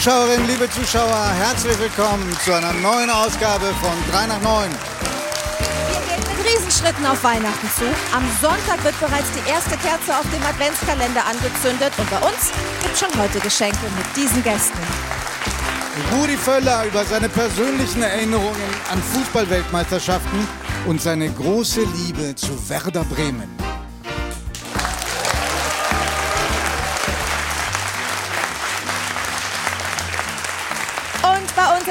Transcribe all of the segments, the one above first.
Zuschauerinnen, liebe Zuschauer, herzlich willkommen zu einer neuen Ausgabe von 3 nach 9. Wir gehen mit Riesenschritten auf Weihnachten zu. Am Sonntag wird bereits die erste Kerze auf dem Adventskalender angezündet und bei uns gibt schon heute Geschenke mit diesen Gästen. Rudi Völler über seine persönlichen Erinnerungen an Fußballweltmeisterschaften und seine große Liebe zu Werder Bremen.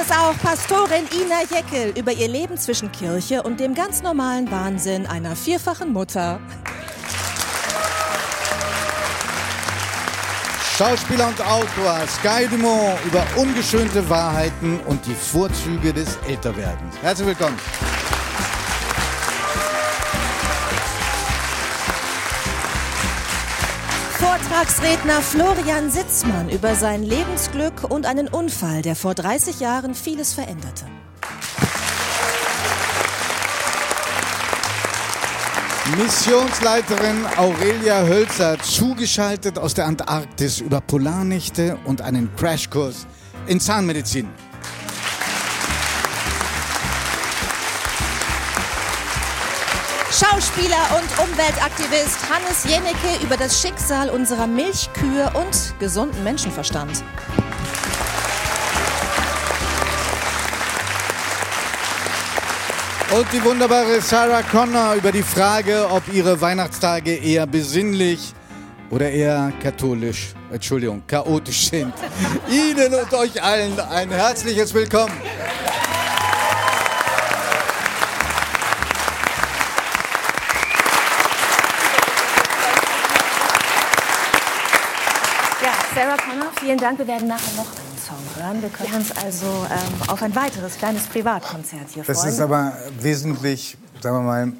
Ist auch Pastorin Ina Jeckel über ihr Leben zwischen Kirche und dem ganz normalen Wahnsinn einer vierfachen Mutter. Schauspieler und Autor Sky Dumont über ungeschönte Wahrheiten und die Vorzüge des Älterwerdens. Herzlich willkommen. Vortragsredner Florian Sitzmann über sein Lebensglück und einen Unfall, der vor 30 Jahren vieles veränderte. Missionsleiterin Aurelia Hölzer, zugeschaltet aus der Antarktis über Polarnächte und einen Crashkurs in Zahnmedizin. Schauspieler und Umweltaktivist Hannes Jennecke über das Schicksal unserer Milchkühe und gesunden Menschenverstand. Und die wunderbare Sarah Connor über die Frage, ob ihre Weihnachtstage eher besinnlich oder eher katholisch, Entschuldigung, chaotisch sind. Ihnen und euch allen ein herzliches Willkommen. Vielen Dank. Wir werden nachher noch einen Song hören. Wir können uns also ähm, auf ein weiteres kleines Privatkonzert hier Das freuen. ist aber wesentlich, sagen wir mal,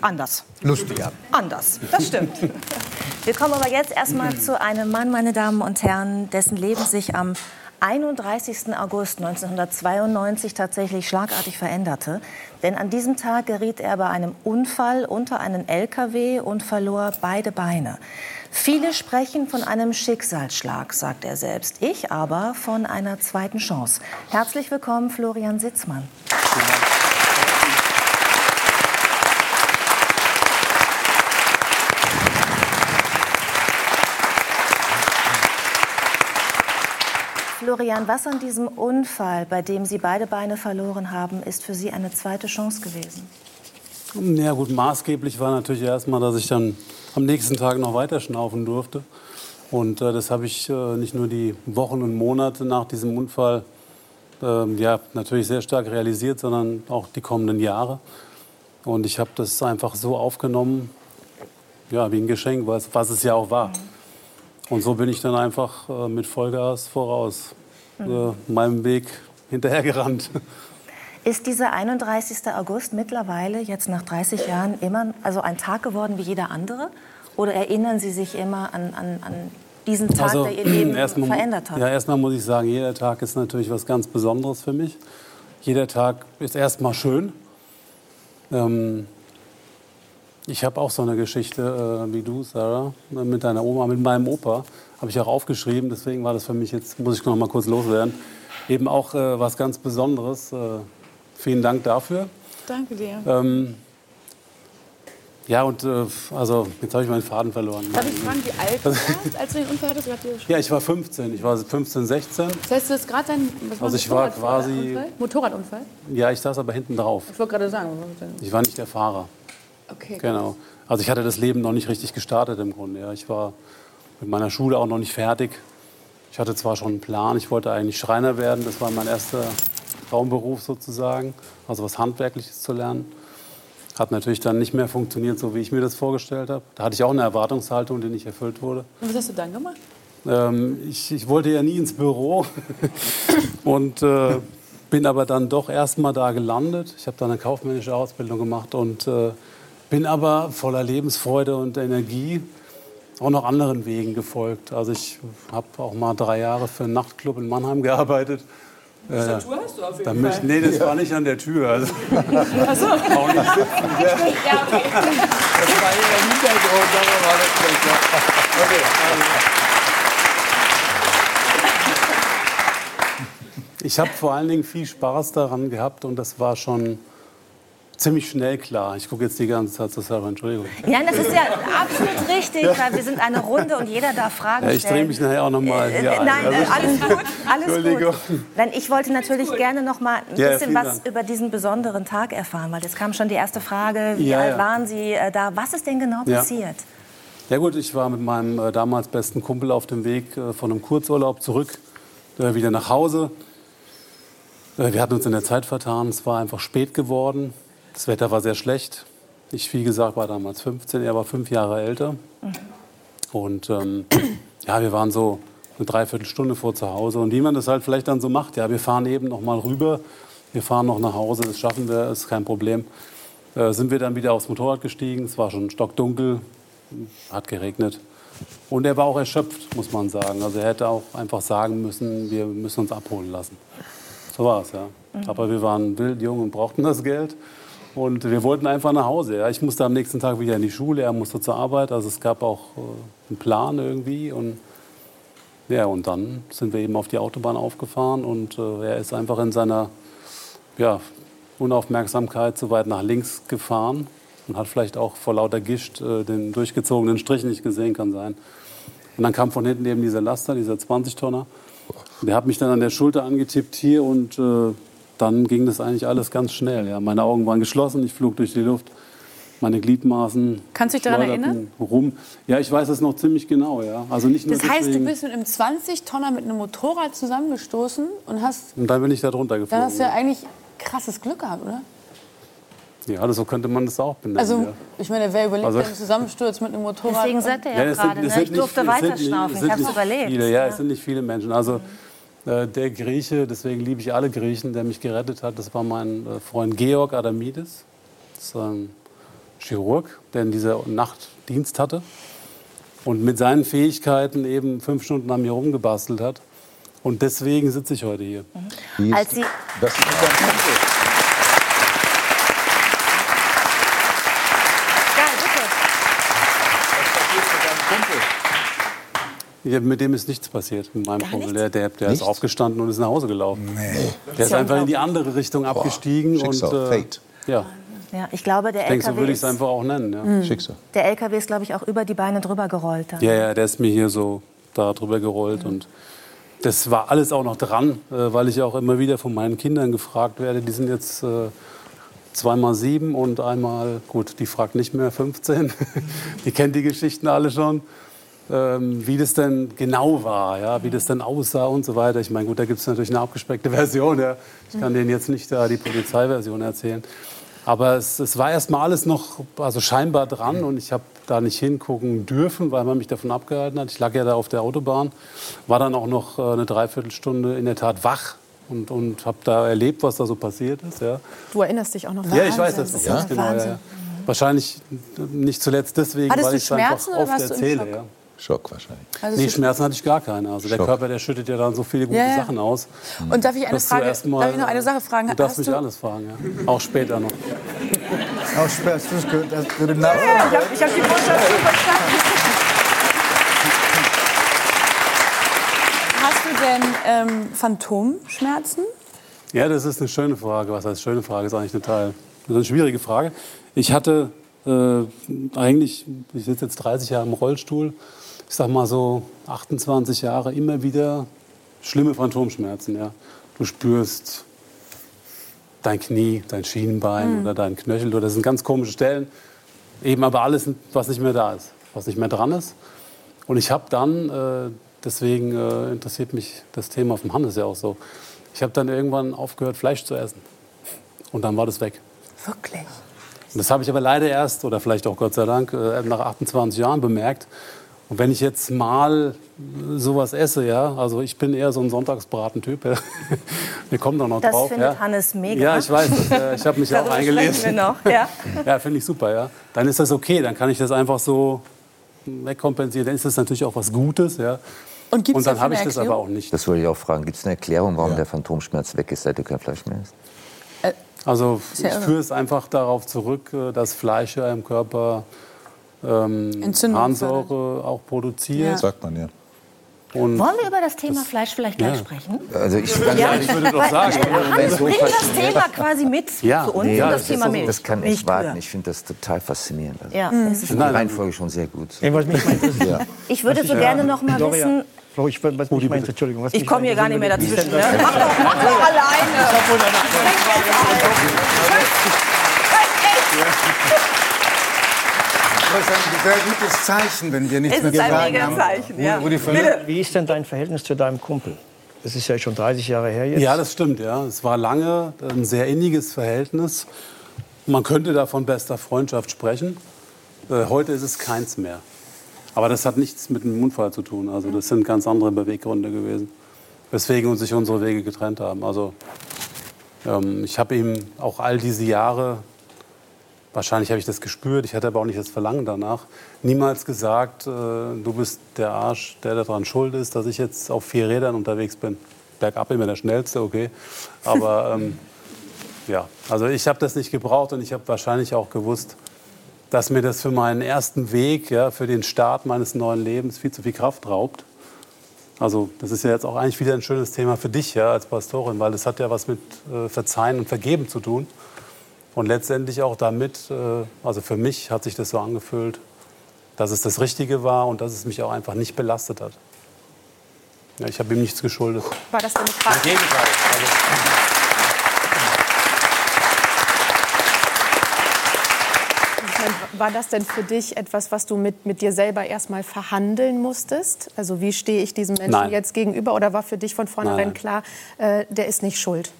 anders. lustiger. Anders, das stimmt. Wir kommen aber jetzt erstmal zu einem Mann, meine Damen und Herren, dessen Leben sich am 31. August 1992 tatsächlich schlagartig veränderte. Denn an diesem Tag geriet er bei einem Unfall unter einen LKW und verlor beide Beine. Viele sprechen von einem Schicksalsschlag, sagt er selbst. Ich aber von einer zweiten Chance. Herzlich willkommen, Florian Sitzmann. Florian, was an diesem Unfall, bei dem Sie beide Beine verloren haben, ist für Sie eine zweite Chance gewesen? Ja gut, maßgeblich war natürlich erstmal, dass ich dann am nächsten Tag noch weiter schnaufen durfte. Und äh, das habe ich äh, nicht nur die Wochen und Monate nach diesem Unfall ähm, ja, natürlich sehr stark realisiert, sondern auch die kommenden Jahre. Und ich habe das einfach so aufgenommen, ja, wie ein Geschenk, was, was es ja auch war. Und so bin ich dann einfach äh, mit Vollgas voraus äh, meinem Weg hinterhergerannt. Ist dieser 31. August mittlerweile, jetzt nach 30 Jahren, immer also ein Tag geworden wie jeder andere? Oder erinnern Sie sich immer an, an, an diesen Tag, der Ihr Leben Also, erstmal- verändert hat? Ja, erstmal muss ich sagen, jeder Tag ist natürlich was ganz Besonderes für mich. Jeder Tag ist erstmal schön. Ähm, ich habe auch so eine Geschichte äh, wie du, Sarah, mit deiner Oma, mit meinem Opa. Habe ich auch aufgeschrieben, deswegen war das für mich jetzt, muss ich noch mal kurz loswerden, eben auch äh, was ganz Besonderes. Äh, vielen Dank dafür. Danke dir. Ähm, ja, und äh, also, jetzt habe ich meinen Faden verloren. Darf ich fragen, wie alt du warst, als du den Unfall hattest? Ja, ich war 15. Ich war 15, 16. Das heißt, du hast gerade dein was Also ich war Motorradunfall? quasi- Motorradunfall? Ja, ich saß aber hinten drauf. Ich wollte gerade sagen. Ich war nicht der Fahrer. Okay. Genau. Also ich hatte das Leben noch nicht richtig gestartet im Grunde. Ja. Ich war mit meiner Schule auch noch nicht fertig. Ich hatte zwar schon einen Plan, ich wollte eigentlich Schreiner werden. Das war mein erster Traumberuf sozusagen, also was Handwerkliches zu lernen. Hat natürlich dann nicht mehr funktioniert, so wie ich mir das vorgestellt habe. Da hatte ich auch eine Erwartungshaltung, die nicht erfüllt wurde. Und was hast du dann gemacht? Ähm, ich, ich wollte ja nie ins Büro und äh, bin aber dann doch erst mal da gelandet. Ich habe dann eine kaufmännische Ausbildung gemacht und äh, bin aber voller Lebensfreude und Energie auch noch anderen Wegen gefolgt. Also ich habe auch mal drei Jahre für einen Nachtclub in Mannheim gearbeitet. Äh, hast du auf da jeden möchte, nee, das war nicht an der Tür. Also, Achso. auch nicht sitzen. Ja, okay. Das war eher im Hintergrund, aber war das schlecht. ja. Okay, also. ich habe vor allen Dingen viel Spaß daran gehabt und das war schon ziemlich schnell klar. Ich gucke jetzt die ganze Zeit zu Sarah, Entschuldigung. Ja, das ist ja absolut richtig, weil wir sind eine Runde und jeder darf Fragen Ja, ich drehe stellen. mich nachher auch nochmal Äh, hier ein. Nein, Also äh, alles gut, alles Entschuldigung. gut. Nein, ich wollte natürlich gerne noch mal ein Ja, bisschen was Dank. über diesen besonderen Tag erfahren, weil es kam schon die erste Frage, wie Ja, alt ja. waren Sie äh, da? Was ist denn genau Ja. passiert? Ja gut, ich war mit meinem äh, damals besten Kumpel auf dem Weg äh, von einem Kurzurlaub zurück, äh, wieder nach Hause. Äh, wir hatten uns in der Zeit vertan, es war einfach spät geworden. Das Wetter war sehr schlecht. Ich, wie gesagt, war damals 15, er war fünf Jahre älter. Und ähm, ja, wir waren so eine Dreiviertelstunde vor zu Hause. Und wie man das halt vielleicht dann so macht, ja, wir fahren eben noch mal rüber, wir fahren noch nach Hause, das schaffen wir, ist kein Problem. Äh, sind wir dann wieder aufs Motorrad gestiegen, es war schon stockdunkel, hat geregnet. Und er war auch erschöpft, muss man sagen. Also er hätte auch einfach sagen müssen, wir müssen uns abholen lassen. So war es, ja. Aber wir waren wild, jung und brauchten das Geld. Und wir wollten einfach nach Hause. Ja. Ich musste am nächsten Tag wieder in die Schule, er musste zur Arbeit. Also es gab auch äh, einen Plan irgendwie. Und, ja, und dann sind wir eben auf die Autobahn aufgefahren und äh, er ist einfach in seiner ja, Unaufmerksamkeit zu weit nach links gefahren und hat vielleicht auch vor lauter Gischt äh, den durchgezogenen Strich nicht gesehen, kann sein. Und dann kam von hinten eben dieser Laster, dieser 20-Tonner. Der hat mich dann an der Schulter angetippt hier und äh, dann ging das eigentlich alles ganz schnell. Ja. Meine Augen waren geschlossen, ich flog durch die Luft, meine Gliedmaßen Kannst du dich daran erinnern? Rum. Ja, ich weiß es noch ziemlich genau. Ja. Also nicht nur Das heißt, du deswegen- bist mit einem 20-Tonner mit einem Motorrad zusammengestoßen und hast, Und dann bin ich da drunter dann geflogen. hast du ja eigentlich krasses Glück gehabt, oder? ja, so könnte man das auch benennen. Also, ja. ich meine, wer überlebt Also- einen Zusammensturz mit einem Motorrad? Deswegen sagt er ja, sind- gerade, ne? ich durfte viel- es sind weiter nicht- schnaufen, es ich sind habe es nicht überlebt. Viele, ja, es sind nicht viele Menschen. Also der Grieche, deswegen liebe ich alle Griechen, der mich gerettet hat, das war mein äh, Freund Georg Adamides. Das ist ein Chirurg, der in dieser Nacht Dienst hatte und mit seinen Fähigkeiten eben fünf Stunden an mir rumgebastelt hat. Und deswegen sitze ich heute hier. Ist- Als Sie, das ist ein Kumpel. ja, bitte. Ja, mit dem ist nichts passiert, mit meinem Kumpel. Der, der, der ist aufgestanden und ist nach Hause gelaufen. Der ist einfach in die andere Richtung abgestiegen. Schicksal, und, äh, Fate. Ja, Ja, ich glaube, der ich denke, so LKW, würde ich es einfach auch nennen. Ja. Mhm. Schicksal. der LKW ist, glaube ich, auch über die Beine drüber gerollt. Dann. Ja, ja, der ist mir hier so da drüber gerollt und das war alles auch noch dran, äh, weil ich auch immer wieder von meinen Kindern gefragt werde. Die sind jetzt äh, zweimal sieben und einmal, gut, die fragt nicht mehr 15. die kennt die Geschichten alle schon. Ähm, wie das denn genau war, ja, wie das denn aussah und so weiter. Ich meine, gut, da gibt es natürlich eine abgespeckte Version. Ja. Ich kann denen jetzt nicht da die Polizeiversion erzählen. Aber es, es war erstmal alles noch also scheinbar dran und ich habe da nicht hingucken dürfen, weil man mich davon abgehalten hat. Ich lag ja da auf der Autobahn, war dann auch noch äh, eine Dreiviertelstunde in der Tat wach und, und habe da erlebt, was da so passiert ist. Ja, Du erinnerst dich auch noch ja ich weiß das noch ja? genau. Ja, Wahnsinn. ja. Wahrscheinlich nicht zuletzt deswegen, Hattest weil ich es einfach oft erzähle. Ja. Schock wahrscheinlich. Also Nee, Schmerzen hatte ich gar keine. Also der Schock. Körper, der schüttet ja dann so viele gute Ja, ja. Sachen aus. Und darf ich eine Frage, darf ich noch eine Sache fragen? Du darfst mich alles fragen, ja. Auch später noch. Auch Spaß, das ist gut. Das ist gut. Ja, ich habe hab die Botschaft schon verstanden. Hast du denn ähm, Phantomschmerzen? Ja, das ist eine schöne Frage. Was heißt schöne Frage? Ist eigentlich eine Teil. Das ist eine schwierige Frage. Ich hatte äh, eigentlich, ich sitze jetzt 30 Jahre im Rollstuhl, ich sag mal so 28 Jahre immer wieder schlimme Phantomschmerzen. Ja. Du spürst dein Knie, dein Schienenbein oder dein Knöchel. Oder das sind ganz komische Stellen. Eben aber alles, was nicht mehr da ist, was nicht mehr dran ist. Und ich habe dann, äh, deswegen äh, interessiert mich das Thema vom Hannes ja auch so, ich habe dann irgendwann aufgehört, Fleisch zu essen. Und dann war das weg. Wirklich? Das habe ich aber leider erst, oder vielleicht auch Gott sei Dank, äh, nach 28 Jahren bemerkt. Und wenn ich jetzt mal sowas esse, ja, also ich bin eher so ein Sonntagsbraten-Typ. ja. Wir kommen doch noch Das drauf. findet ja. Hannes mega. Ja, ich weiß das. ja. Ich habe mich auch eingelesen. sprechen wir noch, ja. Ja, finde ich super, ja. Dann ist das okay, dann kann ich das einfach so wegkompensieren. Dann ist das natürlich auch was Gutes, ja. Und gibt's Und dann habe ich das aber auch nicht. Das wollte ich auch fragen. Gibt es eine Erklärung, warum der Phantomschmerz weg ist, seit du kein Fleisch mehr isst? Also ich ja führe es einfach darauf zurück, äh, dass Fleisch ja im Körper ähm, Harnsäure auch produziert. Sagt man ja. Und Wollen wir über das Thema Fleisch vielleicht gleich Ja. sprechen? Also ich, Ja, ich würde doch Weil, sagen, äh, Hans so bringt das Thema quasi mit Ja, zu uns, nee, und ja, das, das Thema ist Milch. das kann echt warten. Ich finde das total faszinierend. Also, Ja, Mhm. es ist Die Reihenfolge schon sehr gut. Ja. Ich würde so ich, gerne noch mal wissen. Flo, ich, was mich mal, Entschuldigung, was Ich komme hier gar nicht mehr dazwischen. wie ist Ne? denn Mach doch, mach doch alleine. Das ist ein sehr gutes Zeichen, wenn wir nichts Es mehr ist ein sagen haben. Zeichen, ja. Rudi. Wie ist denn dein Verhältnis zu deinem Kumpel? Das ist ja schon 30 Jahre her jetzt. Ja, das stimmt. Ja. Es war lange ein sehr inniges Verhältnis. Man könnte da von bester Freundschaft sprechen. Äh, heute ist es keins mehr. Aber das hat nichts mit dem Unfall zu tun. Also das sind ganz andere Beweggründe gewesen, weswegen uns sich unsere Wege getrennt haben. Also ähm, ich habe ihm auch all diese Jahre, wahrscheinlich habe ich das gespürt, ich hatte aber auch nicht das Verlangen danach, niemals gesagt, äh, du bist der Arsch, der daran schuld ist, dass ich jetzt auf vier Rädern unterwegs bin. Bergab immer der schnellste, okay. Aber ähm, ja, also ich habe das nicht gebraucht und ich habe wahrscheinlich auch gewusst, dass mir das für meinen ersten Weg, ja, für den Start meines neuen Lebens viel zu viel Kraft raubt. Also das ist ja jetzt auch eigentlich wieder ein schönes Thema für dich ja, als Pastorin, weil das hat ja was mit äh, Verzeihen und Vergeben zu tun. Und letztendlich auch damit, äh, also für mich hat sich das so angefühlt, dass es das Richtige war und dass es mich auch einfach nicht belastet hat. Ja, ich habe ihm nichts geschuldet. War das denn eine Frage? Im Gegenteil. Also, War das denn für dich etwas, was du mit, mit dir selber erstmal verhandeln musstest? Also wie stehe ich diesem Menschen Nein. jetzt gegenüber? Oder war für dich von vornherein Nein. klar, äh, der ist nicht schuld?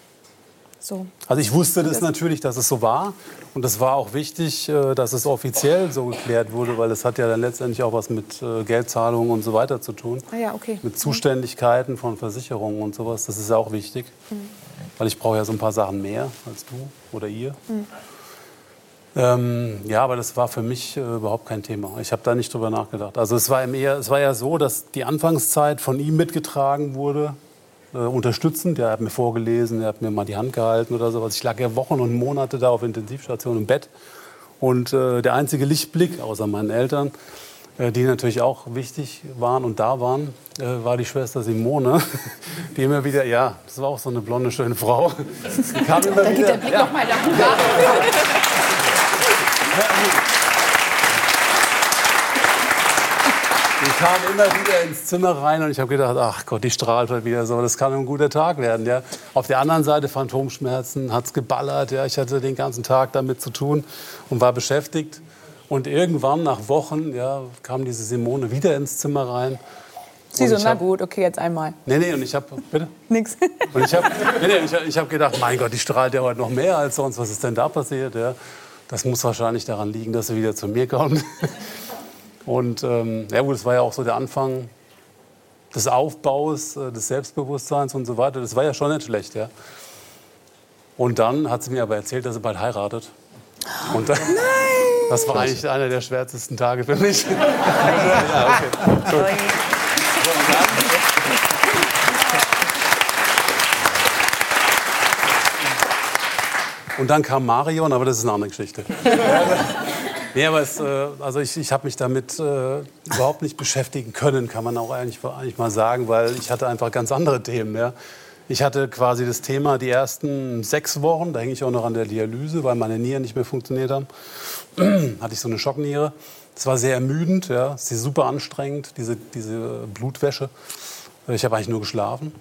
So. Also ich wusste das natürlich, dass es so war. Und es war auch wichtig, äh, dass es offiziell so geklärt wurde, weil es hat ja dann letztendlich auch was mit äh, Geldzahlungen und so weiter zu tun. Ah ja, okay. Mit Zuständigkeiten von Versicherungen und sowas. Das ist ja auch wichtig. Weil ich brauche ja so ein paar Sachen mehr als du oder ihr. Ähm, ja, aber das war für mich äh, überhaupt kein Thema. Ich habe da nicht drüber nachgedacht. Also es war, eher, es war ja so, dass die Anfangszeit von ihm mitgetragen wurde, äh, unterstützend. Er hat mir vorgelesen, er hat mir mal die Hand gehalten oder sowas. Ich lag ja Wochen und Monate da auf Intensivstation im Bett. Und äh, der einzige Lichtblick, außer meinen Eltern, äh, die natürlich auch wichtig waren und da waren, äh, war die Schwester Simone, die immer wieder, ja, das war auch so eine blonde, schöne Frau. Die kam immer Da geht wieder, der Blick ja, noch mal Die kam immer wieder ins Zimmer rein und ich habe gedacht, ach Gott, die strahlt heute wieder so, das kann ein guter Tag werden. Ja. Auf der anderen Seite Phantomschmerzen, hat es geballert, ja. ich hatte den ganzen Tag damit zu tun und war beschäftigt. Und irgendwann, nach Wochen, ja, kam diese Simone wieder ins Zimmer rein. Sie Und so, ich na hab- gut, okay, jetzt einmal. Nee, nee, und ich habe, bitte? Nix. Und ich habe nee, nee, ich, ich hab gedacht, mein Gott, die strahlt ja heute noch mehr als sonst. Was ist denn da passiert? Ja? Das muss wahrscheinlich daran liegen, dass sie wieder zu mir kommt. Und ähm, ja gut, es war ja auch so der Anfang des Aufbaus, äh, des Selbstbewusstseins und so weiter. Das war ja schon nicht schlecht, ja. Und dann hat sie mir aber erzählt, dass sie bald heiratet. Und dann, das war eigentlich einer der schwärzesten Tage für mich. ja, okay. Gut. Und dann kam Marion, aber das ist eine andere Geschichte. nee, aber es, äh, also ich, ich habe mich damit äh, überhaupt nicht beschäftigen können, kann man auch eigentlich, eigentlich mal sagen, weil ich hatte einfach ganz andere Themen. Ja. Ich hatte quasi das Thema die ersten sechs Wochen, da hänge ich auch noch an der Dialyse, weil meine Nieren nicht mehr funktioniert haben, hatte ich so eine Schockniere. Das war sehr ermüdend, ja, ist super anstrengend, diese, diese Blutwäsche. Ich habe eigentlich nur geschlafen.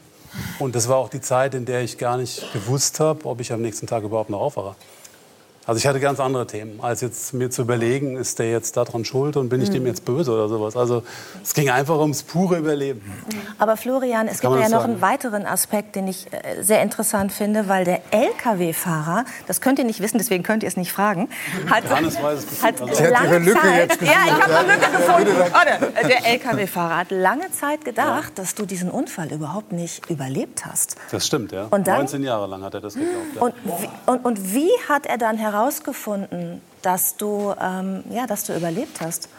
Und das war auch die Zeit, in der ich gar nicht gewusst habe, ob ich am nächsten Tag überhaupt noch aufwache. Also ich hatte ganz andere Themen, als jetzt mir zu überlegen, ist der jetzt daran schuld und bin ich dem jetzt böse oder sowas. Also es ging einfach ums pure Überleben. Aber Florian, es Kann gibt ja noch einen weiteren Aspekt, den ich äh, sehr interessant finde, weil der Lkw-Fahrer, das könnt ihr nicht wissen, deswegen könnt ihr es nicht fragen, hat, Johannes weiß es bestimmt. hat Also- Sie hat lange ihre Lücke Zeit, jetzt ja, ich habe eine Lücke gefunden. Warte, der Lkw-Fahrer hat lange Zeit gedacht, dass du diesen Unfall überhaupt nicht überlebt hast. Das stimmt, ja. Und dann? 19 Jahre lang hat er das geglaubt. Ja. Und wie, und, und wie hat er dann herausgefunden, dass du, ähm, ja, dass du überlebt hast?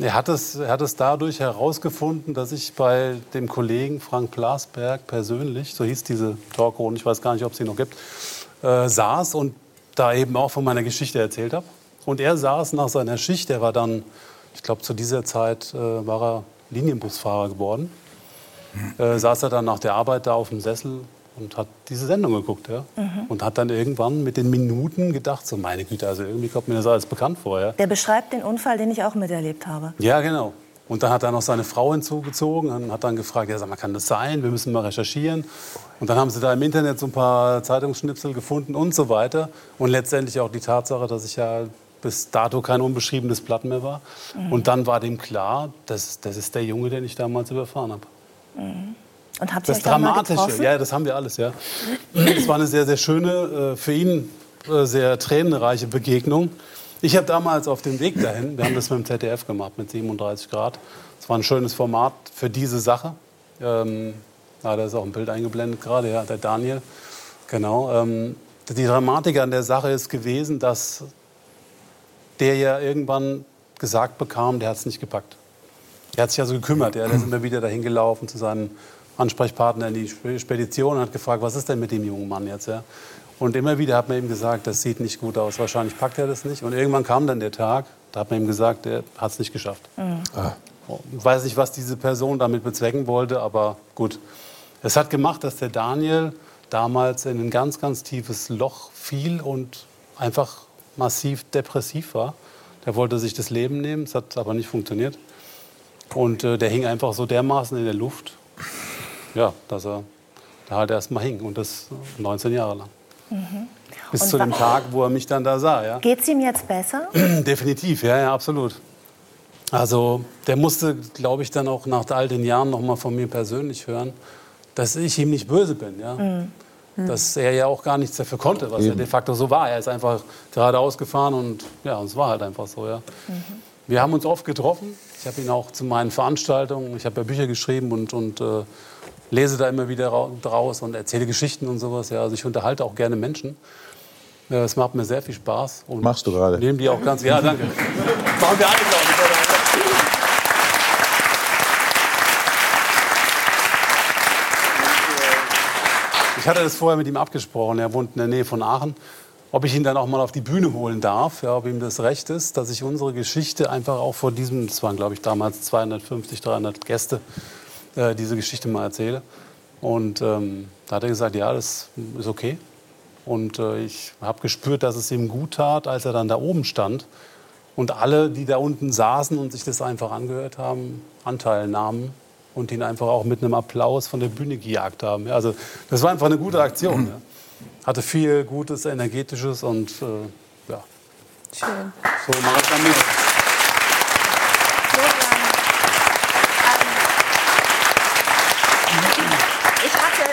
Er hat, es, er hat es dadurch herausgefunden, dass ich bei dem Kollegen Frank Blasberg persönlich, so hieß diese Talkrunde, ich weiß gar nicht, ob es sie noch gibt, äh, saß und da eben auch von meiner Geschichte erzählt habe. Und er saß nach seiner Schicht, er war dann, ich glaube zu dieser Zeit äh, war er Linienbusfahrer geworden. äh, saß er dann nach der Arbeit da auf dem Sessel und hat diese Sendung geguckt. Ja? Und hat dann irgendwann mit den Minuten gedacht, so meine Güte, also irgendwie kommt mir das alles bekannt vor. Ja? Der beschreibt den Unfall, den ich auch miterlebt habe. Ja, genau. Und dann hat er noch seine Frau hinzugezogen und hat dann gefragt, ja, sag mal, kann das sein? Wir müssen mal recherchieren. Und dann haben sie da im Internet so ein paar Zeitungsschnipsel gefunden und so weiter. Und letztendlich auch die Tatsache, dass ich ja bis dato kein unbeschriebenes Blatt mehr war. Und dann war dem klar, das, das ist der Junge, den ich damals überfahren habe. Und habt ihr Das euch dann mal Dramatische, getroffen? ja, das haben wir alles, ja. Es war eine sehr, sehr schöne, äh, für ihn äh, sehr tränenreiche Begegnung. Ich habe damals auf dem Weg dahin, wir haben das mit dem ZDF gemacht, mit 37 Grad. Es war ein schönes Format für diese Sache. Ähm, ja, da ist auch ein Bild eingeblendet gerade, ja, der Daniel. Genau. Ähm, die Dramatik an der Sache ist gewesen, dass der ja irgendwann gesagt bekam, der hat es nicht gepackt. Er hat sich also gekümmert. Der ist immer wieder dahin gelaufen zu seinem Ansprechpartner in die Sp- Spedition und hat gefragt, was ist denn mit dem jungen Mann jetzt? Ja. Und immer wieder hat man ihm gesagt, das sieht nicht gut aus. Wahrscheinlich packt er das nicht. Und irgendwann kam dann der Tag, da hat man ihm gesagt, er hat es nicht geschafft. Ich weiß nicht, was diese Person damit bezwecken wollte, aber gut. Es hat gemacht, dass der Daniel damals in ein ganz, ganz tiefes Loch fiel und einfach massiv depressiv war. Der wollte sich das Leben nehmen, es hat aber nicht funktioniert. Und äh, der hing einfach so dermaßen in der Luft, ja, dass er da halt erst mal hing. Und das 19 Jahre lang. Bis Und zu dem Tag, wo er mich dann da sah. Ja. Geht's ihm jetzt besser? Definitiv, ja, ja, absolut. Also der musste, glaube ich, dann auch nach all den Jahren noch mal von mir persönlich hören, dass ich ihm nicht böse bin, ja. Dass er ja auch gar nichts dafür konnte, was ja de facto so war. Er ist einfach geradeaus gefahren und ja, und es war halt einfach so, ja. Wir haben uns oft getroffen. Ich habe ihn auch zu meinen Veranstaltungen, ich habe ja Bücher geschrieben und, und äh, lese da immer wieder rau- draus und erzähle Geschichten und sowas. Ja. Also ich unterhalte auch gerne Menschen. Es macht mir sehr viel Spaß. Und Machst du gerade. Nehmen die auch ganz. Ja, danke. Machen wir alle, glaube ich. Ich hatte das vorher mit ihm abgesprochen. Er wohnt in der Nähe von Aachen. Ob ich ihn dann auch mal auf die Bühne holen darf, ja, ob ihm das recht ist, dass ich unsere Geschichte einfach auch vor diesem, das waren glaube ich damals 250, 300 Gäste, äh, diese Geschichte mal erzähle. Und ähm, da hat er gesagt, ja, das ist okay. Und äh, ich habe gespürt, dass es ihm gut tat, als er dann da oben stand und alle, die da unten saßen und sich das einfach angehört haben, Anteil nahmen und ihn einfach auch mit einem Applaus von der Bühne gejagt haben. Ja, also das war einfach eine gute Aktion. Ja. Hatte viel Gutes, Energetisches und äh, ja, Schön. so mache ich dann mit. Ich hatte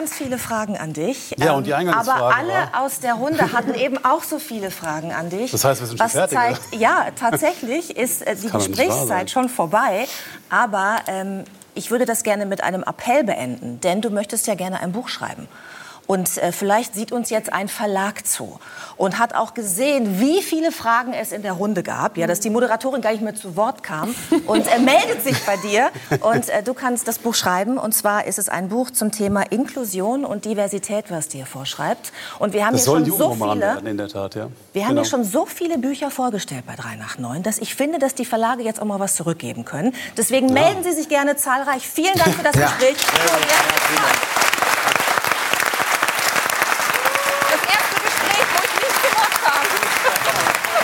ganz, ganz viele Fragen an dich. Ja, Ähm, und die Eingangsfrage Aber alle war- aus der Runde hatten eben auch so viele Fragen an dich. Das heißt, wir sind schon was fertig, Zeigt, ja, tatsächlich ist äh, die. Gesprächszeit schon vorbei. Aber ähm, ich würde das gerne mit einem Appell beenden. Denn du möchtest ja gerne ein Buch schreiben. Und äh, vielleicht sieht uns jetzt ein Verlag zu und hat auch gesehen, wie viele Fragen es in der Runde gab. Ja, dass die Moderatorin gar nicht mehr zu Wort kam und er meldet sich bei dir und äh, du kannst das Buch schreiben. Und zwar ist es ein Buch zum Thema Inklusion und Diversität, was dir vorschreibt. Und wir haben Das hier schon so viele. werden, in der Tat, ja. Wir haben Genau. ja schon so viele Bücher vorgestellt bei 3 nach 9, dass ich finde, dass die Verlage jetzt auch mal was zurückgeben können. Deswegen melden Sie sich gerne zahlreich. Vielen Dank für das Ja. Gespräch. So, jetzt- Das erste Gespräch, wo ich nicht gemacht habe.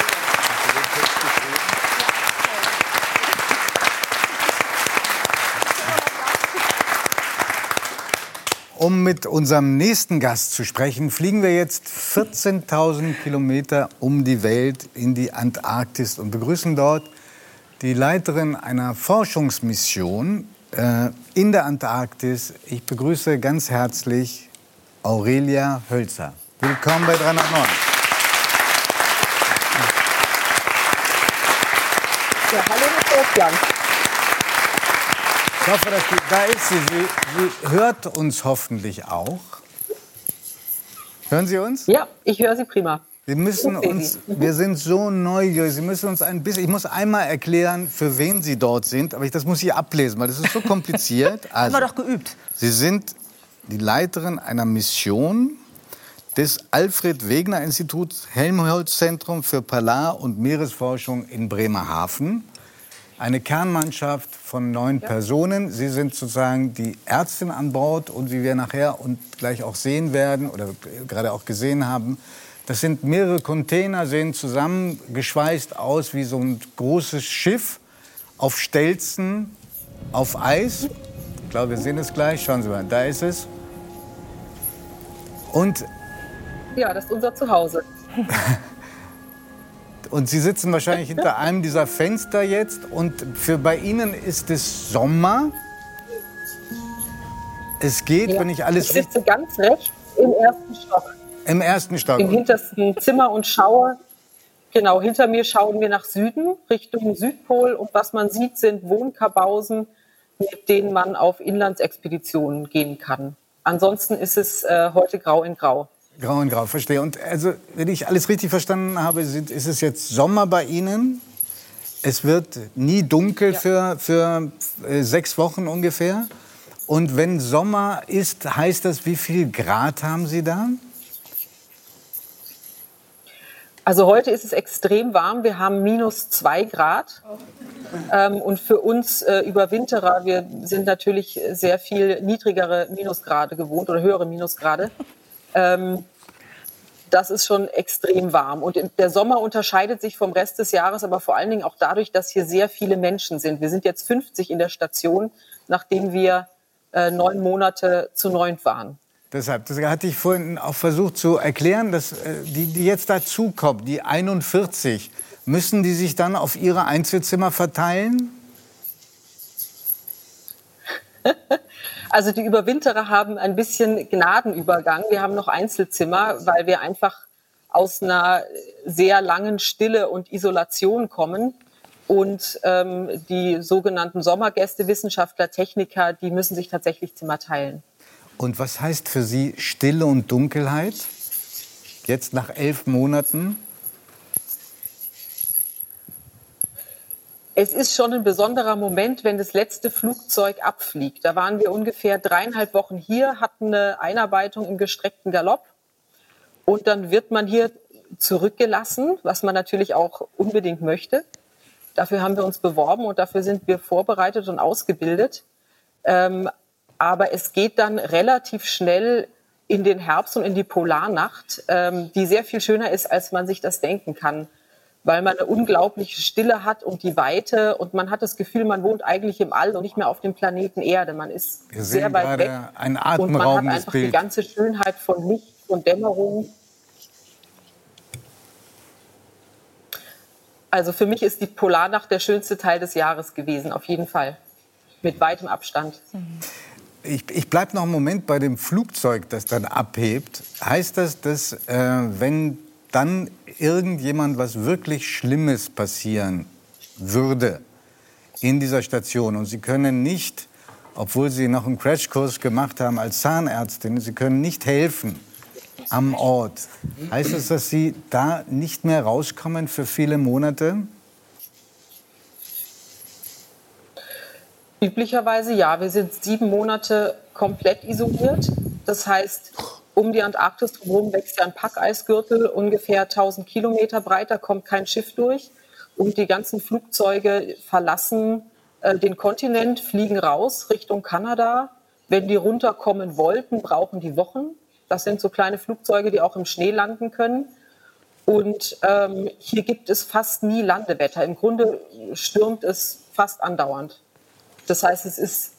Um mit unserem nächsten Gast zu sprechen, fliegen wir jetzt 14.000 Kilometer um die Welt in die Antarktis und begrüßen dort die Leiterin einer Forschungsmission äh, in der Antarktis. Ich begrüße ganz herzlich Aurelia Hölzer. Willkommen bei 309. Ja, hallo nach Wolfgang. Ich hoffe, dass die, da ist sie. sie. Sie hört uns hoffentlich auch. Hören Sie uns? Ja, ich höre Sie prima. Sie müssen uns, wir sind so neugierig, Sie müssen uns ein bisschen, ich muss einmal erklären, für wen Sie dort sind, aber ich, das muss ich ablesen, weil das ist so kompliziert. Haben Also, wir doch geübt. Sie sind die Leiterin einer Mission des Alfred Wegener Instituts Helmholtz Zentrum für Polar- und Meeresforschung in Bremerhaven. Eine Kernmannschaft von neun Personen. Sie sind sozusagen die Ärztin an Bord und wie wir nachher und gleich auch sehen werden oder gerade auch gesehen haben, das sind mehrere Container, sehen zusammengeschweißt aus wie so ein großes Schiff auf Stelzen, auf Eis. Ich glaube, wir sehen es gleich. Schauen Sie mal, da ist es. Und Ja, das ist unser Zuhause. Und Sie sitzen wahrscheinlich hinter einem dieser Fenster jetzt. Und für bei Ihnen ist es Sommer. Es geht, Ja. wenn ich alles ich sitze ganz rechts im ersten Stock, im ersten Stock. im hintersten Zimmer und schaue. Genau, hinter mir schauen wir nach Süden, Richtung Südpol. Und was man sieht, sind Wohnkabausen, mit denen man auf Inlandsexpeditionen gehen kann. Ansonsten ist es äh, heute grau in grau. Grau in Grau, verstehe. Und also, wenn ich alles richtig verstanden habe, ist es jetzt Sommer bei Ihnen. Es wird nie dunkel für, für äh, sechs Wochen ungefähr. Und wenn Sommer ist, heißt das, wie viel Grad haben Sie da? Also heute ist es extrem warm. Wir haben minus zwei Grad. Ähm, und für uns äh, Überwinterer, wir sind natürlich sehr viel niedrigere Minusgrade gewohnt oder höhere Minusgrade. Ähm, das ist schon extrem warm. Und der Sommer unterscheidet sich vom Rest des Jahres, aber vor allen Dingen auch dadurch, dass hier sehr viele Menschen sind. Wir sind jetzt 50 in der Station, nachdem wir äh, neun Monate zu neunt waren. Deshalb, das hatte ich vorhin auch versucht zu erklären, dass äh, die, die jetzt dazukommen, die 41, müssen die sich dann auf ihre Einzelzimmer verteilen? Also die Überwinterer haben ein bisschen Gnadenübergang. Wir haben noch Einzelzimmer, weil wir einfach aus einer sehr langen Stille und Isolation kommen. Und ähm, die sogenannten Sommergäste, Wissenschaftler, Techniker, die müssen sich tatsächlich Zimmer teilen. Und was heißt für Sie Stille und Dunkelheit? Jetzt nach elf Monaten? Es ist schon ein besonderer Moment, wenn das letzte Flugzeug abfliegt. Da waren wir ungefähr dreieinhalb Wochen hier, hatten eine Einarbeitung im gestreckten Galopp. Und dann wird man hier zurückgelassen, was man natürlich auch unbedingt möchte. Dafür haben wir uns beworben und dafür sind wir vorbereitet und ausgebildet. Ähm, aber es geht dann relativ schnell in den Herbst und in die Polarnacht, ähm, die sehr viel schöner ist, als man sich das denken kann weil man eine unglaubliche Stille hat und die Weite und man hat das Gefühl, man wohnt eigentlich im All und nicht mehr auf dem Planeten Erde. Man ist Wir sehen sehr weit weg ein und man hat einfach die Bild. ganze Schönheit von Licht und Dämmerung. Also für mich ist die Polarnacht der schönste Teil des Jahres gewesen, auf jeden Fall. Mit weitem Abstand. Ich, ich bleibe noch einen Moment bei dem Flugzeug, das dann abhebt. Heißt das, dass äh, wenn dann irgendjemand was wirklich Schlimmes passieren würde in dieser Station und Sie können nicht, obwohl Sie noch einen Crashkurs gemacht haben als Zahnärztin, Sie können nicht helfen am Ort. Heißt das, dass Sie da nicht mehr rauskommen für viele Monate? Üblicherweise ja. Wir sind sieben Monate komplett isoliert. Das heißt, um die Antarktis drumherum wächst ja ein Packeisgürtel, ungefähr 1000 Kilometer breit. Da kommt kein Schiff durch. Und die ganzen Flugzeuge verlassen äh, den Kontinent, fliegen raus Richtung Kanada. Wenn die runterkommen wollten, brauchen die Wochen. Das sind so kleine Flugzeuge, die auch im Schnee landen können. Und ähm, hier gibt es fast nie Landewetter. Im Grunde stürmt es fast andauernd. Das heißt, es ist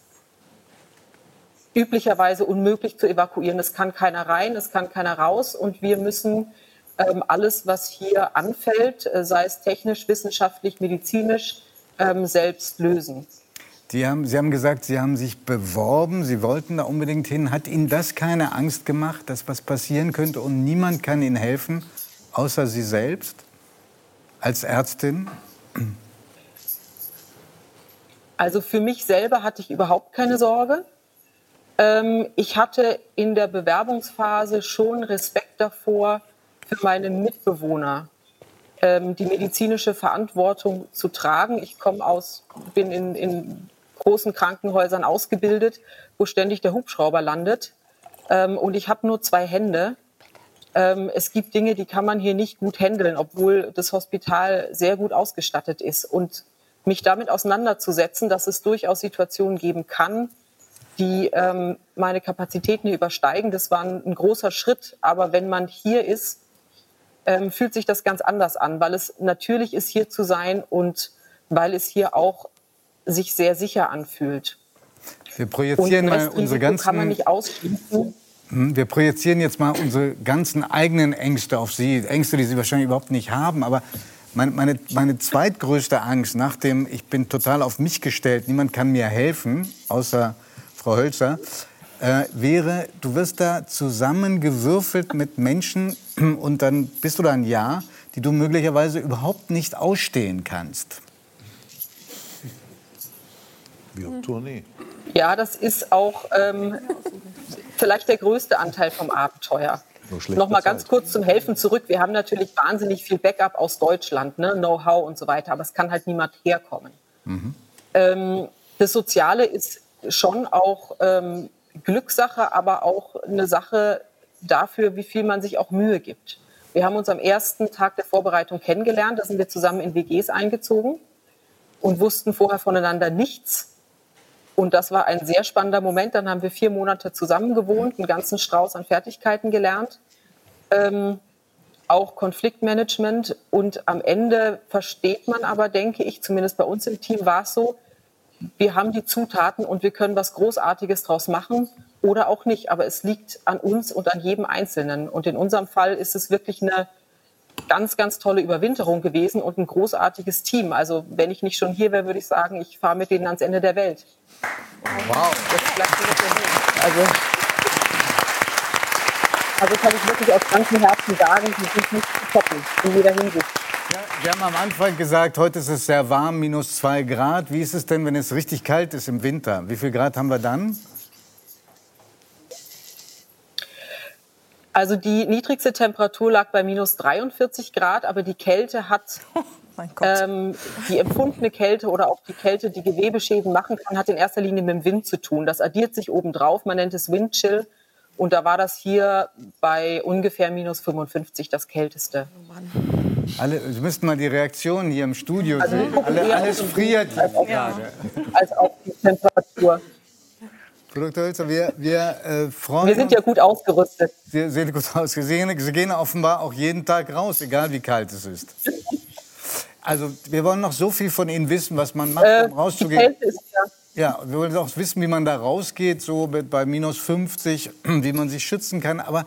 üblicherweise unmöglich zu evakuieren. Es kann keiner rein, es kann keiner raus und wir müssen ähm, alles, was hier anfällt, äh, sei es technisch, wissenschaftlich, medizinisch, ähm, selbst lösen. Die haben, Sie haben gesagt, Sie haben sich beworben, Sie wollten da unbedingt hin. Hat Ihnen das keine Angst gemacht, dass was passieren könnte und niemand kann Ihnen helfen, außer Sie selbst als Ärztin? Also für mich selber hatte ich überhaupt keine Sorge. Ähm, ich hatte in der Bewerbungsphase schon Respekt davor, für meine Mitbewohner ähm, die medizinische Verantwortung zu tragen. Ich komme aus, bin in, in großen Krankenhäusern ausgebildet, wo ständig der Hubschrauber landet. Ähm, und ich habe nur zwei Hände. Ähm, es gibt Dinge, die kann man hier nicht gut handeln, obwohl das Hospital sehr gut ausgestattet ist. Und mich damit auseinanderzusetzen, dass es durchaus Situationen geben kann, die ähm, meine Kapazitäten hier übersteigen. Das war ein, ein großer Schritt, aber wenn man hier ist, ähm, fühlt sich das ganz anders an, weil es natürlich ist, hier zu sein und weil es hier auch sich sehr sicher anfühlt. Wir projizieren mal unsere ganzen. kann man nicht ausschließen. Hm, Wir projizieren jetzt mal unsere ganzen eigenen Ängste auf Sie. Ängste, die Sie wahrscheinlich überhaupt nicht haben. Aber meine, meine, meine zweitgrößte Angst nach dem, ich bin total auf mich gestellt, niemand kann mir helfen, außer Frau Hölzer, äh, wäre, du wirst da zusammengewürfelt mit Menschen und dann bist du da ein Jahr, die du möglicherweise überhaupt nicht ausstehen kannst. Wie auf Tournee. Ja, das ist auch ähm, vielleicht der größte Anteil vom Abenteuer. Schlecht Noch mal ganz kurz zum Helfen zurück. Wir haben natürlich wahnsinnig viel Backup aus Deutschland, ne? Know-how und so weiter, aber es kann halt niemand herkommen. Ähm, das Soziale ist schon auch ähm, Glückssache, aber auch eine Sache dafür, wie viel man sich auch Mühe gibt. Wir haben uns am ersten Tag der Vorbereitung kennengelernt, da sind wir zusammen in WGs eingezogen und wussten vorher voneinander nichts. Und das war ein sehr spannender Moment. Dann haben wir vier Monate zusammen gewohnt, einen ganzen Strauß an Fertigkeiten gelernt, ähm, auch Konfliktmanagement. Und am Ende versteht man aber, denke ich, zumindest bei uns im Team war es so, wir haben die Zutaten und wir können was Großartiges draus machen oder auch nicht. Aber es liegt an uns und an jedem Einzelnen. Und in unserem Fall ist es wirklich eine ganz, ganz tolle Überwinterung gewesen und ein großartiges Team. Also wenn ich nicht schon hier wäre, würde ich sagen, ich fahre mit denen ans Ende der Welt. Wow. Das bleibt nicht hin. Also, also kann ich wirklich aus ganzem Herzen sagen, die sind nicht zu toppen in jeder Hinsicht. Ja, wir haben am Anfang gesagt, heute ist es sehr warm, minus zwei Grad. Wie ist es denn, wenn es richtig kalt ist im Winter? Wie viel Grad haben wir dann? Also die niedrigste Temperatur lag bei minus 43 Grad, aber die Kälte hat Gott. ähm, die empfundene Kälte oder auch die Kälte, die Gewebeschäden machen kann, hat in erster Linie mit dem Wind zu tun. Das addiert sich obendrauf. Man nennt es Windchill. Und da war das hier bei ungefähr minus 55 das Kälteste. Alle, Sie müssten mal die Reaktionen hier im Studio Also sehen. Alle, alles friert als hier auf, gerade. als auf die Temperatur. Dr. Hölzer, wir, wir äh, freuen Wir sind ja gut ausgerüstet. Sie sehen gut aus. Sie gehen, Sie gehen offenbar auch jeden Tag raus, egal wie kalt es ist. Also, wir wollen noch so viel von Ihnen wissen, was man macht, Äh, um die rauszugehen. Kälte ist ja Ja, wir wollen auch wissen, wie man da rausgeht, so bei minus 50, wie man sich schützen kann. Aber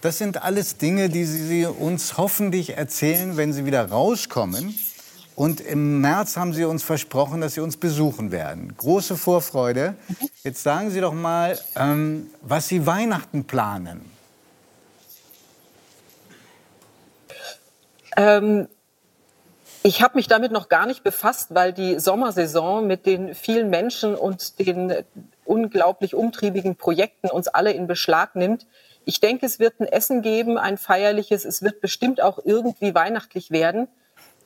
das sind alles Dinge, die Sie, Sie uns hoffentlich erzählen, wenn Sie wieder rauskommen. Und im März haben Sie uns versprochen, dass Sie uns besuchen werden. Große Vorfreude. Jetzt sagen Sie doch mal, ähm, was Sie Weihnachten planen. Ähm, ich habe mich damit noch gar nicht befasst, weil die Sommersaison mit den vielen Menschen und den unglaublich umtriebigen Projekten uns alle in Beschlag nimmt. Ich denke, es wird ein Essen geben, ein feierliches. Es wird bestimmt auch irgendwie weihnachtlich werden.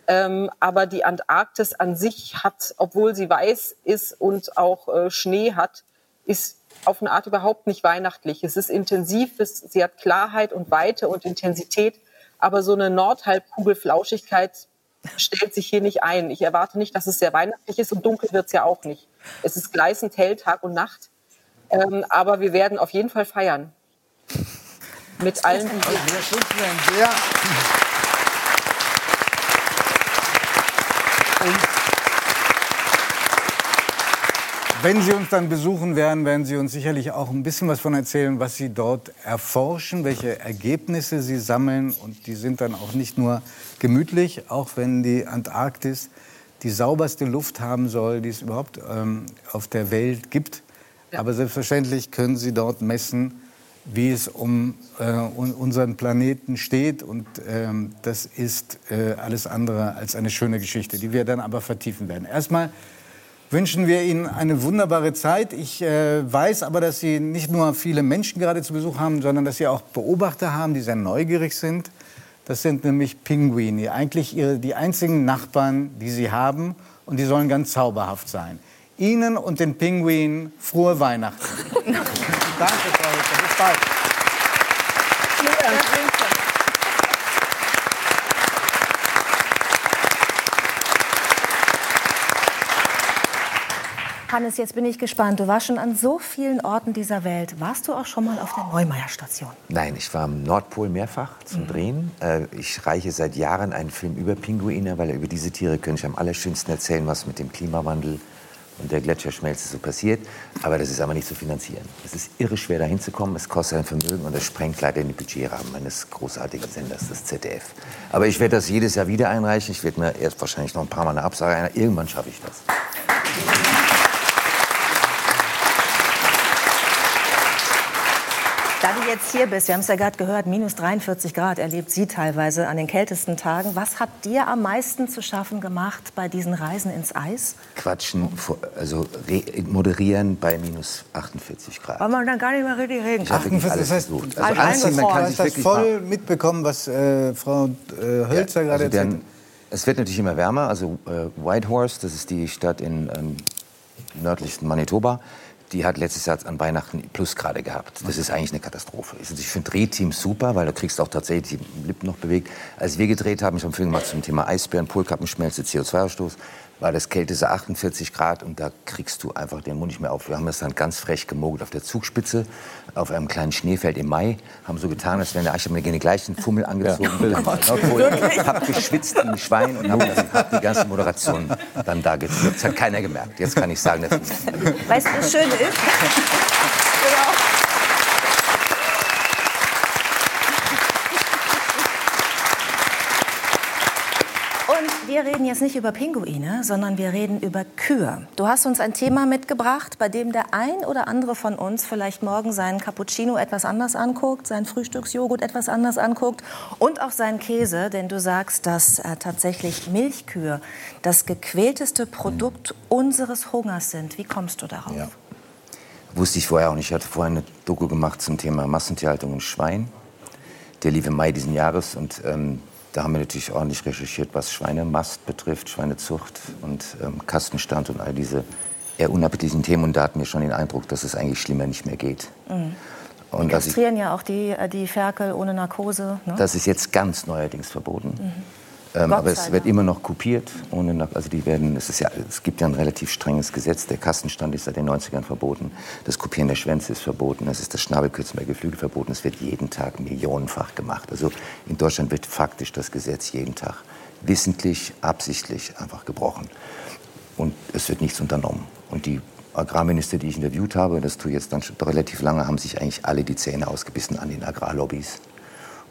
Ähm, aber die Antarktis an sich hat, obwohl sie weiß ist und auch äh, Schnee hat, ist auf eine Art überhaupt nicht weihnachtlich. Es ist intensiv, es, sie hat Klarheit und Weite und Intensität, aber so eine Nordhalbkugel-Flauschigkeit stellt sich hier nicht ein. Ich erwarte nicht, dass es sehr weihnachtlich ist und dunkel wird es ja auch nicht. Es ist gleißend hell, Tag und Nacht. Ähm, aber wir werden auf jeden Fall feiern. Mit allen, die hier Wir schützen ein sehr. Wenn Sie uns dann besuchen werden, werden Sie uns sicherlich auch ein bisschen was von erzählen, was Sie dort erforschen, welche Ergebnisse Sie sammeln. Und die sind dann auch nicht nur gemütlich, auch wenn die Antarktis die sauberste Luft haben soll, die es überhaupt ähm, auf der Welt gibt. Aber selbstverständlich können Sie dort messen, wie es um äh, un unseren Planeten steht. Und ähm, das ist äh, alles andere als eine schöne Geschichte, die wir dann aber vertiefen werden. Erstmal wünschen wir Ihnen eine wunderbare Zeit. Ich äh, weiß aber, dass Sie nicht nur viele Menschen gerade zu Besuch haben, sondern dass Sie auch Beobachter haben, die sehr neugierig sind. Das sind nämlich Pinguine, eigentlich ihre, die einzigen Nachbarn, die Sie haben. Und die sollen ganz zauberhaft sein. Ihnen und den Pinguinen frohe Weihnachten. Danke, Frau Hütter. Bis bald. Hannes, jetzt bin ich gespannt. Du warst schon an so vielen Orten dieser Welt. Warst du auch schon mal auf der Neumeier-Station? Nein, ich war am Nordpol mehrfach zum Drehen. Äh, Ich reiche seit Jahren einen Film über Pinguine, weil über diese Tiere könnte ich am allerschönsten erzählen, was mit dem Klimawandel und der Gletscherschmelze so passiert. Aber das ist aber nicht zu finanzieren. Es ist irre schwer, da hinzukommen. Es kostet ein Vermögen und es sprengt leider den Budgetrahmen meines großartigen Senders, das ZDF. Aber ich werde das jedes Jahr wieder einreichen. Ich werde mir erst wahrscheinlich noch ein paar Mal eine Absage ein. Irgendwann schaffe ich das. Da du jetzt hier bist, wir haben es ja gerade gehört, minus 43 Grad erlebt sie teilweise an den kältesten Tagen. Was hat dir am meisten zu schaffen gemacht bei diesen Reisen ins Eis? Quatschen, also re- moderieren bei minus 48 Grad. Weil man dann gar nicht mehr richtig reden alles das heißt, versucht. Also man kann sich das wirklich voll mitbekommen, was äh, Frau äh, Hölzer gerade also der, erzählt hat. Es wird natürlich immer wärmer. Also äh, Whitehorse, das ist die Stadt in ähm, nördlichsten Manitoba, die hat letztes Jahr an Weihnachten Plusgrade gehabt. Das ist eigentlich eine Katastrophe. Also ich finde Drehteams super, weil du kriegst auch tatsächlich die Lippen noch bewegt. Als wir gedreht haben, ich habe einen Film gemacht zum Thema Eisbären, Polkappenschmelze, CO2-Ausstoß, war das kälteste 48 Grad und da kriegst du einfach den Mund nicht mehr auf. Wir haben das dann ganz frech gemogelt auf der Zugspitze, auf einem kleinen Schneefeld im Mai, haben so getan, als wären der ich habe mir den gleichen Fummel angezogen, ja. hab geschwitzt wie ein Schwein und habe hab die ganze Moderation dann da geführt. Das hat keiner gemerkt. Jetzt kann ich sagen, dass Weißt du, das Schöne ist? genau. Und wir reden jetzt nicht über Pinguine, sondern wir reden über Kühe. Du hast uns ein Thema mitgebracht, bei dem der ein oder andere von uns vielleicht morgen seinen Cappuccino etwas anders anguckt, seinen Frühstücksjoghurt etwas anders anguckt und auch seinen Käse, denn du sagst, dass äh, tatsächlich Milchkühe das gequälteste Produkt unseres Hungers sind. Wie kommst du darauf? Ja. Wusste ich vorher auch nicht. Ich hatte vorher eine Doku gemacht zum Thema Massentierhaltung und Schwein. Der lief im Mai diesen Jahres und ähm, da haben wir natürlich ordentlich recherchiert, was Schweinemast betrifft, Schweinezucht und ähm, Kastenstand und all diese eher unappetitlichen Themen. Und da hatten wir schon den Eindruck, dass es eigentlich schlimmer nicht mehr geht. Mhm. Und Die kastrieren ja auch die, äh, die Ferkel ohne Narkose. Ne? das ist jetzt ganz neuerdings verboten. Ähm, aber es wird immer noch kopiert. Ohne, also die werden, es, ist ja, es gibt ja ein relativ strenges Gesetz. Der Kastenstand ist seit den 90ern verboten. Das Kopieren der Schwänze ist verboten. Es ist das Schnabelkürzen bei Geflügel verboten. Es wird jeden Tag millionenfach gemacht. Also in Deutschland wird faktisch das Gesetz jeden Tag wissentlich, absichtlich einfach gebrochen. Und es wird nichts unternommen. Und die Agrarminister, die ich interviewt habe, das tue ich jetzt dann schon relativ lange, haben sich eigentlich alle die Zähne ausgebissen an den Agrarlobbys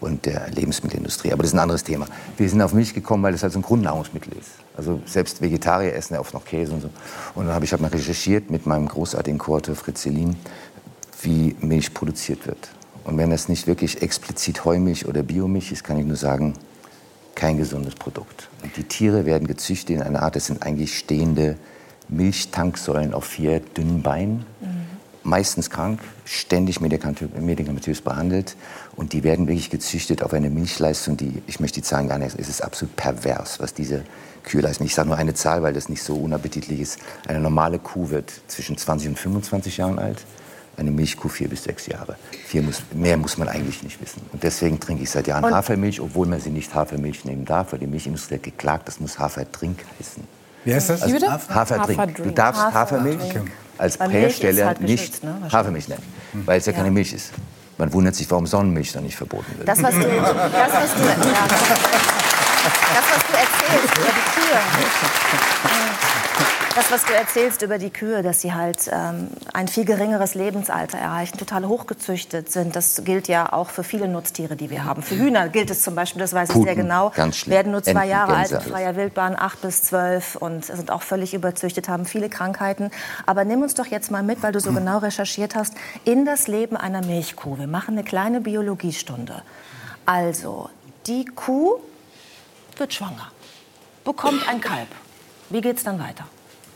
und der Lebensmittelindustrie. Aber das ist ein anderes Thema. Wir sind auf Milch gekommen, weil das halt so ein Grundnahrungsmittel ist. Also selbst Vegetarier essen ja oft noch Käse und so. Und dann habe ich hab mal recherchiert mit meinem großartigen Co-Autor Fritz Selin, wie Milch produziert wird. Und wenn das nicht wirklich explizit Heumilch oder Biomilch ist, kann ich nur sagen, kein gesundes Produkt. Und die Tiere werden gezüchtet in einer Art, das sind eigentlich stehende Milchtanksäulen auf vier dünnen Beinen, meistens krank, ständig medikament- medikamentös behandelt. Und die werden wirklich gezüchtet auf eine Milchleistung, die, ich möchte die Zahlen gar nicht, es ist absolut pervers, was diese Kühe leisten. Ich sage nur eine Zahl, weil das nicht so unappetitlich ist. Eine normale Kuh wird zwischen 20 und 25 Jahren alt. Eine Milchkuh vier bis sechs Jahre. Muss, mehr muss man eigentlich nicht wissen. Und deswegen trinke ich seit Jahren Und- Hafermilch, obwohl man sie nicht Hafermilch nehmen darf, weil die Milchindustrie hat geklagt, das muss Haferdrink heißen. Wie heißt das? Wie bitte? Haferdrink. Du Haferdrink. darfst Haferdrink. Hafermilch als Hersteller halt nicht ne. Hafermilch nennen, weil es ja, keine Milch ist. Man wundert sich, warum Sonnenmilch dann nicht verboten wird. Das, was du, das, was du, ja, das, was du erzählst über die Kühe. Das, was du erzählst über die Kühe, dass sie halt ähm, ein viel geringeres Lebensalter erreichen, total hochgezüchtet sind, das gilt ja auch für viele Nutztiere, die wir haben. Für Hühner gilt es zum Beispiel, das weiß ich sehr Puten, genau, werden nur zwei Enten, Jahre alt in freier Wildbahn, acht bis zwölf und sind auch völlig überzüchtet, haben viele Krankheiten. Aber nimm uns doch jetzt mal mit, weil du so genau recherchiert hast, in das Leben einer Milchkuh. Wir machen eine kleine Biologiestunde. Also, die Kuh wird schwanger, bekommt ein Kalb. Wie geht's dann weiter?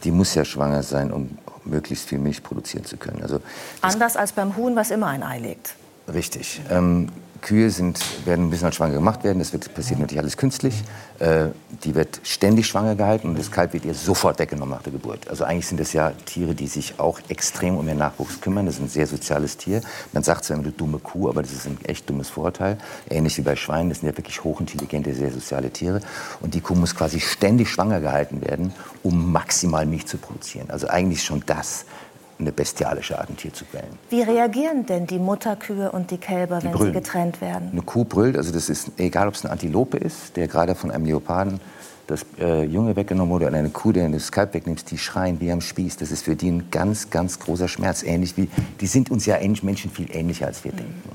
Die muss ja schwanger sein, um möglichst viel Milch produzieren zu können. Also Anders als beim Huhn, was immer ein Ei legt. Richtig. Ähm, Kühe sind, werden ein bisschen als schwanger gemacht werden. Das wird, passiert natürlich alles künstlich. Äh, die wird ständig schwanger gehalten und das Kalb wird ihr sofort weggenommen nach der Geburt. Also eigentlich sind das ja Tiere, die sich auch extrem um ihren Nachwuchs kümmern. Das ist ein sehr soziales Tier. Man sagt zwar immer, du dumme Kuh, aber das ist ein echt dummes Vorurteil. Ähnlich wie bei Schweinen. Das sind ja wirklich hochintelligente, sehr soziale Tiere. Und die Kuh muss quasi ständig schwanger gehalten werden, um maximal Milch zu produzieren. Also eigentlich schon das eine bestialische Art, ein Tier zu quälen. Wie reagieren denn die Mutterkühe und die Kälber, wenn brüllen. sie getrennt werden? Eine Kuh brüllt, also das ist egal, ob es eine Antilope ist, der gerade von einem Leoparden das äh, Junge weggenommen wurde, oder eine Kuh, der das Kalb wegnimmt, die schreien wie am Spieß. Das ist für die ein ganz, ganz großer Schmerz. Ähnlich wie, die sind uns ja ähnlich, Menschen viel ähnlicher, als wir denken.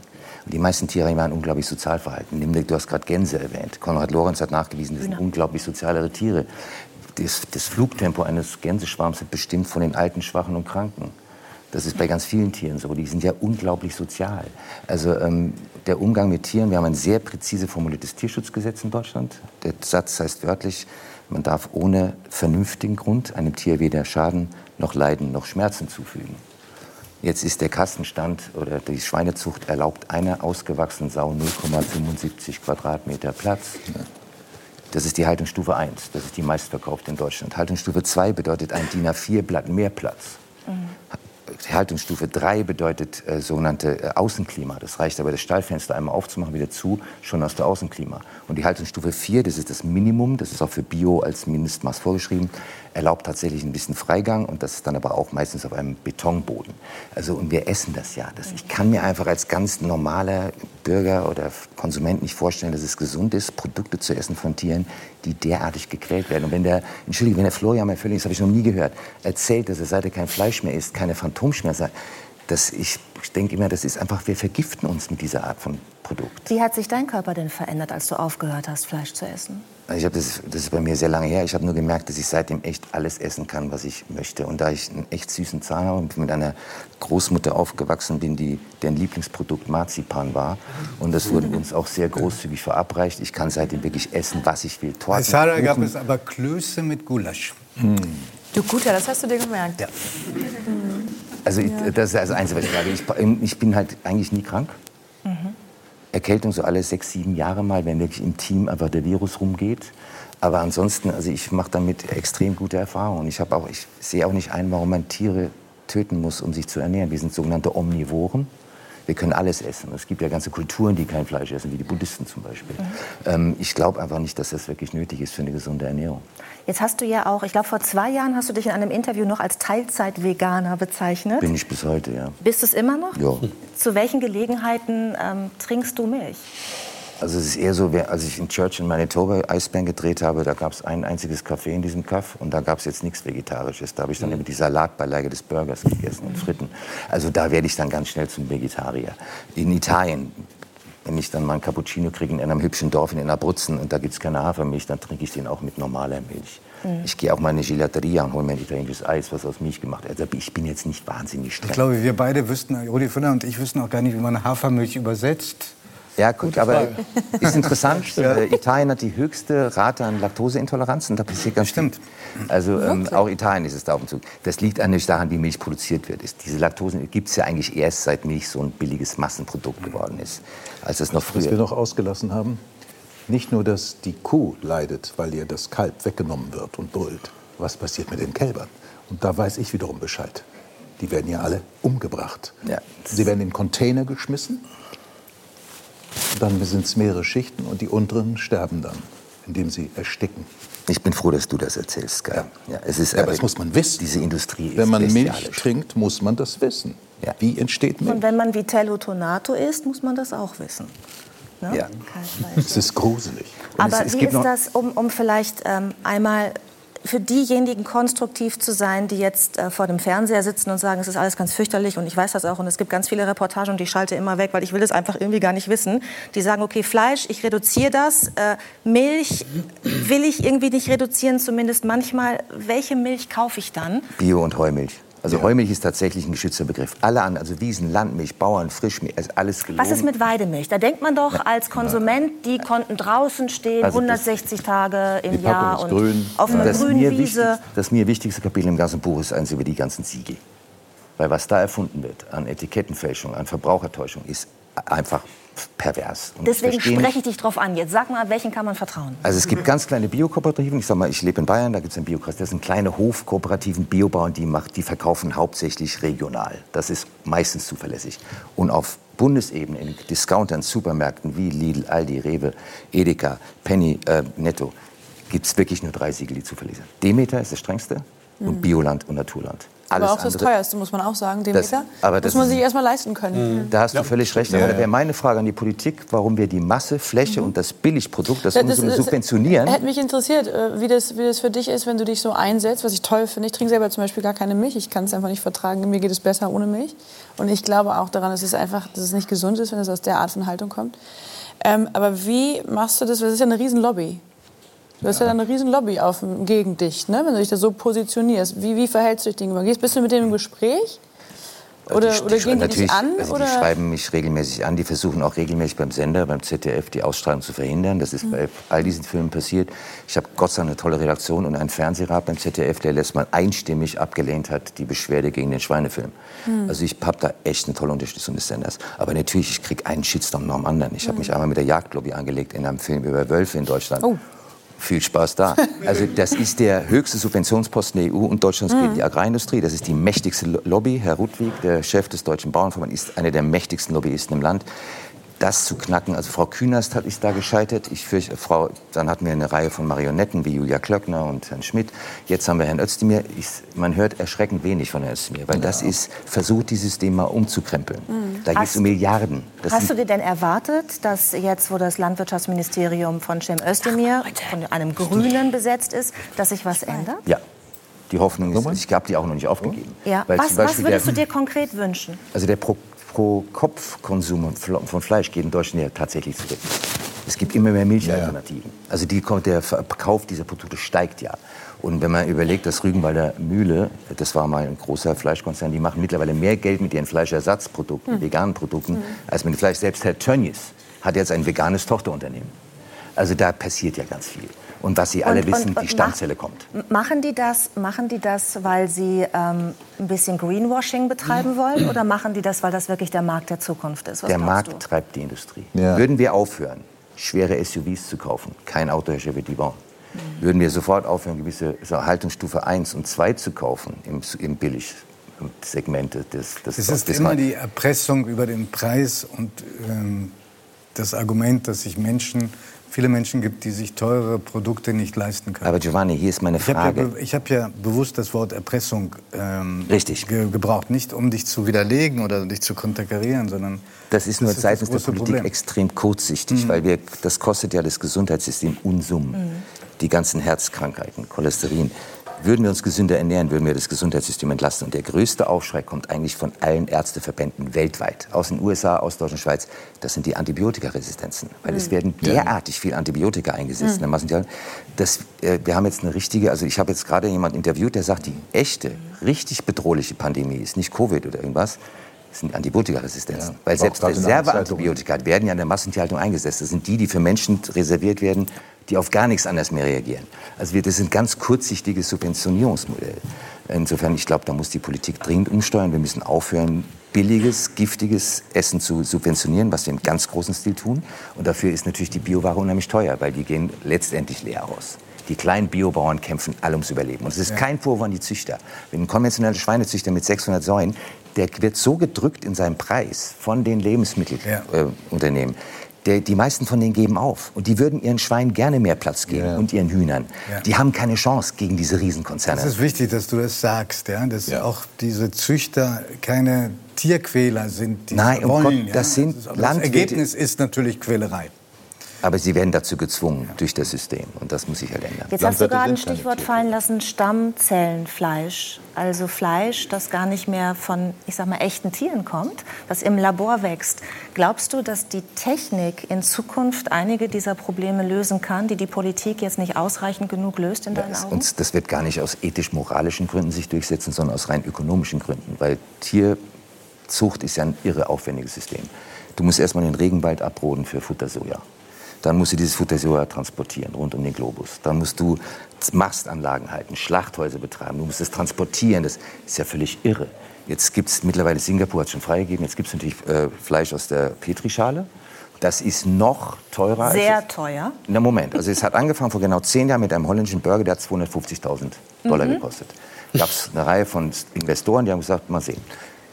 Und die meisten Tiere haben ein unglaublich Sozialverhalten. Du hast gerade Gänse erwähnt. Konrad Lorenz hat nachgewiesen, das sind unglaublich sozialere Tiere. Das, das Flugtempo eines Gänseschwarms wird bestimmt von den Alten, Schwachen und Kranken. Das ist bei ganz vielen Tieren so. Die sind ja unglaublich sozial. Also ähm, der Umgang mit Tieren, wir haben ein sehr präzise formuliertes Tierschutzgesetz in Deutschland. Der Satz heißt wörtlich, man darf ohne vernünftigen Grund einem Tier weder Schaden noch Leiden noch Schmerzen zufügen. Jetzt ist der Kassenstand oder die Schweinezucht erlaubt einer ausgewachsenen Sau 0,75 Quadratmeter Platz. Das ist die Haltungsstufe 1. Das ist die meistverkaufte in Deutschland. Haltungsstufe 2 bedeutet ein DIN A4-Blatt mehr Platz. Haltungsstufe 3 bedeutet äh, sogenannte äh, Außenklima. Das reicht aber, das Stallfenster einmal aufzumachen, wieder zu, schon aus der Außenklima. Und die Haltungsstufe 4, das ist das Minimum, das ist auch für Bio als Mindestmaß vorgeschrieben, erlaubt tatsächlich ein bisschen Freigang und das ist dann aber auch meistens auf einem Betonboden. Also und wir essen das ja. Das, ich kann mir einfach als ganz normaler Bürger oder Konsument nicht vorstellen, dass es gesund ist, Produkte zu essen von Tieren, die derartig gequält werden. Und wenn der, Entschuldigung, wenn der Florian, mein Völlig, das habe ich noch nie gehört, erzählt, dass er seit er kein Fleisch mehr isst, keine Phantomschmerzen hat, das, ich, ich denke immer, das ist einfach, wir vergiften uns mit dieser Art von Produkt. Wie hat sich dein Körper denn verändert, als du aufgehört hast, Fleisch zu essen? Ich hab das, das ist bei mir sehr lange her. Ich habe nur gemerkt, dass ich seitdem echt alles essen kann, was ich möchte. Und da ich einen echt süßen Zahn habe und mit einer Großmutter aufgewachsen bin, die, deren Lieblingsprodukt Marzipan war. Und das wurde uns auch sehr großzügig verabreicht. Ich kann seitdem wirklich essen, was ich will. Bei Torten, Sarah gab Kuchen. es aber Klöße mit Gulasch. Du Guter, das hast du dir gemerkt. Ja. Also ich, das ist das Einzige, was ich sage. Ich, ich bin halt eigentlich nie krank. Erkältung so alle sechs, sieben Jahre mal, wenn wirklich im Team einfach der Virus rumgeht. Aber ansonsten, also ich mache damit extrem gute Erfahrungen. Ich, auch, ich sehe auch nicht ein, warum man Tiere töten muss, um sich zu ernähren. Wir sind sogenannte Omnivoren. Wir können alles essen. Es gibt ja ganze Kulturen, die kein Fleisch essen, wie die Buddhisten zum Beispiel. Ähm, ich glaube einfach nicht, dass das wirklich nötig ist für eine gesunde Ernährung. Jetzt hast du ja auch, ich glaube vor zwei Jahren hast du dich in einem Interview noch als Teilzeit-Veganer bezeichnet. Bin ich bis heute, ja. Bist du es immer noch? Ja. Zu welchen Gelegenheiten ähm, trinkst du Milch? Also es ist eher so, als ich in Church in Manitoba Eisbären gedreht habe, da gab es ein einziges Café in diesem Kaff und da gab es jetzt nichts Vegetarisches. Da habe ich dann immer die Salatbeilage des Burgers gegessen und Fritten. Also da werde ich dann ganz schnell zum Vegetarier. In Italien, wenn ich dann mal einen Cappuccino kriege in einem hübschen Dorf in Abruzzen und da gibt es keine Hafermilch, dann trinke ich den auch mit normaler Milch. Ich gehe auch mal in eine Gelateria und hole mir ein italienisches Eis, was aus Milch gemacht ist. Also ich bin jetzt nicht wahnsinnig streng. Ich glaube, wir beide wüssten, Rudi Völler und ich wüssten auch gar nicht, wie man Hafermilch übersetzt. Ja, gut, aber ist interessant. äh, Italien hat die höchste Rate an Laktoseintoleranzen. Da passiert ganz Stimmt. Viel. Also ähm, auch Italien ist es da auf dem Zug. Das liegt an daran, wie Milch produziert wird. Ist, diese Laktose gibt es ja eigentlich erst, seit Milch so ein billiges Massenprodukt geworden ist. Als es noch Was wir früher. noch ausgelassen haben, nicht nur, dass die Kuh leidet, weil ihr das Kalb weggenommen wird und brüllt. Was passiert mit den Kälbern? Und da weiß ich wiederum Bescheid. Die werden ja alle umgebracht. Ja. Sie werden in Container geschmissen. Dann sind es mehrere Schichten und die unteren sterben dann, indem sie ersticken. Ich bin froh, dass du das erzählst, Kai. Ja. es ist, Ja, aber das muss man wissen. Diese Industrie ist Wenn man Milch trinkt, muss man das wissen. Ja. Wie entsteht Und Milch? wenn man Vitello Tonato isst, muss man das auch wissen. Ne? Ja. Es ist gruselig. Und Aber es- es wie ist das, um, um vielleicht ähm, einmal für diejenigen konstruktiv zu sein, die jetzt äh, vor dem Fernseher sitzen und sagen, es ist alles ganz fürchterlich und ich weiß das auch und es gibt ganz viele Reportagen und ich schalte immer weg, weil ich will es einfach irgendwie gar nicht wissen. Die sagen, okay, Fleisch, ich reduziere das, äh, Milch will ich irgendwie nicht reduzieren, zumindest manchmal. Welche Milch kaufe ich dann? Bio- und Heumilch. Also Heumilch ist tatsächlich ein geschützter Begriff. Alle an, also Wiesen, Landmilch, Bauern, Frischmilch, ist alles gelogen. Was ist mit Weidemilch? Da denkt man doch als Konsument, die konnten draußen stehen, Also das- 160 Tage im Jahr und grün. auf einer grünen Wiese. das mir wichtigste Kapitel im ganzen Buch ist eins über die ganzen Siegel. Weil was da erfunden wird an Etikettenfälschung, an Verbrauchertäuschung, ist einfach pervers. Und Deswegen spreche ich dich drauf an. Jetzt sag mal, welchen kann man vertrauen? also es gibt ganz kleine Biokooperativen. Ich sag mal, ich lebe in Bayern, da gibt es ein Biokrass. Das sind kleine Hofkooperativen, Biobauern, die, macht, die verkaufen hauptsächlich regional. Das ist meistens zuverlässig. Und auf Bundesebene in Discountern, Supermärkten wie Lidl, Aldi, Rewe, Edeka, Penny, äh, Netto gibt es wirklich nur drei Siegel, die zuverlässig sind. Demeter ist das strengste und Bioland und Naturland. Alles aber auch das andere- teuerste, muss man auch sagen, Das- Demeter. aber das muss man sich erstmal leisten können. Da hast du völlig recht. Aber Ja, da ja. wäre meine Frage an die Politik, warum wir die Masse, Fläche und das Billigprodukt, das, Das- uns das- subventionieren. Hätte mich interessiert, äh, wie das, wie das für dich ist, wenn du dich so einsetzt, was ich toll finde. Ich trinke selber zum Beispiel gar keine Milch. Ich kann es einfach nicht vertragen. Mir geht es besser ohne Milch. Und ich glaube auch daran, dass es einfach, dass es nicht gesund ist, wenn es aus der Art von Haltung kommt. Ähm, aber wie machst du das? Das ist ja eine Riesenlobby. Du hast ja, dann eine Riesenlobby auf, gegen dich, ne? wenn du dich da so positionierst. Wie, wie verhältst du dich gegenüber? Gehst, bist du mit denen im Gespräch? Oder, Die- oder die- gehen die dich an? Also die schreiben mich regelmäßig an. Die versuchen auch regelmäßig beim Sender, beim ZDF, die Ausstrahlung zu verhindern. Das Mhm. ist bei all diesen Filmen passiert. Ich habe Gott sei Dank eine tolle Redaktion und einen Fernsehrat beim ZDF, der letztes Mal einstimmig abgelehnt hat, die Beschwerde gegen den Schweinefilm. Mhm. Also ich habe da echt eine tolle Unterstützung des Senders. Aber natürlich, ich kriege einen Shitstorm nach dem anderen. Ich habe mich einmal mit der Jagdlobby angelegt in einem Film über Wölfe in Deutschland. Oh. Viel Spaß da. Also das ist der höchste Subventionsposten der EU und Deutschlands geht in die Agrarindustrie. Das ist die mächtigste Lo- Lobby. Herr Rudwig, der Chef des Deutschen Bauernverbandes, ist einer der mächtigsten Lobbyisten im Land. Das zu knacken, also Frau Künast hat ist da gescheitert. Ich fürchte, Frau, dann hatten wir eine Reihe von Marionetten wie Julia Klöckner und Herrn Schmidt. Jetzt haben wir Herrn Özdemir. Ich, man hört erschreckend wenig von Herrn Özdemir, weil das ist versucht, dieses System mal umzukrempeln. Da geht es um Milliarden. Das Hast du dir denn erwartet, dass jetzt, wo das Landwirtschaftsministerium von Cem Özdemir, von einem Grünen besetzt ist, dass sich was ändert? ja, die Hoffnung ist, ich habe die auch noch nicht aufgegeben. Ja. Weil Was, was würdest der- du dir konkret wünschen? Also der Pro- Pro-Kopf-Konsum von von Fleisch geht in Deutschland ja tatsächlich zurück. Es gibt immer mehr Milchalternativen. Also die, der Verkauf dieser Produkte steigt ja. Und wenn man überlegt, dass Rügenwalder Mühle, das war mal ein großer Fleischkonzern, die machen mittlerweile mehr Geld mit ihren Fleischersatzprodukten, veganen Produkten, als mit dem Fleisch. Selbst Herr Tönnies hat jetzt ein veganes Tochterunternehmen. Also da passiert ja ganz viel. Und was Sie alle Und- wissen, und- und die Stammzelle kommt. M- Machen die das, machen die das weil sie ähm, ein bisschen Greenwashing betreiben wollen? Oder machen die das, weil das wirklich der Markt der Zukunft ist? Was Der Markt du? treibt die Industrie. Ja. Würden wir aufhören, schwere SUVs zu kaufen, kein Autohersteller wird die bauen. Mhm. Würden wir sofort aufhören, gewisse so Haltungsstufe 1 und 2 zu kaufen im, im Billigsegment des, des, Es des ist immer die Erpressung über den Preis und ähm, das Argument, dass sich Menschen, viele Menschen gibt, die sich teure Produkte nicht leisten können. Aber Giovanni, hier ist meine Ich habe ja, Frage. hab ja bewusst das Wort Erpressung ähm, Richtig. Ge gebraucht. Nicht um dich zu widerlegen oder dich zu konterkarieren, sondern Das ist nur das seitens der Politik Problem. extrem kurzsichtig, weil wir, das kostet ja das Gesundheitssystem Unsummen. Die ganzen Herzkrankheiten, Cholesterin. Würden wir uns gesünder ernähren, würden wir das Gesundheitssystem entlasten. Und der größte Aufschrei kommt eigentlich von allen Ärzteverbänden weltweit, aus den USA, aus Deutschland, Schweiz. Das sind die Antibiotikaresistenzen. Weil es werden derartig viel Antibiotika eingesetzt in der Massentierhaltung. Das, äh, wir haben jetzt eine richtige, also ich habe jetzt gerade jemanden interviewt, der sagt, die echte, richtig bedrohliche Pandemie ist nicht Covid oder irgendwas, das sind Antibiotikaresistenzen. Ja, Weil selbst Reserveantibiotika werden ja in der Massentierhaltung eingesetzt. Das sind die, die für Menschen reserviert werden, die auf gar nichts anderes mehr reagieren. Also wir, das sind ganz kurzsichtige Subventionierungsmodelle. Insofern, ich glaube, da muss die Politik dringend umsteuern. Wir müssen aufhören, billiges, giftiges Essen zu subventionieren, was wir im ganz großen Stil tun. Und dafür ist natürlich die Bioware unheimlich teuer, weil die gehen letztendlich leer aus. Die kleinen Biobauern kämpfen alle ums Überleben. Und es ist kein Vorwurf an die Züchter. Wenn ein konventioneller Schweinezüchter mit 600 Säuen, der wird so gedrückt in seinem Preis von den Lebensmittelunternehmen. Äh, Unternehmen. Der, die meisten von denen geben auf. Und die würden ihren Schweinen gerne mehr Platz geben Ja. und ihren Hühnern. Ja. Die haben keine Chance gegen diese Riesenkonzerne. Es ist wichtig, dass du das sagst, ja? dass auch diese Züchter keine Tierquäler sind, die Nein, um wollen. Gott, ja? das sind das Landwirte. Ergebnis ist natürlich Quälerei. Aber sie werden dazu gezwungen durch das System. Und das muss sich halt ändern. Jetzt hast du gerade ein Stichwort fallen lassen, Stammzellenfleisch. Also Fleisch, das gar nicht mehr von, ich sag mal, echten Tieren kommt, das im Labor wächst. Glaubst du, dass die Technik in Zukunft einige dieser Probleme lösen kann, die die Politik jetzt nicht ausreichend genug löst in deinen Das, Augen? und das wird gar nicht aus ethisch-moralischen Gründen sich durchsetzen, sondern aus rein ökonomischen Gründen. Weil Tierzucht ist ja ein irre aufwendiges System. Du musst erstmal den Regenwald abroden für Futtersoja. Dann musst du dieses Futtersoja transportieren rund um den Globus. Dann musst du Mastanlagen halten, Schlachthäuser betreiben. Du musst es transportieren. Das ist ja völlig irre. Jetzt gibt es mittlerweile, Singapur hat schon freigegeben, jetzt gibt es natürlich äh, Fleisch aus der Petrischale. Das ist noch teurer. als Sehr es- teuer. na Moment, also es hat angefangen vor genau zehn Jahren mit einem holländischen Burger, der hat 250.000 Dollar Mhm. gekostet. Gab es eine Reihe von Investoren, die haben gesagt, mal sehen.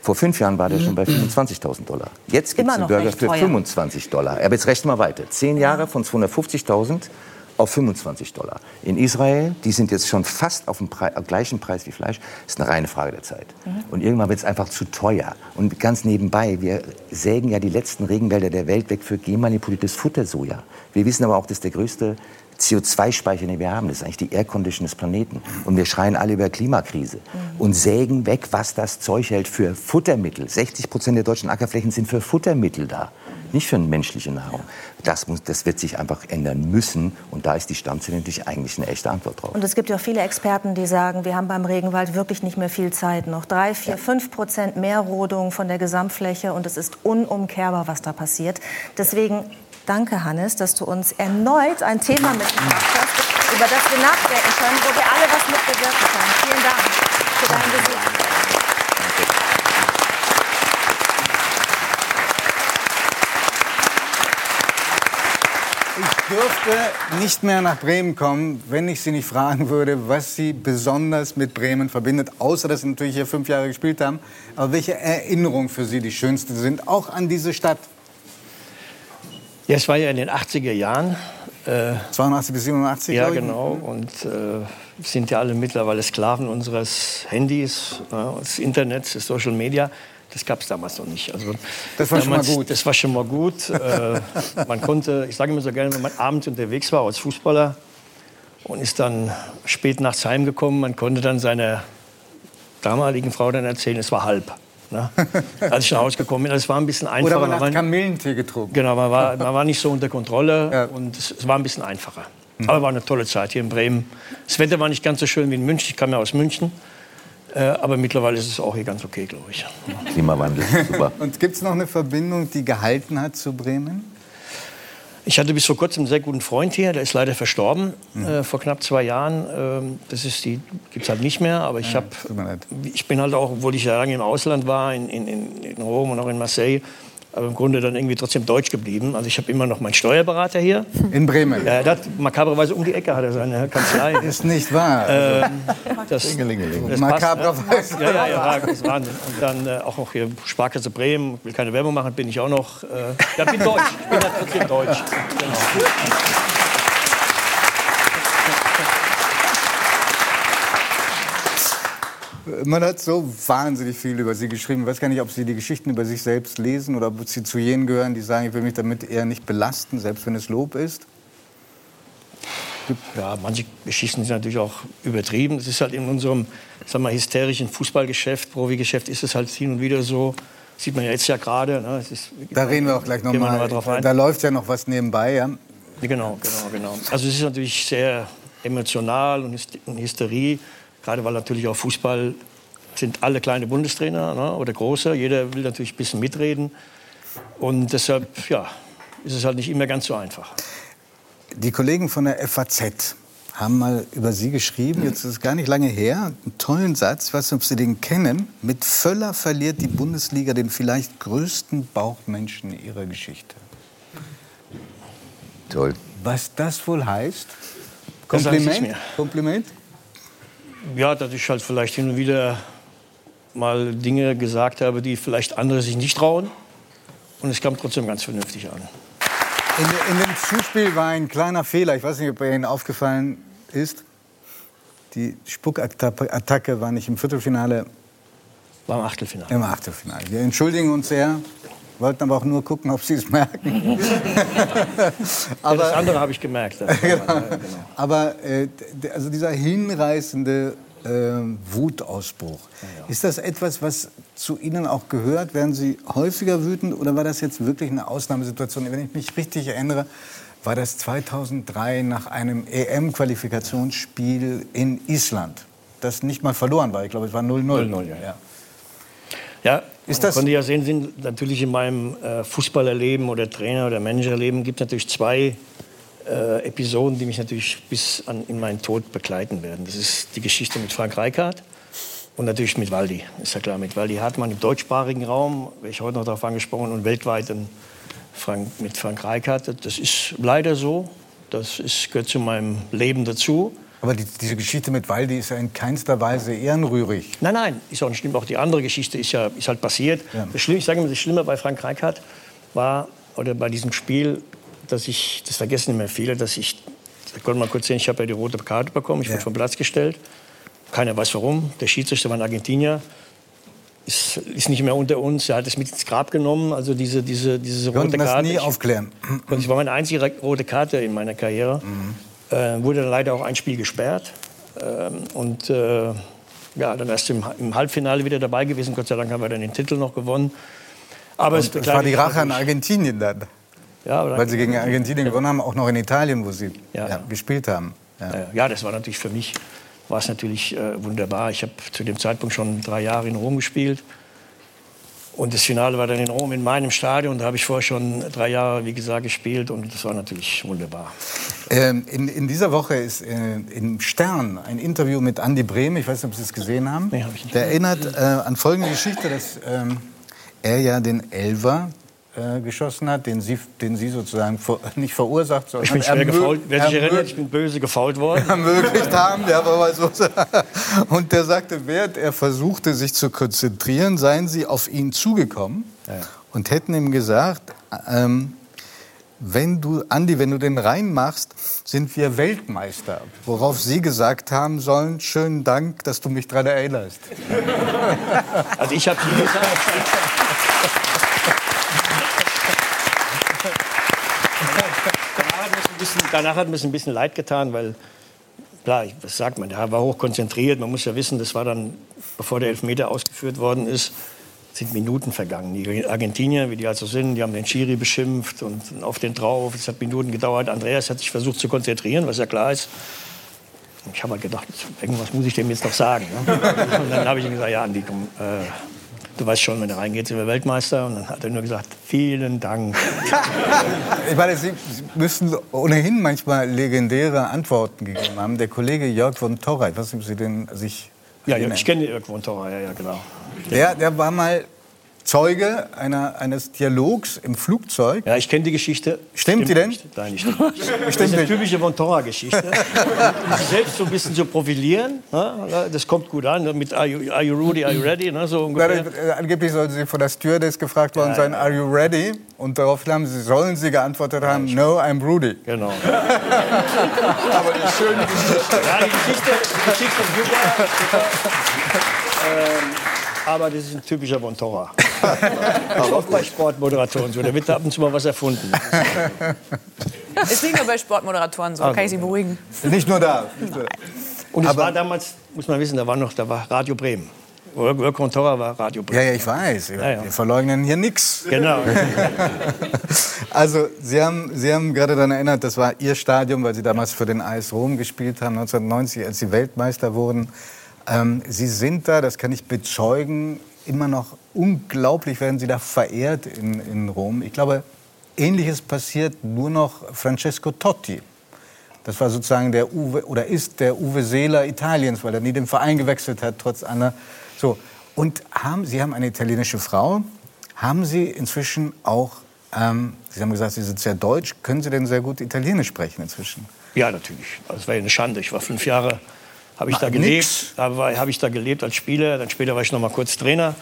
Vor fünf Jahren war der schon bei 25.000 Dollar. Jetzt gibt es einen Burger für teuer. 25 Dollar. Aber jetzt rechnen wir weiter. Zehn Jahre von 250.000 auf 25 Dollar. In Israel, die sind jetzt schon fast auf dem Pre gleichen Preis wie Fleisch, ist eine reine Frage der Zeit. Und irgendwann wird es einfach zu teuer. Und ganz nebenbei, wir sägen ja die letzten Regenwälder der Welt weg für genmanipuliertes Futtersoja. Wir wissen aber auch, dass der größte CO2-Speicher, den wir haben, das ist eigentlich die Aircondition des Planeten. Und wir schreien alle über Klimakrise und sägen weg, was das Zeug hält für Futtermittel. 60 Prozent der deutschen Ackerflächen sind für Futtermittel da, nicht für menschliche Nahrung. Das, muss, das wird sich einfach ändern müssen. Und da ist die Stammzelle natürlich eigentlich eine echte Antwort drauf. Und es gibt ja auch viele Experten, die sagen, wir haben beim Regenwald wirklich nicht mehr viel Zeit. Noch drei, vier, fünf Prozent mehr Rodung von der Gesamtfläche und es ist unumkehrbar, was da passiert. Deswegen danke, Hannes, dass du uns erneut ein Thema mitgebracht hast, über das wir nachdenken können, wo wir alle was mitbewirken können. Vielen Dank für deinen Besuch. Ich dürfte nicht mehr nach Bremen kommen, wenn ich Sie nicht fragen würde, was Sie besonders mit Bremen verbindet. Außer, dass Sie natürlich hier fünf Jahre gespielt haben. Aber welche Erinnerungen für Sie die schönsten sind, auch an diese Stadt? Ja, es war ja in den 80er Jahren. Äh, 82 bis 87, ja, genau. Und äh, sind ja alle mittlerweile Sklaven unseres Handys, ja, des Internets, des Social Media. Das gab es damals noch nicht. Also, Das war schon mal damals- gut. Das war schon mal gut. äh, man konnte, ich sage immer so gerne, wenn man abends unterwegs war als Fußballer und ist dann spät nachts heimgekommen, man konnte dann seiner damaligen Frau dann erzählen, es war halb. Ne? Als ich nach Hause gekommen bin, es war ein bisschen einfacher. Oder man hat Kamillentee getrunken. Genau, man war, man war nicht so unter Kontrolle Ja. und es, es war ein bisschen einfacher. Aber war eine tolle Zeit hier in Bremen. Das Wetter war nicht ganz so schön wie in München. Ich kam ja aus München. Äh, aber mittlerweile ist es auch hier ganz okay, glaube ich. Klimawandel, super. Und gibt es noch eine Verbindung, die gehalten hat zu Bremen? Ich hatte bis vor kurzem einen sehr guten Freund hier, der ist leider verstorben äh, vor knapp zwei Jahren. Ähm, das ist die gibt's halt nicht mehr, aber ich habe mir leid. ich bin halt auch, obwohl ich ja lange im Ausland war, in, in, in in Rom und auch in Marseille, aber im Grunde dann irgendwie trotzdem deutsch geblieben. Also ich habe immer noch meinen Steuerberater hier. In Bremen. Ja, hat makabrerweise um die Ecke hat er seine Kanzlei. Ist nicht wahr. Ähm, das, Klingelingeling. das Makabrerweise. ne? Ja, ja, ja, das ist Wahnsinn. Und dann äh, auch noch hier Sparkasse Bremen, will keine Werbung machen, bin ich auch noch. Äh, ja, bin deutsch, bin halt trotzdem deutsch. Genau. Man hat so wahnsinnig viel über Sie geschrieben. Ich weiß gar nicht, ob Sie die Geschichten über sich selbst lesen oder ob Sie zu jenen gehören, die sagen, ich will mich damit eher nicht belasten, selbst wenn es Lob ist. Ja, manche Geschichten sind natürlich auch übertrieben. Es ist halt in unserem sag mal, hysterischen Fußballgeschäft, Profigeschäft ist es halt hin und wieder so. Sieht man ja jetzt ja gerade. Ne? Ist- Da reden wir auch gleich nochmal. mal drauf ein. Da läuft ja noch was nebenbei. Ja? Genau, genau, genau. Also es ist natürlich sehr emotional und Hysterie, gerade weil natürlich auch Fußball sind alle kleine Bundestrainer ne, oder große. Jeder will natürlich ein bisschen mitreden. Und deshalb, ja, ist es halt nicht immer ganz so einfach. Die Kollegen von der FAZ haben mal über Sie geschrieben, jetzt ist es gar nicht lange her, einen tollen Satz, ich weiß nicht, ob Sie den kennen. Mit Völler verliert die Bundesliga den vielleicht größten Bauchmenschen ihrer Geschichte. Toll. Was das wohl heißt? Das Kompliment? Kompliment? Ja, dass ich halt vielleicht hin und wieder mal Dinge gesagt habe, die vielleicht andere sich nicht trauen. Und es kam trotzdem ganz vernünftig an. In, in dem Zuspiel war ein kleiner Fehler. Ich weiß nicht, ob er Ihnen aufgefallen ist. Die Spuckattacke war nicht im Viertelfinale, War im Achtelfinale. im Achtelfinale. Wir entschuldigen uns sehr, wollten aber auch nur gucken, ob Sie es merken. Ja, das aber andere habe ich gemerkt. genau. aber äh, also dieser hinreißende äh, Wutausbruch, ist das etwas, was zu Ihnen auch gehört? Werden Sie häufiger wütend oder war das jetzt wirklich eine Ausnahmesituation? Wenn ich mich richtig erinnere, war das 2003 nach einem EM-Qualifikationsspiel in Island, das nicht mal verloren war. Ich glaube, es war 0-0. 0-0, ja. ja. Ja, Ist man das- konnte ja sehen, sind natürlich in meinem äh, Fußballerleben oder Trainer- oder Managerleben gibt es natürlich zwei äh, Episoden, die mich natürlich bis an, in meinen Tod begleiten werden. Das ist die Geschichte mit Frank Rijkaard Und natürlich mit Waldi, ist ja klar. Mit Waldi Hartmann im deutschsprachigen Raum, werde ich heute noch darauf angesprochen, und weltweit Frank, mit Frank Rijkaard. Das ist leider so. Das ist, gehört zu meinem Leben dazu. Aber die, diese Geschichte mit Waldi ist ja in keinster Weise ehrenrührig. Nein, nein, ist auch nicht schlimm. Auch die andere Geschichte ist ja ist halt passiert. Ja. Das Schlimme, ich sage mal, das Schlimme bei Frank Rijkaard war, oder bei diesem Spiel, dass ich, das vergessen immer viele, dass ich, ich konnte mal kurz sehen, ich habe ja die rote Karte bekommen, ich wurde Ja. vom Platz gestellt. Keiner weiß warum. Der Schiedsrichter war ein Argentinier. Ist, ist nicht mehr unter uns. Er hat es mit ins Grab genommen. Also diese, diese, diese rote konnten das Karte. nie Ich- aufklären. und es war meine einzige rote Karte in meiner Karriere. Äh, wurde dann leider auch ein Spiel gesperrt. Ähm, und äh, ja, dann erst im, im Halbfinale wieder dabei gewesen. Gott sei Dank haben wir dann den Titel noch gewonnen. Aber es Das war die Rache an Argentinien dann. Ja, aber Weil sie gegen Argentinien gewonnen haben, auch noch in Italien, wo sie Ja. ja, gespielt haben. Ja. Ja, ja, das war natürlich für mich war es natürlich äh, wunderbar. Ich habe zu dem Zeitpunkt schon drei Jahre in Rom gespielt. Und das Finale war dann in Rom in meinem Stadion. Da habe ich vorher schon drei Jahre, wie gesagt, gespielt. Und das war natürlich wunderbar. Ähm, in, in dieser Woche ist äh, im Stern ein Interview mit Andy Brehm. Ich weiß nicht, ob Sie es gesehen haben. Nee, hab ich nicht. Der erinnert äh, an folgende Geschichte, dass ähm, er ja den Elver äh, geschossen hat, den Sie, den Sie sozusagen ver nicht verursacht, sondern Ich bin schwer gefault. Wer sich erinnert, ich bin böse gefault worden. ermöglicht haben. Ja, aber so. Und der sagte, während er versuchte, sich zu konzentrieren, seien sie auf ihn zugekommen und hätten ihm gesagt, ähm, wenn du, Andi, wenn du den reinmachst, sind wir Weltmeister. Worauf Sie gesagt haben sollen, schönen Dank, dass du mich daran erinnerst. Also ich habe gesagt. danach hat mir es ein bisschen, danach hat mir es ein bisschen leid getan, weil klar, was sagt man, der war hoch konzentriert. Man muss ja wissen, das war dann, bevor der Elfmeter ausgeführt worden ist, sind Minuten vergangen. Die Argentinier, wie die also sind, die haben den Schiri beschimpft und auf den drauf. Es hat Minuten gedauert. Andreas hat sich versucht zu konzentrieren, was ja klar ist. Ich habe halt gedacht, irgendwas muss ich dem jetzt noch sagen. Ne? Und dann habe ich ihm gesagt, ja, Andi, komm, äh, du weißt schon, wenn er reingeht, sind wir Weltmeister. Und dann hat er nur gesagt, vielen Dank. Ich meine, Sie, müssen ohnehin manchmal legendäre Antworten gegeben haben. Der Kollege Jörg von weiß nicht, ob Sie den sich Ja, ich kenne Jörg von Torra, ja, ja, genau. Der, der war mal Zeuge einer, eines Dialogs im Flugzeug. Ja, ich kenne die Geschichte. Stimmt die denn? Nicht. Nein, nicht. Das ist eine typische von Torra-Geschichte. Um sich selbst so ein bisschen zu profilieren. Ne? Das kommt gut an. Mit Are you, are you ready, are you ready? Ne? So ungefähr. äh, angeblich sollen Sie von der Stewardess gefragt worden Ja, sein, are you ready? Und daraufhin haben Sie, sollen Sie geantwortet haben, no, I'm Rudy. Genau. Aber eine schöne Geschichte. Ja, die Geschichte, die Geschichte ist super. super. Ähm, aber das ist ein typischer von Ist auch bei Sportmoderatoren so. Da wird ab und zu mal was erfunden. Ist nicht nur bei Sportmoderatoren so, kann ich Sie beruhigen. Nicht nur da. Und es Aber- war damals, muss man wissen, da war noch, da war Radio Bremen. Von Torra war Radio Bremen. Ja, ja, ich weiß. Ja, ja. Wir verleugnen hier nichts. Genau. Also, Sie haben, Sie haben gerade daran erinnert, das war Ihr Stadion, weil Sie damals für den AS Rom gespielt haben, 1990, als Sie Weltmeister wurden. Ähm, Sie sind da, das kann ich bezeugen, immer noch unglaublich werden Sie da verehrt in, in Rom. Ich glaube, Ähnliches passiert nur noch Francesco Totti. Das war sozusagen der Uwe, oder ist der Uwe Seeler Italiens, weil er nie den Verein gewechselt hat, trotz aller. So. Und haben, Sie haben eine italienische Frau. Haben Sie inzwischen auch, ähm, Sie haben gesagt, Sie sind sehr deutsch. Können Sie denn sehr gut Italienisch sprechen inzwischen? Ja, natürlich. Das ja eine Schande. Ich war fünf Jahre, habe ich da gelebt. habe ich da gelebt als Spieler. Dann später war ich noch mal kurz Trainer.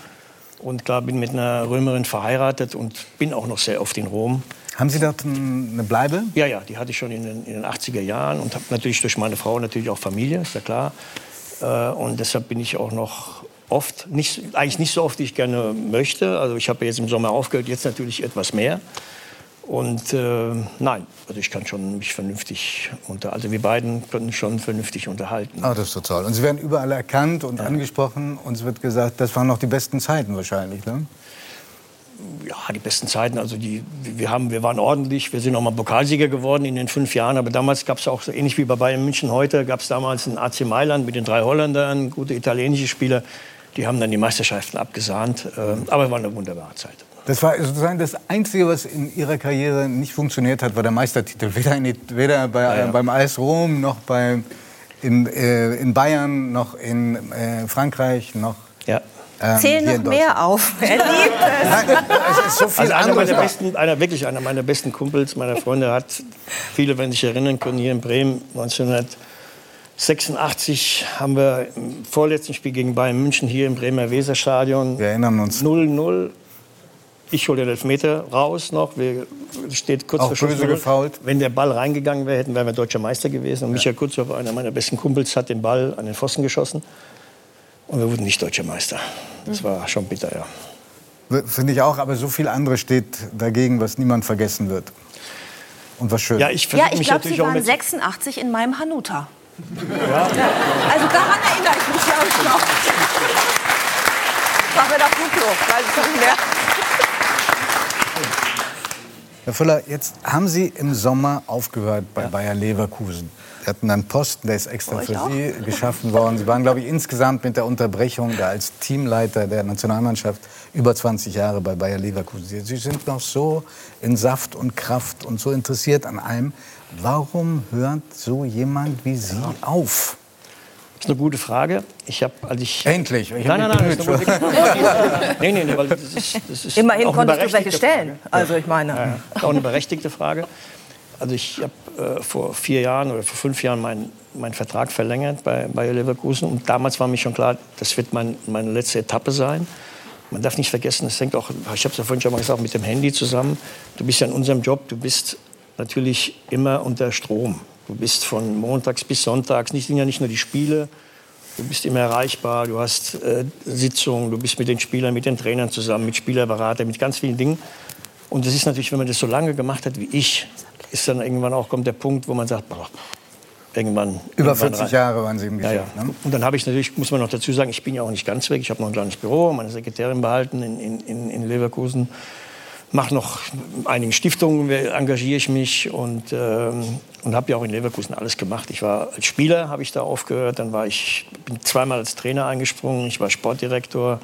Und klar, bin mit einer Römerin verheiratet und bin auch noch sehr oft in Rom. Haben Sie dort eine Bleibe? Ja, ja, die hatte ich schon in den, in den 80er Jahren und habe natürlich durch meine Frau natürlich auch Familie, ist ja klar. Äh, und deshalb bin ich auch noch oft, nicht, eigentlich nicht so oft, wie ich gerne möchte. Also ich habe jetzt im Sommer aufgehört, jetzt natürlich etwas mehr. Und äh, nein, also ich kann schon mich vernünftig unter, also wir beiden können schon vernünftig unterhalten. Oh, das ist so toll. Und Sie werden überall erkannt und angesprochen. Und es wird gesagt, das waren noch die besten Zeiten wahrscheinlich. Ne? ja, die besten Zeiten. Also die, wir, haben, wir waren ordentlich. Wir sind auch mal Pokalsieger geworden in den fünf Jahren. Aber damals gab es auch so ähnlich wie bei Bayern München heute, gab es damals einen AC Mailand mit den drei Holländern, gute italienische Spieler. Die haben dann die Meisterschaften abgesahnt. Ähm, Aber es war eine wunderbare Zeit. Das war sozusagen das Einzige, was in Ihrer Karriere nicht funktioniert hat, war der Meistertitel. Weder, in, weder bei, Ja, ja. beim AS Rom noch beim, in, äh, in Bayern, noch in äh, Frankreich, noch. Ja. ähm, Zähl noch mehr auf. Er liebt es. Es ist so viel Also einer meiner besten, einer, wirklich einer meiner besten Kumpels, meiner Freunde, hat, viele werden sich erinnern können, hier in Bremen 1986 haben wir im vorletzten Spiel gegen Bayern München hier im Bremer Weserstadion Wir erinnern uns. 0-0. Ich hole den Elfmeter raus noch. Wir, steht kurz Auch vor Schluss böse 0-0. gefoult. Wenn der Ball reingegangen wäre, hätten wären wir deutscher Meister gewesen. Und Michael Kutzhoff, einer meiner besten Kumpels, hat den Ball an den Pfosten geschossen. Und wir wurden nicht deutscher Meister. Das war schon bitter, ja. Finde ich auch, aber so viel andere steht dagegen, was niemand vergessen wird. Und was schön. Ja, ich Ja, ich mich glaube, Sie auch waren mit 86 in meinem Hanuta. Also daran erinnere ich mich, ich, noch. War mir da Fluglo, weiß ich nicht mehr. Herr Füller, jetzt haben Sie im Sommer aufgehört bei Bayer Leverkusen. Sie hatten einen Posten, der ist extra Oh, für auch. Sie geschaffen worden. Sie waren, glaube ich, insgesamt mit der Unterbrechung da als Teamleiter der Nationalmannschaft über 20 Jahre bei Bayer Leverkusen. Sie- Sie sind noch so in Saft und Kraft und so interessiert an allem. Warum hört so jemand wie Sie auf? Das ist eine gute Frage. Ich habe, als ich Endlich. Ich nein, nein, nein, das ist nee, nee, nee, weil das ist, das ist Immerhin konntest du welche stellen. Frage. Also ich meine. Ja, ja. Auch eine berechtigte Frage. Also ich habe äh, vor vier Jahren oder vor fünf Jahren meinen meinen Vertrag verlängert bei Bayer Leverkusen und damals war mir schon klar, das wird mein, meine letzte Etappe sein. Man darf nicht vergessen, es hängt auch, ich habe es ja vorhin schon mal gesagt, mit dem Handy zusammen. Du bist ja in unserem Job, du bist natürlich immer unter Strom. Du bist von montags bis sonntags, nicht, sind ja nicht nur die Spiele, Du bist immer erreichbar, du hast äh, Sitzungen, du bist mit den Spielern, mit den Trainern zusammen, mit Spielerberatern, mit ganz vielen Dingen. Und das ist natürlich, wenn man das so lange gemacht hat wie ich, ist dann irgendwann auch kommt der Punkt, wo man sagt, boah, irgendwann. Über irgendwann 40 rein. Jahre waren Sie im Ja, Geschäft. ja. Ne? Und dann habe ich natürlich, muss man noch dazu sagen, ich bin ja auch nicht ganz weg. Ich habe noch ein kleines Büro, meine Sekretärin behalten in, in, in Leverkusen. Mache noch in einigen Stiftungen, engagiere ich mich und, ähm, und habe ja auch in Leverkusen alles gemacht. Ich war als Spieler, habe ich da aufgehört, dann war ich, bin zweimal als Trainer eingesprungen, ich war Sportdirektor,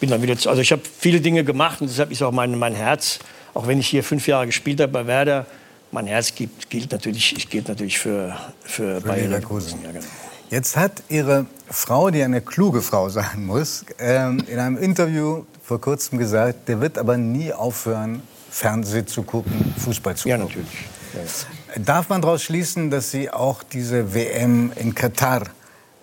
bin dann wieder, zu, also ich habe viele Dinge gemacht und deshalb ist auch mein, mein Herz, auch wenn ich hier fünf Jahre gespielt habe bei Werder, mein Herz gilt, gilt natürlich, gilt natürlich für, für, Bayer Leverkusen. Ja, genau. Jetzt hat Ihre Frau, die eine kluge Frau sein muss, ähm, in einem Interview vor kurzem gesagt, der wird aber nie aufhören, Fernsehen zu gucken, Fußball zu Ja, gucken. natürlich. Ja, ja. Darf man daraus schließen, dass Sie auch diese WM in Katar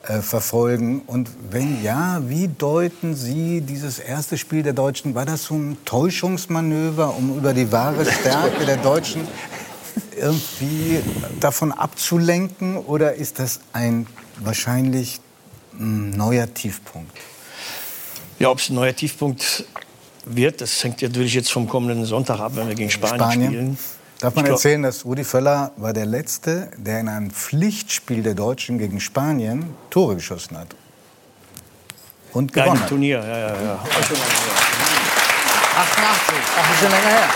äh, verfolgen? Und wenn ja, wie deuten Sie dieses erste Spiel der Deutschen? War das so ein Täuschungsmanöver, um über die wahre Stärke der Deutschen irgendwie davon abzulenken? Oder ist das ein wahrscheinlich ein neuer Tiefpunkt? Ja, ob es ein neuer Tiefpunkt wird, das hängt natürlich jetzt vom kommenden Sonntag ab, wenn wir gegen Spanien, Spanien? spielen. Darf man erzählen, dass Rudi Völler war der Letzte, der in einem Pflichtspiel der Deutschen gegen Spanien Tore geschossen hat? Und gewonnen hat. Turnier, ja, ja, ja. 88. Ach, ist schon länger her.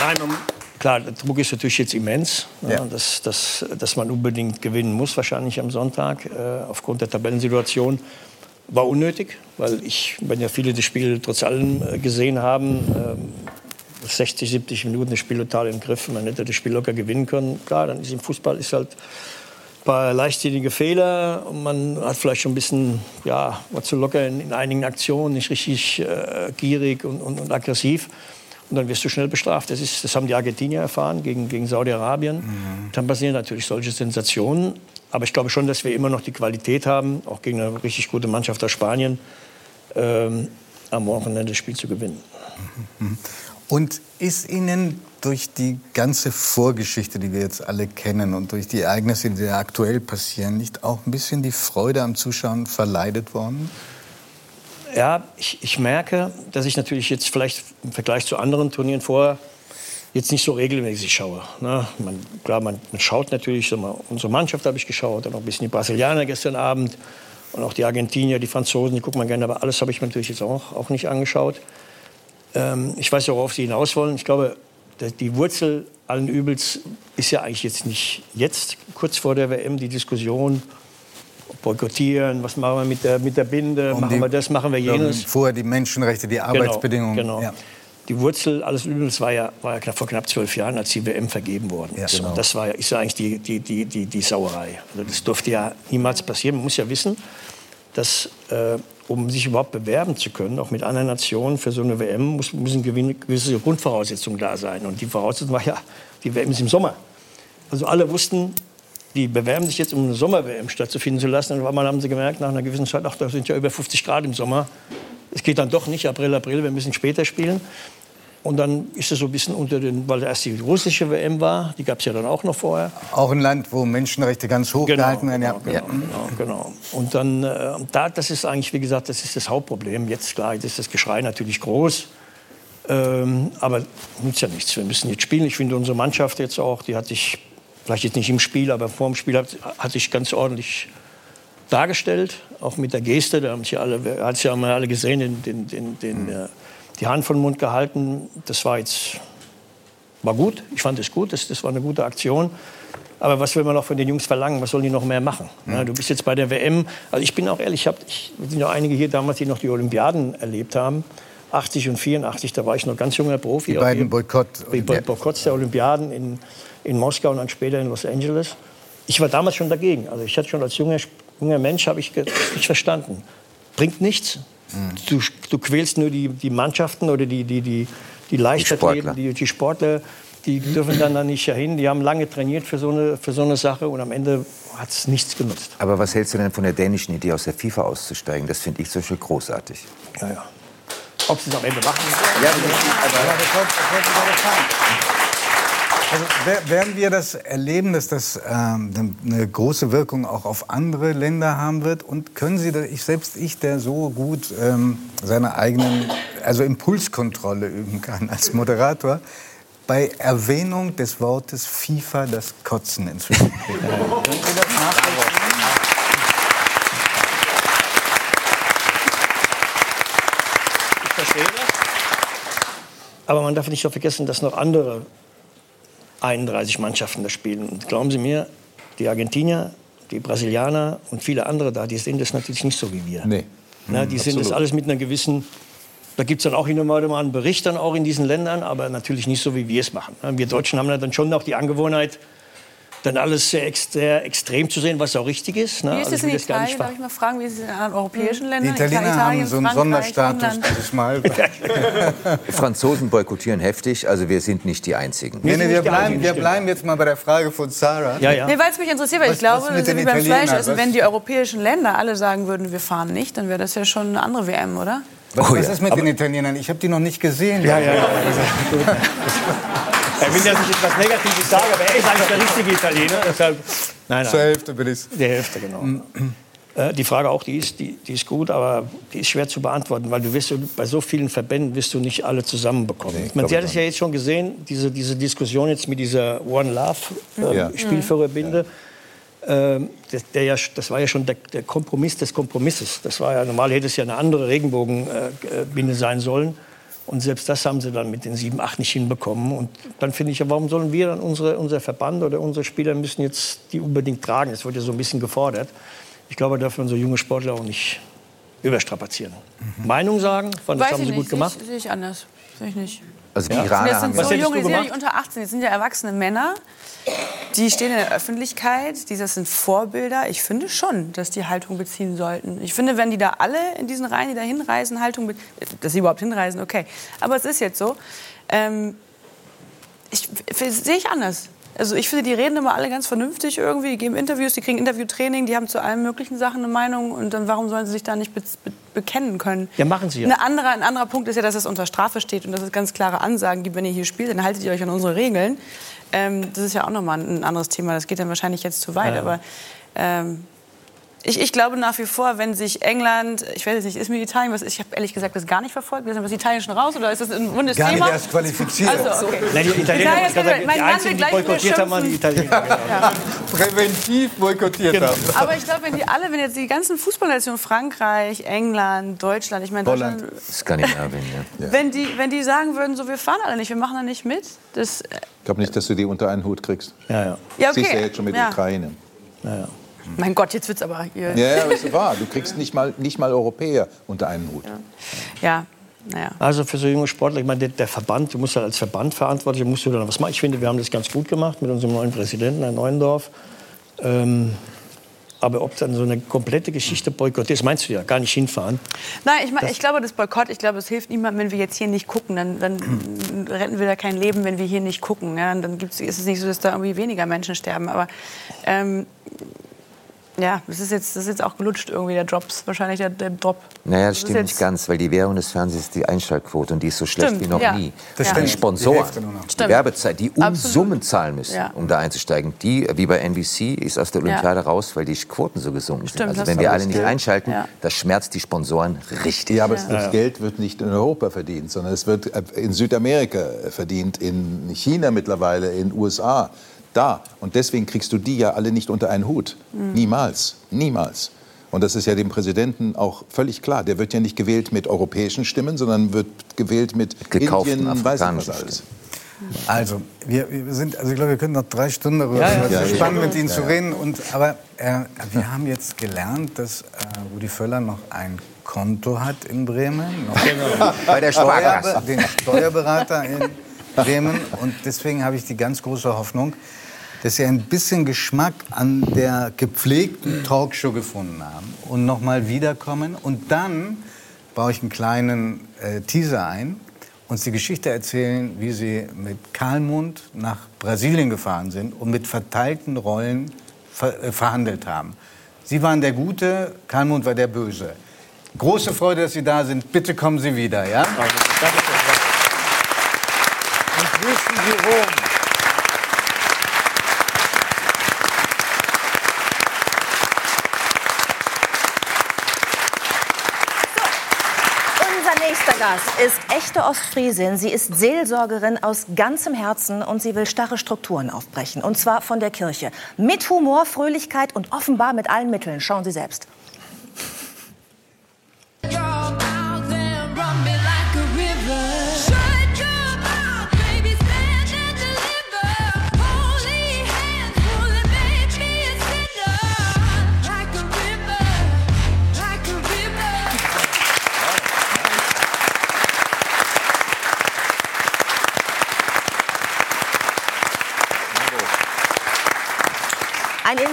Nein, um, klar, der Druck ist natürlich jetzt immens, Ja. ja. dass, dass, dass man unbedingt gewinnen muss, wahrscheinlich am Sonntag, äh, aufgrund der Tabellensituation. War unnötig, weil ich, wenn ja viele das Spiel trotz allem äh, gesehen haben, ähm, 60, 70 Minuten das Spiel total im Griff, man hätte das Spiel locker gewinnen können. Klar, dann ist im Fußball ist halt ein paar leichtsinnige Fehler und man hat vielleicht schon ein bisschen, ja, war zu locker in, in einigen Aktionen, nicht richtig äh, gierig und, und, und aggressiv. Und dann wirst du schnell bestraft. Das, ist, das haben die Argentinier erfahren gegen, gegen Saudi-Arabien. Dann passieren natürlich solche Sensationen. Aber ich glaube schon, dass wir immer noch die Qualität haben, auch gegen eine richtig gute Mannschaft aus Spanien, ähm, am Wochenende das Spiel zu gewinnen. Und ist Ihnen durch die ganze Vorgeschichte, die wir jetzt alle kennen und durch die Ereignisse, die aktuell passieren, nicht auch ein bisschen die Freude am Zuschauen verleidet worden? Ja, ich, ich merke, dass ich natürlich jetzt vielleicht im Vergleich zu anderen Turnieren vorher jetzt nicht so regelmäßig schaue. Ne? Man, klar, man, man schaut natürlich, sag mal, unsere Mannschaft habe ich geschaut, dann auch ein bisschen die Brasilianer gestern Abend und auch die Argentinier, die Franzosen, die guckt man gerne, aber alles habe ich mir natürlich jetzt auch, auch nicht angeschaut. Ähm, ich weiß, worauf Sie hinaus wollen. Ich glaube, die Wurzel allen Übels ist ja eigentlich jetzt nicht jetzt, kurz vor der WM, die Diskussion, boykottieren, was machen wir mit der, mit der Binde, Um machen die- wir das, machen wir jenes. Vorher die Menschenrechte, die Arbeitsbedingungen. Genau. Ja. die Wurzel alles Übels war ja, war ja knapp, vor knapp zwölf Jahren, als die WM vergeben worden ist. genau. Und das war ja, ist ja eigentlich die, die, die, die, die Sauerei. Also das durfte ja niemals passieren. Man muss ja wissen, dass äh, um sich überhaupt bewerben zu können, auch mit anderen Nationen für so eine WM, muss, müssen gewisse Grundvoraussetzungen da sein. Und die Voraussetzung war ja, die WM ist im Sommer. Also alle wussten, die bewerben sich jetzt, um eine Sommer-WM stattzufinden zu lassen. Und einmal haben sie gemerkt, nach einer gewissen Zeit, ach, da sind ja über 50 Grad im Sommer. Es geht dann doch nicht, April, April, wir müssen später spielen. Und dann ist es so ein bisschen unter den, weil erst die russische WM war, die gab es ja dann auch noch vorher. Auch ein Land, wo Menschenrechte ganz hoch gehalten werden. Ja. Genau, genau, genau. Und dann, äh, da, das ist eigentlich, wie gesagt, das ist das Hauptproblem. Jetzt, klar, jetzt ist das Geschrei natürlich groß. Ähm, aber nützt ja nichts. Wir müssen jetzt spielen. Ich finde, unsere Mannschaft jetzt auch, die hat sich, vielleicht jetzt nicht im Spiel, aber vor dem Spiel, hat, hat sich ganz ordentlich dargestellt. Auch mit der Geste. Da haben sich alle, hat es ja mal alle gesehen, den, den, den, den, äh, die Hand den Mund gehalten. Das war jetzt war gut. Ich fand es gut. Das, das war eine gute Aktion. Aber was will man noch von den Jungs verlangen? Was sollen die noch mehr machen? Ja, du bist jetzt bei der WM. Also ich bin auch ehrlich, ich hab, ich, es sind ja einige hier damals, die noch die Olympiaden erlebt haben. 80 und 84, da war ich noch ganz junger Profi. Die beiden Boykott. die Boy- Boykotts der Olympiaden in, in Moskau und dann später in Los Angeles. Ich war damals schon dagegen. Also ich hatte schon als junger, junger Mensch habe ich nicht verstanden. Bringt nichts. Du, du quälst nur die, die Mannschaften oder die, die, die, die Leichtathleten, Sportler. die, die Sportler, die dürfen dann da nicht hin. Die haben lange trainiert für so eine, für so eine Sache und am Ende hat es nichts genutzt. Aber was hältst du denn von der dänischen Idee, aus der FIFA auszusteigen? Das finde ich so schön großartig. Ja, ja. Ob sie es am Ende machen? Also wer- werden wir das erleben, dass das ähm, eine große Wirkung auch auf andere Länder haben wird? Und können Sie, das- ich selbst ich, der so gut ähm, seine eigenen, also Impulskontrolle üben kann als Moderator, bei Erwähnung des Wortes FIFA das Kotzen inzwischen? Können Sie das nachvollziehen? Ich verstehe das. Aber man darf nicht vergessen, dass noch andere 31 Mannschaften da spielen. Und glauben Sie mir, die Argentinier, die Brasilianer und viele andere da, die sehen das natürlich nicht so wie wir. Nee. Na, die sehen das absolut. alles mit einer gewissen. Da gibt es dann auch wieder mal einen Bericht dann auch in diesen Ländern, aber natürlich nicht so, wie wir es machen. Wir Deutschen haben dann schon auch die Angewohnheit, dann alles sehr, ex sehr extrem zu sehen, was auch richtig ist. Ne? Wie ist Also es ich will in das gar nicht Italien? Darf ich mal fragen, wie ist es in anderen europäischen Die Ländern? Italiener Italien, haben so einen Frankreich, Sonderstatus dieses Mal. Franzosen boykottieren heftig, also wir sind nicht die Einzigen. Nee, nee, wir, die bleiben, wir bleiben jetzt mal bei der Frage von Sarah. Ja, ja. Nee, weil es mich interessiert, weil Was- ich glaube, das den wie beim Italienern? Fleisch. Also wenn die europäischen Länder alle sagen würden, wir fahren nicht, dann wäre das ja schon eine andere WM, oder? Was, Oh was ja. ist mit den Italienern? Ich habe die noch nicht gesehen. Ja, ja, ja. Er will ja nicht etwas Negatives sagen, aber er ist eigentlich der richtige Italiener. Deshalb, nein, Zur nein, Hälfte bin ich. der Hälfte, genau. Äh, Die Frage auch, die ist, die, die ist gut, aber die ist schwer zu beantworten, weil du wirst bei so vielen Verbänden wirst du nicht alle zusammenbekommen. Man glaub hat es ja jetzt schon gesehen, diese, diese Diskussion jetzt mit dieser One Love äh, Ja. Spielführerbinde. Ähm, das, der ja, das war ja schon der, der Kompromiss des Kompromisses. Das war ja normal hätte es ja eine andere Regenbogenbinde sein sollen. Und selbst das haben sie dann mit den 7, 8 nicht hinbekommen. Und dann finde ich, ja, warum sollen wir dann unsere, unser Verband oder unsere Spieler müssen jetzt die unbedingt tragen? Das wird ja so ein bisschen gefordert. Ich glaube, da dürfen unsere junge Sportler auch nicht überstrapazieren. Meinung sagen, fand, das Weiß haben ich sie nicht, gut gemacht. Sehe ich, sehe ich anders. Sehe ich nicht. Also die Ja. Iraner Das haben sind so junge, die sind ja nicht unter 18, das sind ja erwachsene Männer. Die stehen in der Öffentlichkeit, die sind Vorbilder. Ich finde schon, dass die Haltung beziehen sollten. Ich finde, wenn die da alle in diesen Reihen, die da hinreisen, Haltung, be- dass sie überhaupt hinreisen, okay. Aber es ist jetzt so. Ähm, ich sehe ich anders. Also ich finde, die reden immer alle ganz vernünftig irgendwie, die geben Interviews, die kriegen Interviewtraining, die haben zu allen möglichen Sachen eine Meinung und dann warum sollen sie sich da nicht bekennen können? Ja, machen sie ja. Eine andere, ein anderer Punkt ist ja, dass es unter Strafe steht und dass es ganz klare Ansagen gibt, wenn ihr hier spielt, dann haltet ihr euch an unsere Regeln. Ähm, das ist ja auch nochmal ein anderes Thema, das geht dann wahrscheinlich jetzt zu weit, Ja. aber ähm, ich, ich glaube nach wie vor, wenn sich England, ich weiß jetzt nicht, ist mir Italien, was, ich habe ehrlich gesagt das gar nicht verfolgt, ist das Italien schon raus oder ist das ein rundes Gar nicht erst qualifiziert. Also, okay. Nein, die Italiener, Italien sagen, ist mein die Mann einzigen, die boykottiert haben, waren die. Italiener. Genau. Präventiv boykottiert Genau. haben. Aber ich glaube, wenn die alle, wenn jetzt die ganzen Fußballnationen, Frankreich, England, Deutschland, ich meine, Holland. Deutschland, Skandinavien, ja. wenn die, wenn die sagen würden, so wir fahren alle nicht, wir machen da nicht mit, das, äh, Ich glaube nicht, dass du die unter einen Hut kriegst. Ja, ja. ja okay. Siehst du ja jetzt schon mit Ja. Ukraine. Mein Gott, jetzt wird's aber hier. Ja, ja, aber ist wahr. Du kriegst nicht mal, nicht mal Europäer unter einen Hut. Ja, Naja. Also für so junge Sportler, ich meine, der, der Verband, du musst ja als Verband verantwortlich, musst du dann was machen. Ich finde, wir haben das ganz gut gemacht mit unserem neuen Präsidenten, Herrn Neuendorf. Ähm, aber ob dann so eine komplette Geschichte boykottiert, das meinst du ja, gar nicht hinfahren. Nein, ich, mein, ich glaube, das Boykott, ich glaube, es hilft niemandem, wenn wir jetzt hier nicht gucken. Dann, dann retten wir da kein Leben, wenn wir hier nicht gucken. Ja? Dann gibt's, ist es nicht so, dass da irgendwie weniger Menschen sterben. Aber ähm, ja, das ist, jetzt, das ist jetzt auch gelutscht irgendwie, der Drops, wahrscheinlich der, der Drop. Naja, das ist stimmt nicht ganz, weil die Währung des Fernsehens ist die Einschaltquote und die ist so schlecht Stimmt, wie noch ja. nie. Das die stimmt. Sponsoren, Die die. Werbezeit, die. Unsummen zahlen müssen, Ja. um da einzusteigen, die, wie bei NBC, ist aus der Olympiade raus, weil die Quoten so gesunken sind. Stimmt, Also hast wenn wir alle nicht Ja. einschalten, Ja. das schmerzt die Sponsoren richtig. Ja, aber das Geld wird nicht in Europa verdient, sondern es wird in Südamerika verdient, in China mittlerweile, in USA, da. Und deswegen kriegst du die ja alle nicht unter einen Hut. Niemals, niemals. Und das ist ja dem Präsidenten auch völlig klar. Der wird ja nicht gewählt mit europäischen Stimmen, sondern wird gewählt mit Gekauften Indien, weiß ich was afrikanischen alles. Also, wir, wir sind, also ich glaube, wir können noch drei Stunden darüber Ja, ja. ist Ja, spannend, ja. mit Ihnen zu reden. Und, aber äh, wir haben jetzt gelernt, dass äh, Rudi Völler noch ein Konto hat in Bremen. Noch Bei der. Steuerbe den Steuerberater in Bremen. Und deswegen habe ich die ganz große Hoffnung, dass Sie ein bisschen Geschmack an der gepflegten Talkshow gefunden haben und noch mal wiederkommen. Und dann baue ich einen kleinen äh, Teaser ein, uns die Geschichte erzählen, wie Sie mit Kalmund nach Brasilien gefahren sind und mit verteilten Rollen ver äh, verhandelt haben. Sie waren der Gute, Kalmund war der Böse. Große Freude, dass Sie da sind. Bitte kommen Sie wieder, ja? Und grüßen Sie Rom. Gast ist echte Ostfriesin. Sie ist Seelsorgerin aus ganzem Herzen und sie will starre Strukturen aufbrechen. Und zwar von der Kirche. Mit Humor, Fröhlichkeit und offenbar mit allen Mitteln. Schauen Sie selbst.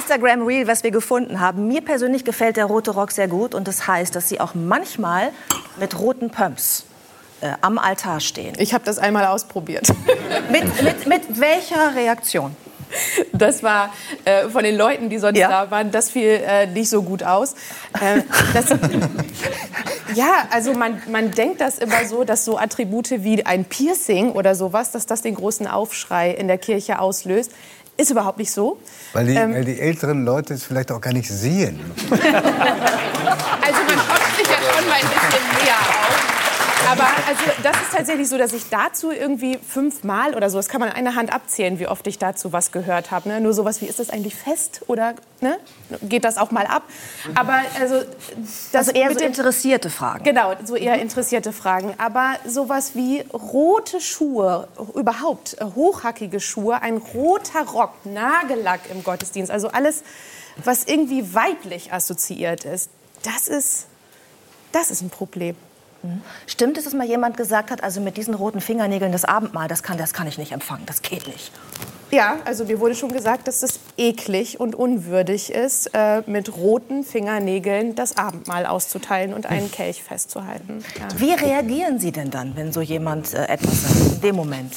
Ein Instagram-Reel, was wir gefunden haben. Mir persönlich gefällt der rote Rock sehr gut und das heißt, dass Sie auch manchmal mit roten Pumps äh, am Altar stehen. Ich habe das einmal ausprobiert. Mit, mit, mit welcher Reaktion? Das war äh, von den Leuten, die sonst Ja. da waren, das fiel äh, nicht so gut aus. Äh, das, ja, also man, man denkt das immer so, dass so Attribute wie ein Piercing oder sowas, dass das den großen Aufschrei in der Kirche auslöst. Ist überhaupt nicht so. Weil die, Ähm, weil die älteren Leute es vielleicht auch gar nicht sehen. Also man hofft sich ja schon mal ein bisschen näher auf. Aber also das ist tatsächlich so, dass ich dazu irgendwie fünfmal oder so, das kann man an einer Hand abzählen, wie oft ich dazu was gehört habe. Ne? Nur sowas wie, ist das eigentlich fest oder ne? geht das auch mal ab? Aber also, das Also eher so interessierte Fragen. Genau, so eher interessierte Fragen. Aber sowas wie rote Schuhe, überhaupt äh, hochhackige Schuhe, ein roter Rock, Nagellack im Gottesdienst, also alles, was irgendwie weiblich assoziiert ist, das ist, das ist ein Problem. Stimmt es, dass mal jemand gesagt hat, also mit diesen roten Fingernägeln das Abendmahl, das kann, das kann ich nicht empfangen, das geht nicht. Ja, also mir wurde schon gesagt, dass es eklig und unwürdig ist, äh, mit roten Fingernägeln das Abendmahl auszuteilen und einen Kelch festzuhalten. Ja. Wie reagieren Sie denn dann, wenn so jemand äh, etwas sagt, in dem Moment?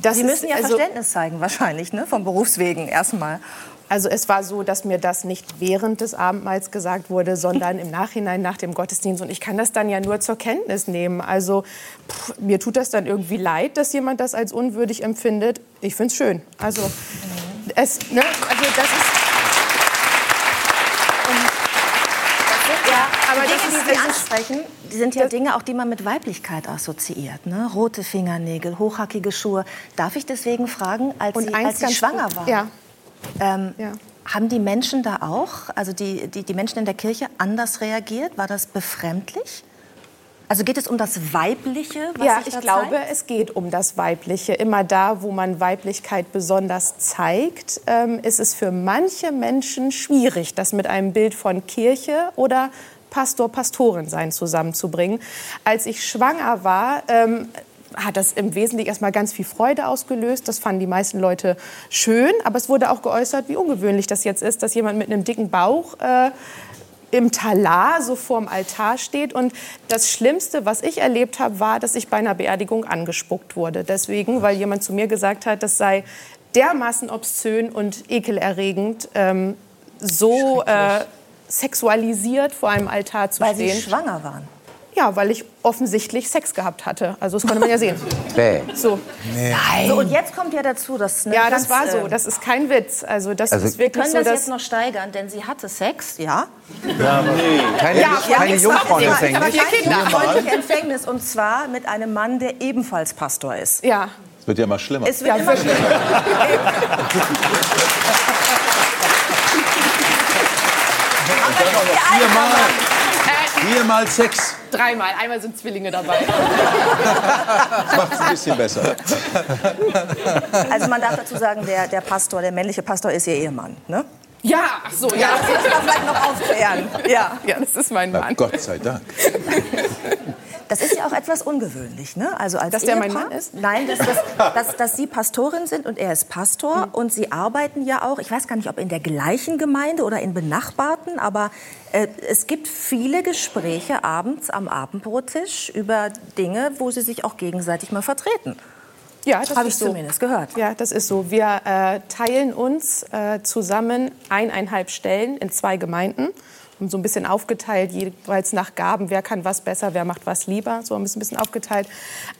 Das Sie ist- müssen ja also- Verständnis zeigen, wahrscheinlich, ne? vom Berufswegen erstmal. Also es war so, dass mir das nicht während des Abendmahls gesagt wurde, sondern im Nachhinein nach dem Gottesdienst. Und ich kann das dann ja nur zur Kenntnis nehmen. Also pff, mir tut das dann irgendwie leid, dass jemand das als unwürdig empfindet. Ich finde es schön. Also, es, ne, also das ist... Aber Dinge, die Sie ansprechen, sind ja Dinge, auch die man mit Weiblichkeit assoziiert. Ne? Rote Fingernägel, hochhackige Schuhe. Darf ich deswegen fragen, als Sie, als Sie schwanger waren, Ja. Ähm, Ja. haben die Menschen da auch, also die, die, die Menschen in der Kirche, anders reagiert? War das befremdlich? Also geht es um das Weibliche, ja, ich glaube, zeigt? es geht um das Weibliche. Immer da, wo man Weiblichkeit besonders zeigt, ähm, ist es für manche Menschen schwierig, das mit einem Bild von Kirche oder Pastor, Pastorin sein zusammenzubringen. Als ich schwanger war, ähm, hat das im Wesentlichen erstmal ganz viel Freude ausgelöst. Das fanden die meisten Leute schön. Aber es wurde auch geäußert, wie ungewöhnlich das jetzt ist, dass jemand mit einem dicken Bauch äh, im Talar so vorm Altar steht. Und das Schlimmste, was ich erlebt habe, war, dass ich bei einer Beerdigung angespuckt wurde. Deswegen, weil jemand zu mir gesagt hat, das sei dermaßen obszön und ekelerregend, ähm, so äh, sexualisiert vor einem Altar zu Weil stehen. Sie schwanger waren. Ja, weil ich offensichtlich Sex gehabt hatte. Also das konnte man ja sehen. Bäh. So. So, und jetzt kommt ja dazu, dass eine Ja, das war so. äh, Das ist kein Witz. Also das Also- ist Wir wirklich können so, das jetzt noch steigern, denn sie hatte Sex, ja. Keine, Ja, keine Jungfrauenempfängnis. Aber vier Kinder. Empfängnis und zwar mit einem Mann, der ebenfalls Pastor ist. ja. Es wird ja immer schlimmer. Es wird immer schlimmer. Viermal. Viermal Sex. Dreimal. Einmal sind Zwillinge dabei. Das macht es ein bisschen besser. Also man darf dazu sagen, der, der Pastor, der männliche Pastor ist ihr Ehemann. Ne? Ja, ach so, ja. Das muss man vielleicht noch aufklären. Ja. Ja, das ist mein Na, Mann. Gott sei Dank. Das ist ja auch etwas ungewöhnlich, ne? Also als Dass der mein Ehepaar- Mann ist? Nein, dass, dass, dass, dass Sie Pastorin sind und er ist Pastor und Sie arbeiten ja auch. Ich weiß gar nicht, ob in der gleichen Gemeinde oder in benachbarten, aber äh, es gibt viele Gespräche abends am Abendbrottisch über Dinge, wo Sie sich auch gegenseitig mal vertreten. Ja, das Habe ich so. zumindest gehört. Ja, das ist so. Wir äh, teilen uns äh, zusammen eineinhalb Stellen in zwei Gemeinden. Und so ein bisschen aufgeteilt, jeweils nach Gaben, wer kann was besser, wer macht was lieber, so ein bisschen, ein bisschen aufgeteilt.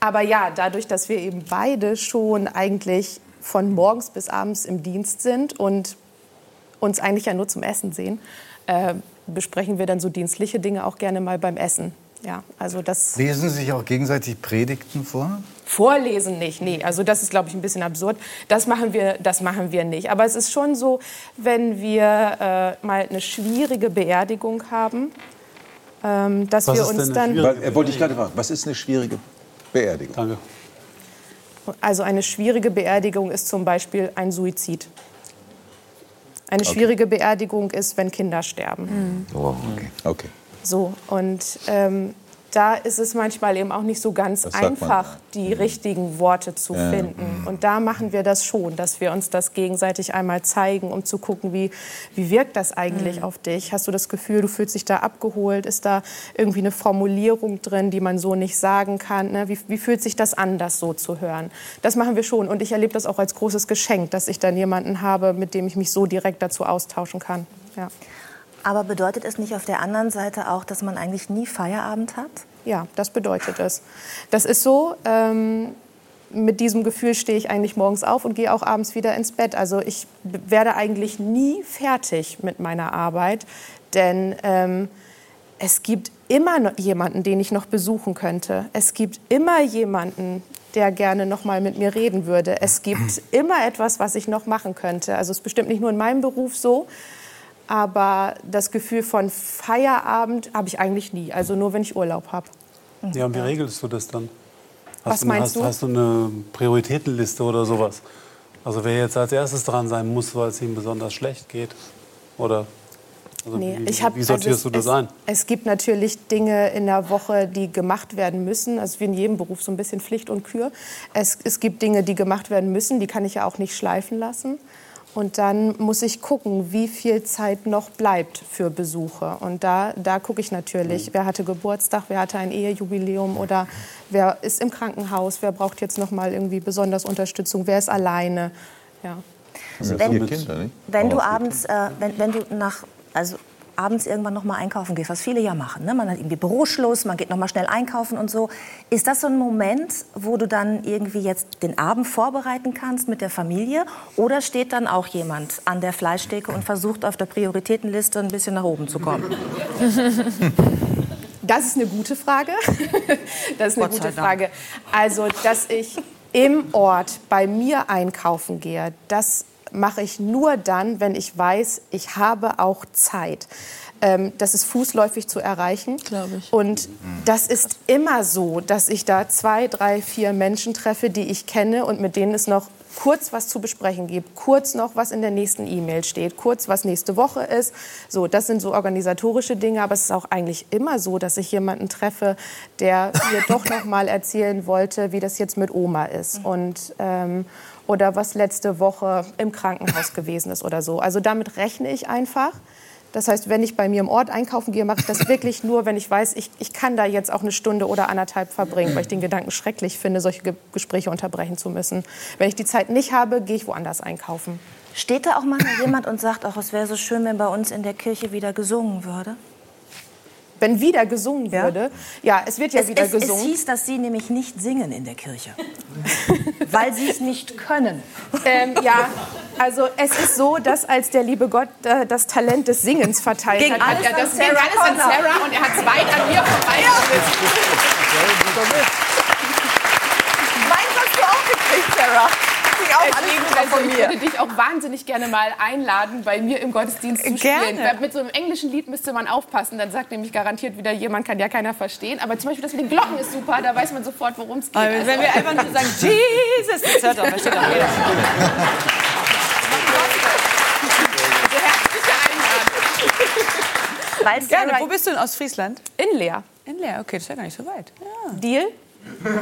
Aber ja, dadurch, dass wir eben beide schon eigentlich von morgens bis abends im Dienst sind und uns eigentlich ja nur zum Essen sehen, äh, besprechen wir dann so dienstliche Dinge auch gerne mal beim Essen. Ja, also das Lesen Sie sich auch gegenseitig Predigten vor? Vorlesen nicht, nee. Also das ist, glaube ich, ein bisschen absurd. Das machen wir, das machen wir nicht. Aber es ist schon so, wenn wir äh, mal eine schwierige Beerdigung haben, ähm, dass Was wir uns dann, Er wollte ich gerade fragen, was ist eine schwierige Beerdigung? Danke. also eine schwierige Beerdigung ist zum Beispiel ein Suizid. Eine schwierige Beerdigung ist, wenn Kinder sterben. Oh, okay. Okay. So, und ähm, da ist es manchmal eben auch nicht so ganz Das einfach, ja. die richtigen Worte zu finden. Und da machen wir das schon, dass wir uns das gegenseitig einmal zeigen, um zu gucken, wie, wie wirkt das eigentlich auf dich? Hast du das Gefühl, du fühlst dich da abgeholt? Ist da irgendwie eine Formulierung drin, die man so nicht sagen kann? Ne? Wie, wie fühlt sich das an, das so zu hören? Das machen wir schon. Und ich erlebe das auch als großes Geschenk, dass ich dann jemanden habe, mit dem ich mich so direkt dazu austauschen kann. Ja. Aber bedeutet es nicht auf der anderen Seite auch, dass man eigentlich nie Feierabend hat? Ja, das bedeutet es. Das ist so. Ähm, mit diesem Gefühl stehe ich eigentlich morgens auf und gehe auch abends wieder ins Bett. Also ich werde eigentlich nie fertig mit meiner Arbeit, denn ähm, es gibt immer noch jemanden, den ich noch besuchen könnte. Es gibt immer jemanden, der gerne noch mal mit mir reden würde. Es gibt immer etwas, was ich noch machen könnte. Also es ist bestimmt nicht nur in meinem Beruf so, aber das Gefühl von Feierabend habe ich eigentlich nie. Also nur, wenn ich Urlaub habe. Ja, und wie regelst du das dann? Hast Was du, meinst hast, du? Hast du eine Prioritätenliste oder sowas? Also wer jetzt als erstes dran sein muss, weil es ihm besonders schlecht geht? Oder also Nee, wie, ich hab, wie sortierst also du es, das ein? Es, es gibt natürlich Dinge in der Woche, die gemacht werden müssen. Also wie in jedem Beruf so ein bisschen Pflicht und Kür. Es, es gibt Dinge, die gemacht werden müssen. Die kann ich ja auch nicht schleifen lassen. Und dann muss ich gucken, wie viel Zeit noch bleibt für Besuche. Und da, da gucke ich natürlich, wer hatte Geburtstag, wer hatte ein Ehejubiläum oder wer ist im Krankenhaus, wer braucht jetzt noch mal irgendwie besonders Unterstützung, wer ist alleine. Ja. Ja, Wenn- Kinder? Wenn du Oh, vier abends, äh, wenn, wenn du nach, also abends irgendwann noch mal einkaufen gehst, was viele ja machen, ne? man hat irgendwie Büroschluss, man geht noch mal schnell einkaufen und so, ist das so ein Moment, wo du dann irgendwie jetzt den Abend vorbereiten kannst mit der Familie, oder steht dann auch jemand an der Fleischtheke und versucht auf der Prioritätenliste ein bisschen nach oben zu kommen? Das ist eine gute Frage. Das ist eine gute. Frage. Also, dass ich im Ort bei mir einkaufen gehe, das mache ich nur dann, wenn ich weiß, ich habe auch Zeit. Ähm, das ist fußläufig zu erreichen. Glaube ich. Und das ist immer so, dass ich da zwei, drei, vier Menschen treffe, die ich kenne und mit denen es noch kurz was zu besprechen gibt, kurz noch was in der nächsten E-Mail steht, kurz was nächste Woche ist. So, das sind so organisatorische Dinge, aber es ist auch eigentlich immer so, dass ich jemanden treffe, der mir doch noch mal erzählen wollte, wie das jetzt mit Oma ist und ähm, oder was letzte Woche im Krankenhaus gewesen ist oder so. Also damit rechne ich einfach. Das heißt, wenn ich bei mir im Ort einkaufen gehe, mache ich das wirklich nur, wenn ich weiß, ich, ich kann da jetzt auch eine Stunde oder anderthalb verbringen, weil ich den Gedanken schrecklich finde, solche Ge Gespräche unterbrechen zu müssen. Wenn ich die Zeit nicht habe, gehe ich woanders einkaufen. Steht da auch mal jemand und sagt, auch es wäre so schön, wenn bei uns in der Kirche wieder gesungen würde? Wenn wieder gesungen Ja. würde, ja, es wird ja es, wieder es, es gesungen. hieß, dass Sie nämlich nicht singen in der Kirche, weil Sie es nicht können. Ähm, ja, also es ist so, dass als der liebe Gott äh, das Talent des Singens verteilt Ging hat, hat alles er an das Sarah an. Sarah und er hat es weit an mir vorbei. Meins hast du auch gekriegt, Sarah. Ich auch alle Also von ich mir. würde dich auch wahnsinnig gerne mal einladen, bei mir im Gottesdienst zu Gerne. spielen. Weil Mit so einem englischen Lied müsste man aufpassen, dann sagt nämlich garantiert wieder jemand, kann ja keiner verstehen. Aber zum Beispiel das mit den Glocken ist super, da weiß man sofort, worum es geht. Aber Also- wenn wir einfach nur sagen, Jesus, das hört doch, versteht doch jeder. Also. Weil Gerne. Wo bist du in Ostfriesland? In Leer. In Leer. Okay, das ist ja gar nicht so weit. Ja. Deal? Wenn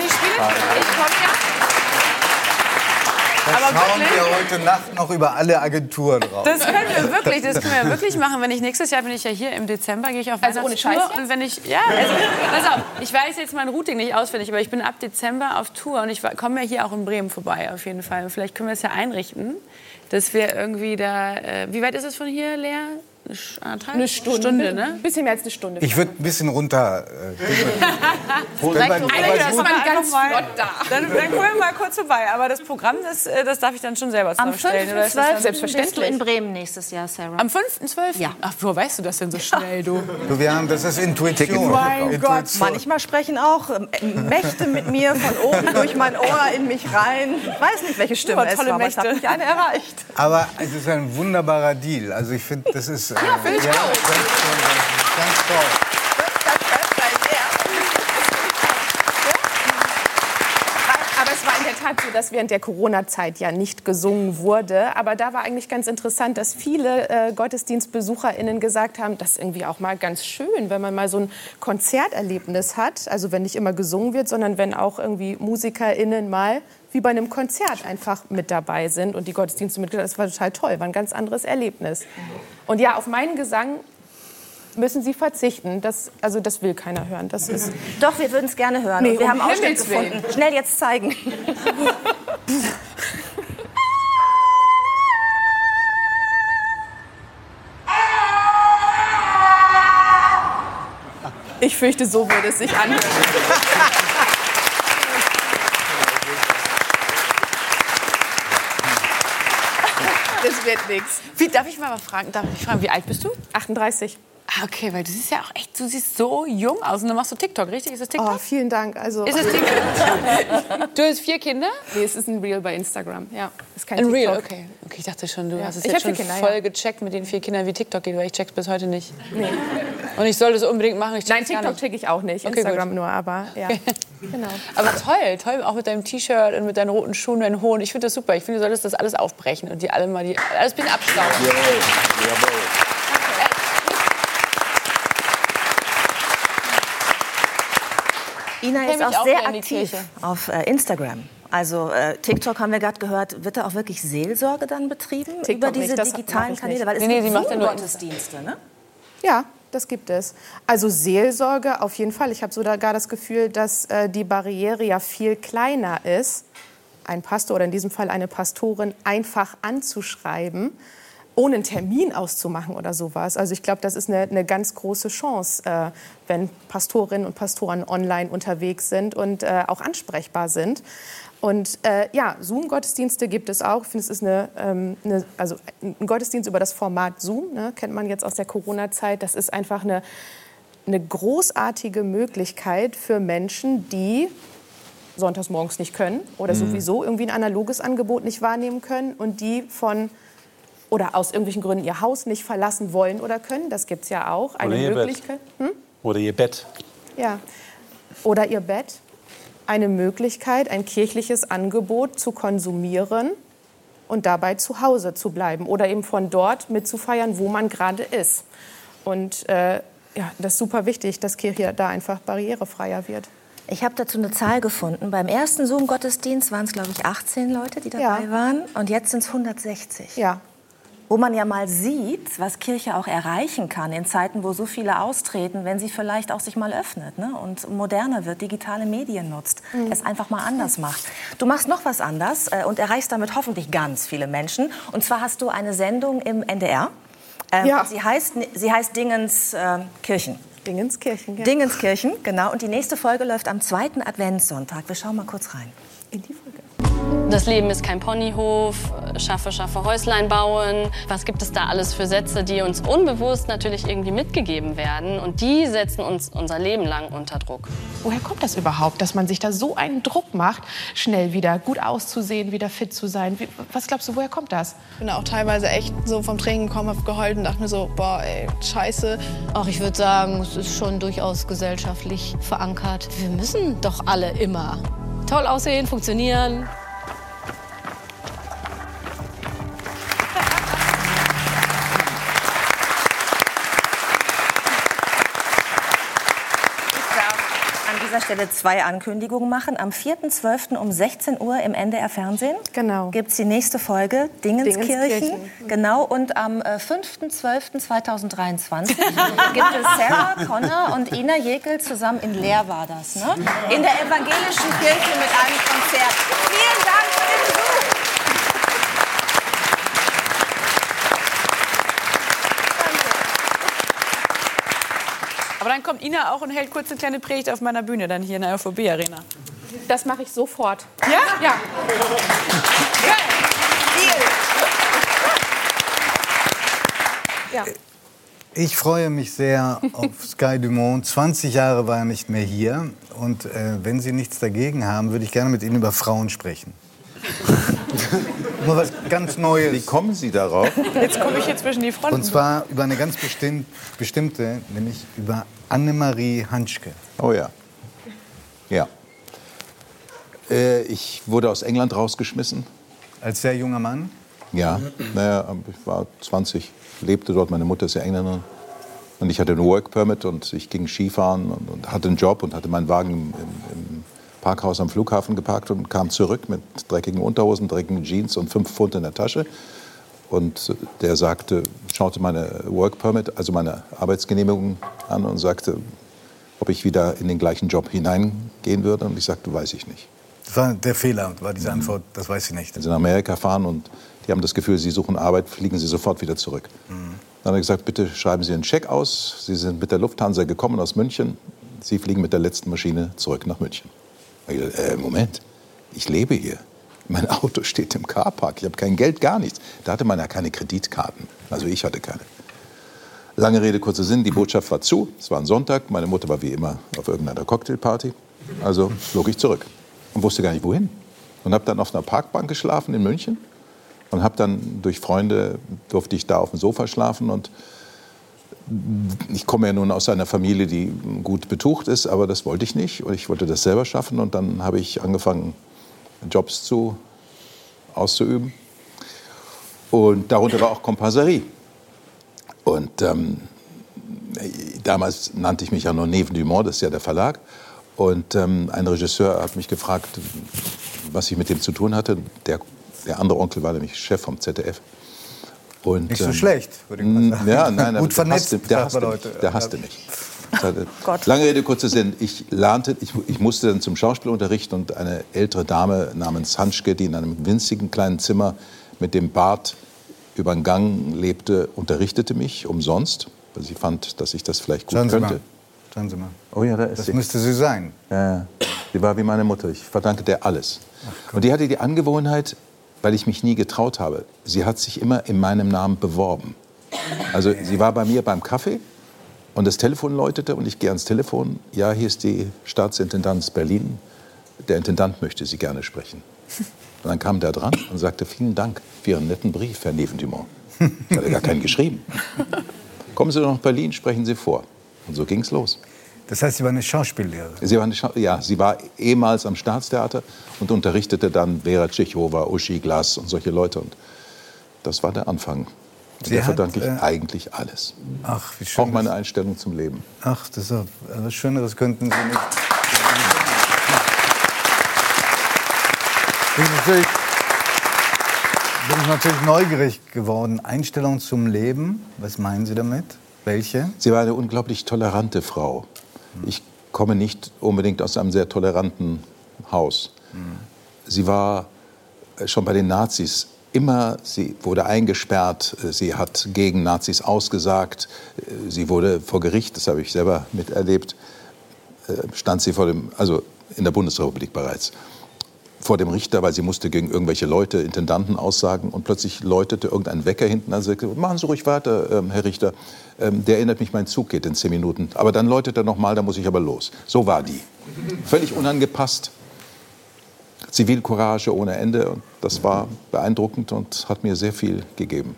ich spiele, Ich komme ja. Aber schauen wirklich? wir heute Nacht noch über alle Agenturen drauf. Das können wir wirklich, das können wir wirklich machen. Wenn ich nächstes Jahr bin ich ja hier im Dezember, gehe ich auf Also ohne. Scheiß? Und wenn ich, ja, also, pass auf, ich weiß jetzt mein Routing nicht auswendig, aber ich bin ab Dezember auf Tour und ich komme ja hier auch in Bremen vorbei auf jeden Fall. Und vielleicht können wir es ja einrichten, dass wir irgendwie da, äh, wie weit ist es von hier, Lea? Eine, Stunde. Stunde, ne? Ein bisschen mehr als eine Stunde. Ich würde ein bisschen runter. Äh, ganz flott da. Dann, dann kommen wir mal kurz vorbei. Aber das Programm, das, äh, das darf ich dann schon selber Am zusammenstellen. das 5.12. dann- Selbstverständlich. bist du in Bremen nächstes Jahr, Sarah. Am 5.12.? Ja. Ach, wo weißt du das denn so schnell, du? du, wir haben, das ist Intuition. Mein Intuition. Manchmal sprechen auch ähm, Mächte mit mir von oben durch mein Ohr in mich rein. Ich weiß nicht, welche Stimme es war, aber hat Mächte. mich eine erreicht. Aber es ist ein wunderbarer Deal. Also ich finde, das ist. Äh, ja, find ich auch. Ganz, ganz toll. Aber es war so, dass während der Corona-Zeit ja nicht gesungen wurde. Aber da war eigentlich ganz interessant, dass viele äh, GottesdienstbesucherInnen gesagt haben, das ist irgendwie auch mal ganz schön, wenn man mal so ein Konzerterlebnis hat. Also wenn nicht immer gesungen wird, sondern wenn auch irgendwie MusikerInnen mal wie bei einem Konzert einfach mit dabei sind und die Gottesdienste mitgehört. Das war total toll, war ein ganz anderes Erlebnis. Und ja, auf meinen Gesang müssen Sie verzichten. Das, also das will keiner hören. Das ist Doch, wir würden es gerne hören. Nee, Und wir um haben Ausschnitt gefunden. Schnell jetzt zeigen. Ich fürchte, so würde es sich anhören. Das wird nichts. Wie, darf ich mal fragen? Darf ich fragen, wie alt bist du? 38. Ah, okay, weil du siehst ja auch echt, du siehst so jung aus. Und dann machst du TikTok, richtig? Ist das TikTok? Oh, vielen Dank. Also, Ist es TikTok? du hast vier Kinder? nee, es ist ein Reel bei Instagram. Ja, ist kein Ein TikTok. Real, okay. Okay, ich dachte schon, du Ja. hast es Ich jetzt hab schon Kinder, voll ja. gecheckt mit den vier Kindern, wie TikTok geht, weil ich check's bis heute nicht. Und ich sollte es unbedingt machen. Ich Nein, TikTok checke ich auch nicht. Okay, Instagram gut. nur, aber ja. genau. Aber toll, toll, auch mit deinem T-Shirt und mit deinen roten Schuhen, deinen hohen. Ich finde das super. Ich finde, du solltest das alles aufbrechen und die alle mal die, alles ein bisschen abstauben. Ina ist auch auch sehr aktiv auf äh, Instagram. Also äh, TikTok haben wir gerade gehört, wird da auch wirklich Seelsorge dann betrieben TikTok über diese nicht, digitalen Kanäle? nicht. Weil es Nee, nee, gibt sie macht ja nur Zoom-Gottesdienste, ne? Ja, das gibt es. Also Seelsorge auf jeden Fall. Ich habe sogar das Gefühl, dass äh, die Barriere ja viel kleiner ist, einen Pastor oder in diesem Fall eine Pastorin einfach anzuschreiben, ohne einen Termin auszumachen oder sowas. Also ich glaube, das ist eine, eine ganz große Chance, äh, wenn Pastorinnen und Pastoren online unterwegs sind und äh, auch ansprechbar sind. Und äh, ja, Zoom-Gottesdienste gibt es auch. Ich finde, es ist eine, ähm, eine, also ein Gottesdienst über das Format Zoom, ne, kennt man jetzt aus der Corona-Zeit. Das ist einfach eine, eine großartige Möglichkeit für Menschen, die sonntags morgens nicht können oder sowieso irgendwie ein analoges Angebot nicht wahrnehmen können und die von oder aus irgendwelchen Gründen ihr Haus nicht verlassen wollen oder können. Das gibt es ja auch. Eine Oder ihr Bett. Möglichkeit. Hm? Oder ihr Bett. Ja. Oder ihr Bett. eine Möglichkeit, ein kirchliches Angebot zu konsumieren und dabei zu Hause zu bleiben oder eben von dort mitzufeiern, wo man gerade ist. Und äh, ja, das ist super wichtig, dass Kirche da einfach barrierefreier wird. Ich habe dazu eine Zahl gefunden. Beim ersten Zoom-Gottesdienst waren es, glaube ich, 18 Leute, die dabei Ja. waren. Und jetzt sind es 160. Ja. Wo man ja mal sieht, was Kirche auch erreichen kann in Zeiten, wo so viele austreten, wenn sie vielleicht auch sich mal öffnet ne? und moderner wird, digitale Medien nutzt, Mhm. es einfach mal anders macht. Du machst noch was anders äh, und erreichst damit hoffentlich ganz viele Menschen. Und zwar hast du eine Sendung im NDR. Ähm, Ja. Sie heißt, sie heißt Dingens äh, Kirchen. Dingenskirchen. Ja. Dingenskirchen, genau. Und die nächste Folge läuft am zweiten Adventssonntag. Wir schauen mal kurz rein. In die Folge. Das Leben ist kein Ponyhof, schaffe, schaffe Häuslein bauen. Was gibt es da alles für Sätze, die uns unbewusst natürlich irgendwie mitgegeben werden? Und die setzen uns unser Leben lang unter Druck. Woher kommt das überhaupt, dass man sich da so einen Druck macht, schnell wieder gut auszusehen, wieder fit zu sein? Wie, was glaubst du, woher kommt das? Ich bin auch teilweise echt so vom Training gekommen, hab geheult und dachte mir so, boah, ey, scheiße. Ach, ich würde sagen, es ist schon durchaus gesellschaftlich verankert. Wir müssen doch alle immer toll aussehen, funktionieren. Dieser Stelle zwei Ankündigungen machen. Am 4.12. um 16 Uhr im NDR Fernsehen genau. gibt es die nächste Folge Dingenskirchen. Dingenskirchen. Genau. Und am äh, 5.12.2023 gibt es Sarah Connor und Ina Jekyll zusammen in Leer war das, ne? In der evangelischen Kirche mit einem Konzert. Vielen Dank für den Besuch. Aber dann kommt Ina auch und hält kurz eine kleine Predigt auf meiner Bühne, dann hier in der ÖVB Arena. Das mache ich sofort. Ja? Ja. Ja. Ich freue mich sehr auf Sky Dumont. 20 Jahre war er nicht mehr hier. Und äh, wenn Sie nichts dagegen haben, würde ich gerne mit Ihnen über Frauen sprechen. Nur was ganz Neues. Wie kommen Sie darauf? Jetzt komme ich hier zwischen die Fronten. Und zwar über eine ganz bestimmt, bestimmte, nämlich über Annemarie Hanschke. Oh ja. Ja. Äh, ich wurde aus England rausgeschmissen. Als sehr junger Mann? Ja, naja, ich war 20, lebte dort, meine Mutter ist ja Engländerin. Und ich hatte ein Work Permit und ich ging Skifahren und, und hatte einen Job und hatte meinen Wagen im, im, im Parkhaus am Flughafen geparkt und kam zurück mit dreckigen Unterhosen, dreckigen Jeans und fünf Pfund in der Tasche. Und der sagte, schaute meine Work Permit, also meine Arbeitsgenehmigung an und sagte, ob ich wieder in den gleichen Job hineingehen würde. Und ich sagte, weiß ich nicht. Das war der Fehler, war diese Antwort, das weiß ich nicht. Wenn Sie nach Amerika fahren und die haben das Gefühl, Sie suchen Arbeit, fliegen Sie sofort wieder zurück. Dann hat er gesagt, bitte schreiben Sie einen Scheck aus. Sie sind mit der Lufthansa gekommen aus München. Sie fliegen mit der letzten Maschine zurück nach München. Ich gesagt, äh, Moment, ich lebe hier. Mein Auto steht im Carpark. Ich habe kein Geld, gar nichts. Da hatte man ja keine Kreditkarten. Also ich hatte keine. Lange Rede, kurzer Sinn. Die Botschaft war zu. Es war ein Sonntag. Meine Mutter war wie immer auf irgendeiner Cocktailparty. Also flog ich zurück und wusste gar nicht wohin. Und habe dann auf einer Parkbank geschlafen in München und habe dann durch Freunde durfte ich da auf dem Sofa schlafen und ich komme ja nun aus einer Familie, die gut betucht ist, aber das wollte ich nicht. Und ich wollte das selber schaffen. Und dann habe ich angefangen Jobs zu auszuüben. Und darunter war auch Komparserie. Und ähm, damals nannte ich mich ja nur Neven Dumont, das ist ja der Verlag. Und ähm, ein Regisseur hat mich gefragt, was ich mit dem zu tun hatte. Der, der andere Onkel war nämlich Chef vom ZDF. Und, Nicht so schlecht, würde ich mal sagen. Ja, nein, Gut vernetzt, der hasste, der hasste man mich. Der hasste mich. Das hatte- Gott. Lange Rede, kurzer Sinn. Ich lernte, ich, ich musste dann zum Schauspielunterricht und eine ältere Dame namens Hanschke, die in einem winzigen kleinen Zimmer mit dem Bart über den Gang lebte, unterrichtete mich umsonst, weil sie fand, dass ich das vielleicht gut Schauen Sie könnte. mal. Schauen Sie mal. Oh ja, da ist Das sie. müsste sie sein. Ja, ja. sie war wie meine Mutter. Ich verdanke der alles. Und die hatte die Angewohnheit, weil ich mich nie getraut habe. Sie hat sich immer in meinem Namen beworben. Also sie war bei mir beim Kaffee und das Telefon läutete und ich gehe ans Telefon. Ja, hier ist die Staatsintendanz Berlin. Der Intendant möchte Sie gerne sprechen. Und dann kam der dran und sagte, vielen Dank für Ihren netten Brief, Herr Neven-Dumont. Ich hatte gar keinen geschrieben. Kommen Sie doch nach Berlin, sprechen Sie vor. Und so ging es los. Das heißt, Sie war eine Schauspiellehrerin? Sie war, eine Schau ja, sie war ehemals am Staatstheater und unterrichtete dann Vera Tschechowa, Uschi Glas und solche Leute. Und das war der Anfang. Und Sie der hat, verdanke ich äh, eigentlich alles. Ach, wie schön. Auch meine Einstellung zum Leben. Ach, das ist was Schöneres könnten Sie nicht. Bin ich natürlich, bin ich natürlich neugierig geworden. Einstellung zum Leben, was meinen Sie damit? Welche? Sie war eine unglaublich tolerante Frau. Ich komme nicht unbedingt aus einem sehr toleranten Haus. Sie war äh, schon bei den Nazis immer, sie wurde eingesperrt, äh, sie hat gegen Nazis ausgesagt, äh, sie wurde vor Gericht, das habe ich selber miterlebt, stand sie vor dem, also in der Bundesrepublik bereits, vor dem Richter, weil sie musste gegen irgendwelche Leute, Intendanten aussagen und plötzlich läutete irgendein Wecker hinten an. Sie sagte, machen Sie ruhig weiter, ähm, Herr Richter. Ähm, der erinnert mich, mein Zug geht in zehn Minuten. Aber dann läutet er noch mal, da muss ich aber los. So war die. Völlig unangepasst. Zivilcourage ohne Ende. Und das war beeindruckend und hat mir sehr viel gegeben.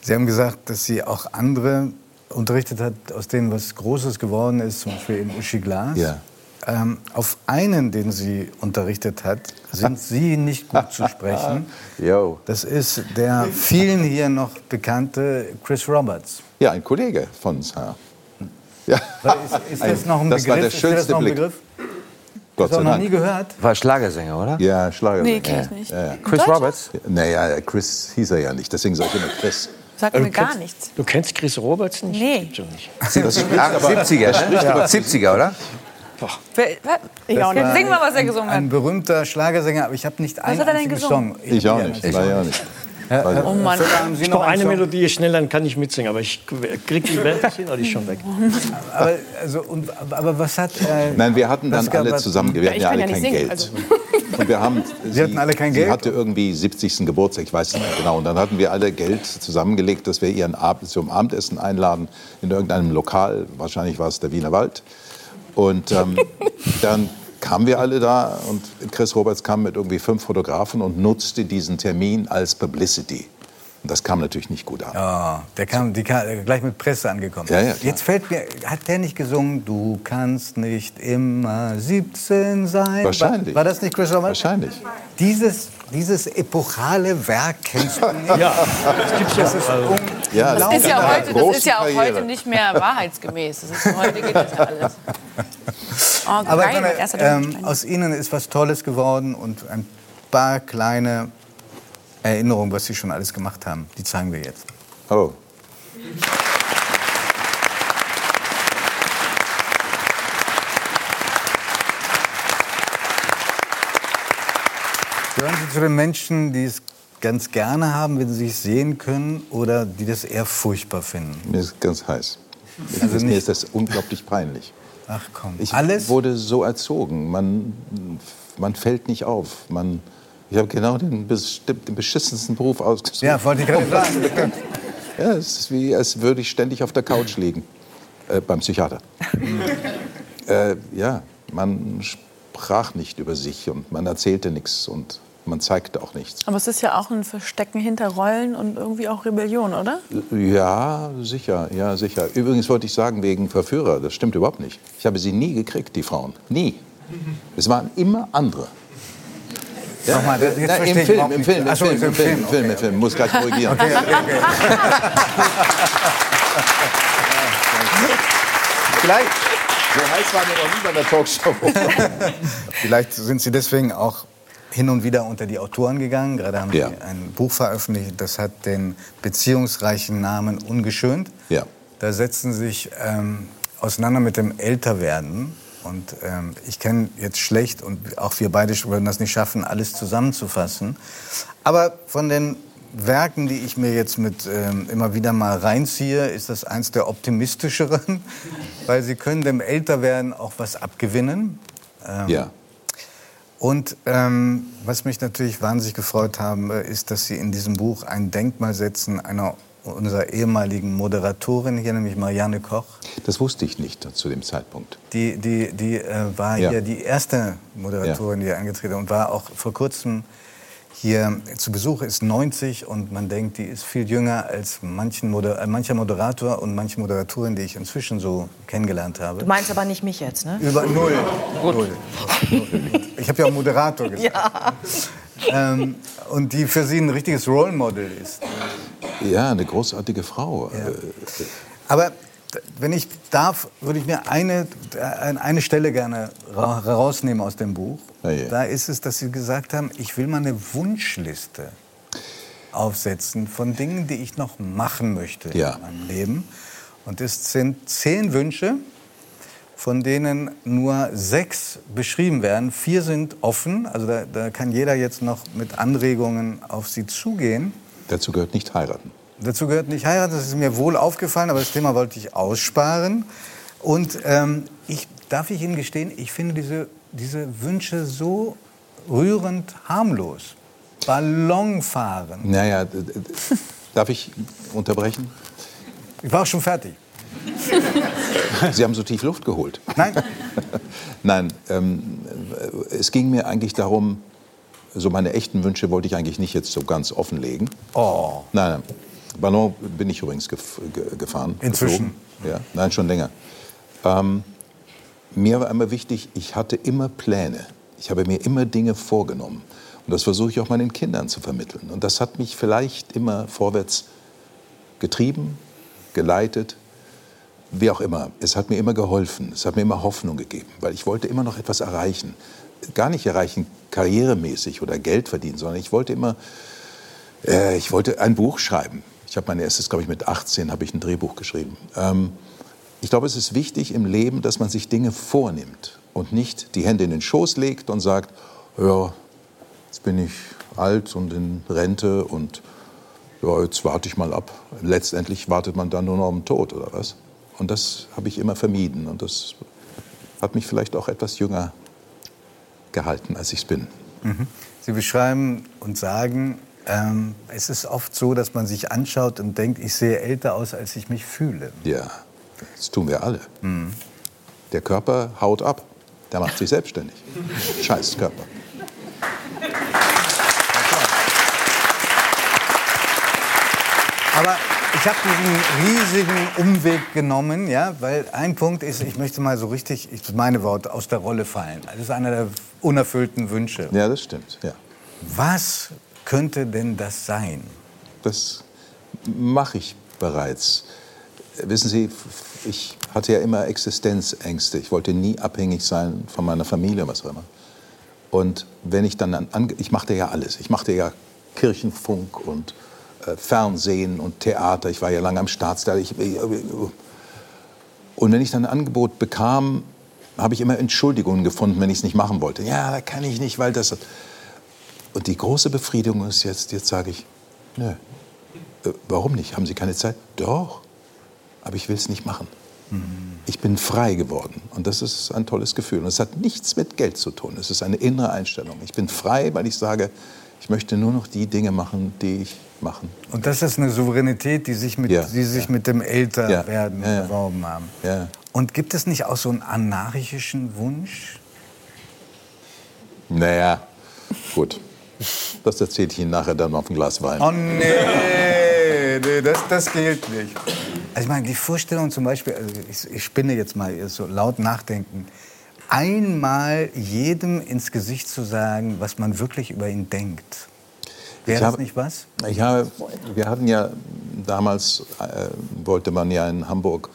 Sie haben gesagt, dass Sie auch andere unterrichtet hat, aus denen was Großes geworden ist, zum Beispiel in Uschi Glas. Ja. Ähm, auf einen, den sie unterrichtet hat, sind Sie nicht gut zu sprechen. Das ist der vielen hier noch bekannte Chris Roberts. Ja, ein Kollege von uns. Ja. Ja. Ist, ist das noch ein das Begriff? war der ist das schönste noch ein Blick. Begriff? Gott sei noch Dank. nie gehört? War Schlagersänger, oder? Ja, Schlagersänger. Nee, kenn ich nicht. Ja, ja. Chris Roberts? Naja, Chris hieß er ja nicht, deswegen sage ich immer Chris. Sagt Also mir du gar kennst- nichts. Du kennst Chris Roberts nicht? Nee. Gibt's nicht. Das spricht aber- 70er, das ne? spricht aber- 70er, oder? Was? Ich auch nicht. war Sing mal, was er gesungen Ein hat. berühmter Schlagersänger, aber ich habe nicht einen hat er denn einzigen gesungen? Song. Ich auch nicht. ja auch nicht. Herr- Herr- Oh Mann. Haben Sie Ich eine Song? Melodie schnell, dann kann ich mitsingen. Aber ich krieg die Welt nicht hin, oder die ist schon weg. Aber, also, und, aber was hat... Äh, Nein, wir hatten dann was alle was- zusammen, wir hatten ich ja alle ja kein singen, Geld. also. Und wir haben, Sie hatten alle kein sie Geld? hatte irgendwie 70. Geburtstag, ich weiß es nicht genau. Und dann hatten wir alle Geld zusammengelegt, dass wir ihren Abend zum Abendessen einladen in irgendeinem Lokal. Wahrscheinlich war es der Wiener Wald. Und ähm, dann kamen wir alle da und Chris Roberts kam mit irgendwie fünf Fotografen und nutzte diesen Termin als Publicity. Und das kam natürlich nicht gut an. Ja, der kam, die kam gleich mit Presse angekommen. Ja, ja. Jetzt fällt mir, hat der nicht gesungen, du kannst nicht immer 17 sein? Wahrscheinlich. War, war das nicht Chris Roberts? Wahrscheinlich. Dieses, dieses epochale Werk kennst du nicht? Ja, das gibt's ja. Das ist Also, Ja, Das ist ja heute, das ist ja auch Karriere. heute nicht mehr wahrheitsgemäß. Das ist, heute geht das ja alles. Oh, Aber geil, meine, ähm, aus Ihnen ist was Tolles geworden und ein paar kleine Erinnerungen, was Sie schon alles gemacht haben. Die zeigen wir jetzt. Oh. Gehören Sie zu den Menschen, die es ganz gerne haben, wenn sie sich sehen können, oder die das eher furchtbar finden? Mir ist ganz heiß. Also mir ist das unglaublich peinlich. Ach komm. Ich Alles? wurde so erzogen. Man, man fällt nicht auf. Man, ich habe genau den, den beschissensten Beruf ausgesucht. Ja, wollte ich gerade sagen. Ja, es ist wie, als würde ich ständig auf der Couch liegen. Äh, beim Psychiater. äh, ja, man sprach nicht über sich und man erzählte nichts und man zeigte auch nichts. Aber es ist ja auch ein Verstecken hinter Rollen und irgendwie auch Rebellion, oder? Ja, sicher, ja, sicher. Übrigens wollte ich sagen, wegen Verführer, das stimmt überhaupt nicht. Ich habe sie nie gekriegt, die Frauen. Nie. Es waren immer andere. Ja, Nochmal, das- jetzt na, im ich Film, überhaupt im. Film, im so, Film, im im Film, Film, im Film, im Film, muss gleich korrigieren. Okay, okay, okay. Vielleicht, So heiß war mir noch nie bei der Talkshow. vielleicht sind Sie deswegen auch hin und wieder unter die Autoren gegangen. Gerade haben Ja. Sie ein Buch veröffentlicht, das hat den beziehungsreichen Namen Ungeschönt. Ja. Da setzen Sie sich ähm, auseinander mit dem Älterwerden. Und ähm, ich kenne jetzt schlecht, und auch wir beide würden das nicht schaffen, alles zusammenzufassen. Aber von den Werken, die ich mir jetzt mit ähm, immer wieder mal reinziehe, ist das eins der optimistischeren, weil sie können dem Älterwerden auch was abgewinnen. Ähm, Ja. Und ähm, was mich natürlich wahnsinnig gefreut haben, äh, ist, dass Sie in diesem Buch ein Denkmal setzen einer unserer ehemaligen Moderatorin hier, nämlich Marianne Koch. Das wusste ich nicht zu dem Zeitpunkt. Die, die, die äh, war Ja. hier die erste Moderatorin, die hier angetreten ist und war auch vor kurzem hier zu Besuch ist 90 und man denkt, die ist viel jünger als manchen Moder äh, mancher Moderator und manche Moderatorin, die ich inzwischen so kennengelernt habe. Du meinst aber nicht mich jetzt, ne? Über null. null. Ich habe ja auch Moderator gesagt. Ja. Ähm, und die für sie ein richtiges Role Model ist. Ja, eine großartige Frau. Äh, Aber wenn ich darf, würde ich mir eine, äh, eine Stelle gerne ra rausnehmen aus dem Buch. Da ist es, dass Sie gesagt haben, ich will mal eine Wunschliste aufsetzen von Dingen, die ich noch machen möchte Ja. in meinem Leben. Und es sind zehn Wünsche, von denen nur sechs beschrieben werden. Vier sind offen, also da, da kann jeder jetzt noch mit Anregungen auf Sie zugehen. Dazu gehört nicht heiraten. Dazu gehört nicht heiraten, das ist mir wohl aufgefallen, aber das Thema wollte ich aussparen. Und ähm, ich, darf ich Ihnen gestehen, ich finde diese, diese Wünsche so rührend harmlos. Ballonfahren. Naja, d- d- darf ich unterbrechen? Ich war auch schon fertig. Sie haben so tief Luft geholt. Nein. Nein, ähm, äh, es ging mir eigentlich darum, so meine echten Wünsche wollte ich eigentlich nicht jetzt so ganz offenlegen. Oh. Nein, nein. Ballon bin ich übrigens gef ge gefahren. Inzwischen? geflogen. Ja, nein, schon länger. Ähm, mir war immer wichtig, ich hatte immer Pläne. Ich habe mir immer Dinge vorgenommen. Und das versuche ich auch meinen Kindern zu vermitteln. Und das hat mich vielleicht immer vorwärts getrieben, geleitet, wie auch immer. Es hat mir immer geholfen. Es hat mir immer Hoffnung gegeben, weil ich wollte immer noch etwas erreichen. Gar nicht erreichen karrieremäßig oder Geld verdienen, sondern ich wollte immer, äh, ich wollte ein Buch schreiben. Ich habe mein erstes, glaube ich, mit 18 habe ich ein Drehbuch geschrieben. Ähm, ich glaube, es ist wichtig im Leben, dass man sich Dinge vornimmt und nicht die Hände in den Schoß legt und sagt, ja, jetzt bin ich alt und in Rente und ja, jetzt warte ich mal ab. Letztendlich wartet man dann nur noch am Tod oder was? Und das habe ich immer vermieden und das hat mich vielleicht auch etwas jünger gehalten, als ich es bin. Mhm. Sie beschreiben und sagen, ähm, es ist oft so, dass man sich anschaut und denkt, ich sehe älter aus, als ich mich fühle. Ja, das tun wir alle. Mhm. Der Körper haut ab. Der macht sich selbstständig. Scheiß Körper. Aber ich habe diesen riesigen Umweg genommen, ja, weil ein Punkt ist, ich möchte mal so richtig, ich meine Worte, aus der Rolle fallen. Das ist einer der unerfüllten Wünsche. Ja, das stimmt. Ja. Was könnte denn das sein? Das mache ich bereits. Wissen Sie, ich hatte ja immer Existenzängste. Ich wollte nie abhängig sein von meiner Familie, was auch immer. Und wenn ich dann an, ich machte ja alles. Ich machte ja Kirchenfunk und äh, Fernsehen und Theater. Ich war ja lange am Staatstheater. Ich, ich, und wenn ich dann ein Angebot bekam, habe ich immer Entschuldigungen gefunden, wenn ich es nicht machen wollte. Ja, da kann ich nicht, weil das. Und die große Befriedigung ist jetzt, jetzt sage ich, nö, äh, warum nicht? Haben Sie keine Zeit? Doch, aber ich will es nicht machen. Ich bin frei geworden und das ist ein tolles Gefühl. Und es hat nichts mit Geld zu tun. Es ist eine innere Einstellung. Ich bin frei, weil ich sage, ich möchte nur noch die Dinge machen, die ich machen. Und das ist eine Souveränität, die sich mit, Ja, die sich mit dem Älterwerden Ja, ja. erworben haben. Ja. Und gibt es nicht auch so einen anarchischen Wunsch? Naja, gut. Das erzähle ich Ihnen nachher dann auf ein Glas Wein. Oh nee, nee das, das gilt nicht. Also ich meine, die Vorstellung zum Beispiel, also ich, ich spinne jetzt mal so laut nachdenken, einmal jedem ins Gesicht zu sagen, was man wirklich über ihn denkt. Wäre Ich das nicht was? Ich habe, wir hatten ja damals, äh, wollte man ja in Hamburg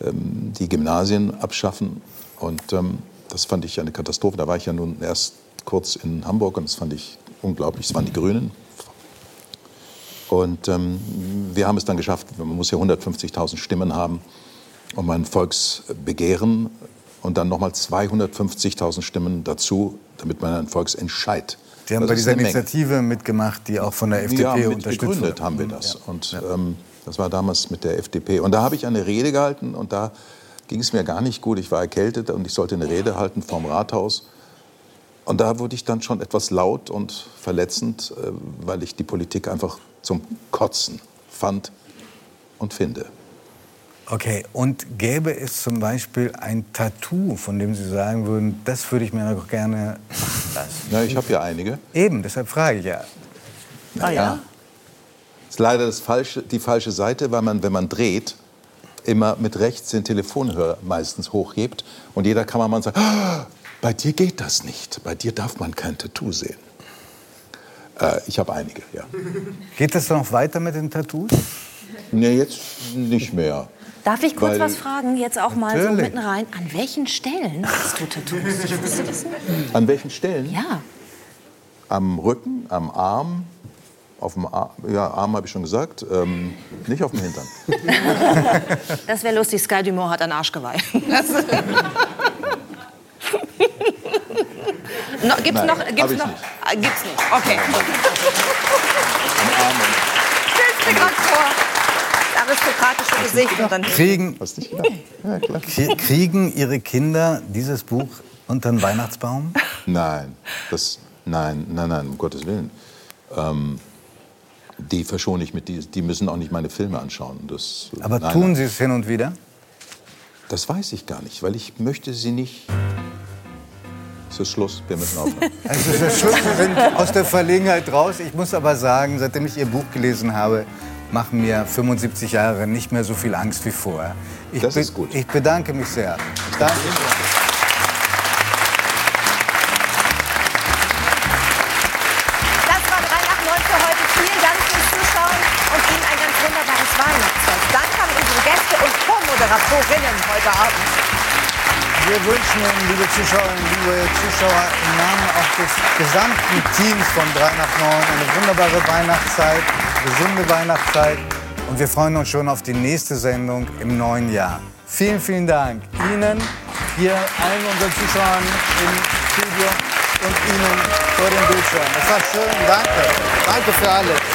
ähm, die Gymnasien abschaffen. Und ähm, das fand ich eine Katastrophe. Da war ich ja nun erst kurz in Hamburg und das fand ich unglaublich. Es waren die Grünen. Und ähm, wir haben es dann geschafft, man muss ja 150.000 Stimmen haben, um ein Volksbegehren und dann nochmal 250.000 Stimmen dazu, damit man einen Volksentscheid. Sie haben Das bei dieser eine Menge. Initiative mitgemacht, die auch von der FDP ja, mit unterstützt gegründet wurde. haben wir das. Und ähm, das war damals mit der FDP. Und da habe ich eine Rede gehalten und da ging es mir gar nicht gut. Ich war erkältet und ich sollte eine Rede halten vorm Rathaus. Und da wurde ich dann schon etwas laut und verletzend, äh, weil ich die Politik einfach zum Kotzen fand und finde. Okay, und gäbe es zum Beispiel ein Tattoo, von dem Sie sagen würden, das würde ich mir noch gerne machen lassen? Na, ich habe ja einige. Eben, deshalb frage ich ja. Ah ja? Ist leider das falsche, die falsche Seite, weil man, wenn man dreht, immer mit rechts den Telefonhörer meistens hochhebt. Und jeder Kameramann sagt, "Ah, bei dir geht das nicht. Bei dir darf man kein Tattoo sehen. Äh, ich habe einige, ja. Geht das noch weiter mit den Tattoos? Nee, jetzt nicht mehr. Darf ich kurz Weil- was fragen, jetzt auch mal so mitten rein? An welchen Stellen hast du Tattoos? Ich wusste das nicht. An welchen Stellen? Ja. Am Rücken, am Arm, auf dem Arm, ja, Arm habe ich schon gesagt, ähm, nicht auf dem Hintern. Das wäre lustig, Sky Dumont hat ein Arschgeweih. no, gibt's Nein, noch? Gibt's noch? nicht. Ah, Gibt's nicht. Okay. Am Arm und Stell's mir gerade vor. Das aristokratische Gesicht und dann. Kriegen, Hast? Ja, klar. krie- kriegen Ihre Kinder dieses Buch unter den Weihnachtsbaum? Nein, das, nein, nein, nein, um Gottes Willen. Ähm, die verschone ich mit, die, die müssen auch nicht meine Filme anschauen. Das, Aber nein, tun. Sie es hin und wieder? Das weiß ich gar nicht, weil ich möchte sie nicht. Es ist Schluss, wir müssen aufhören. Also es ist Schluss, wir sind aus der Verlegenheit raus. Ich muss aber sagen, seitdem ich Ihr Buch gelesen habe, machen mir 75 Jahre nicht mehr so viel Angst wie vorher. Ich Das ist gut. Ich bedanke mich sehr. Danke. Das war 3 nach 9 für heute. Vielen Dank fürs Zuschauen und Ihnen ein ganz wunderbares Weihnachtsfest. Danke an unsere Gäste und Co-Moderatorinnen heute Abend. Wir wünschen Ihnen, liebe Zuschauerinnen, liebe Zuschauer, im Namen auch des gesamten Teams von 3 nach 9 eine wunderbare Weihnachtszeit, gesunde Weihnachtszeit. Und wir freuen uns schon auf die nächste Sendung im neuen Jahr. Vielen, vielen Dank Ihnen, hier allen unseren Zuschauern im Studio und Ihnen vor dem Bildschirm. Es war schön, danke. Danke für alles.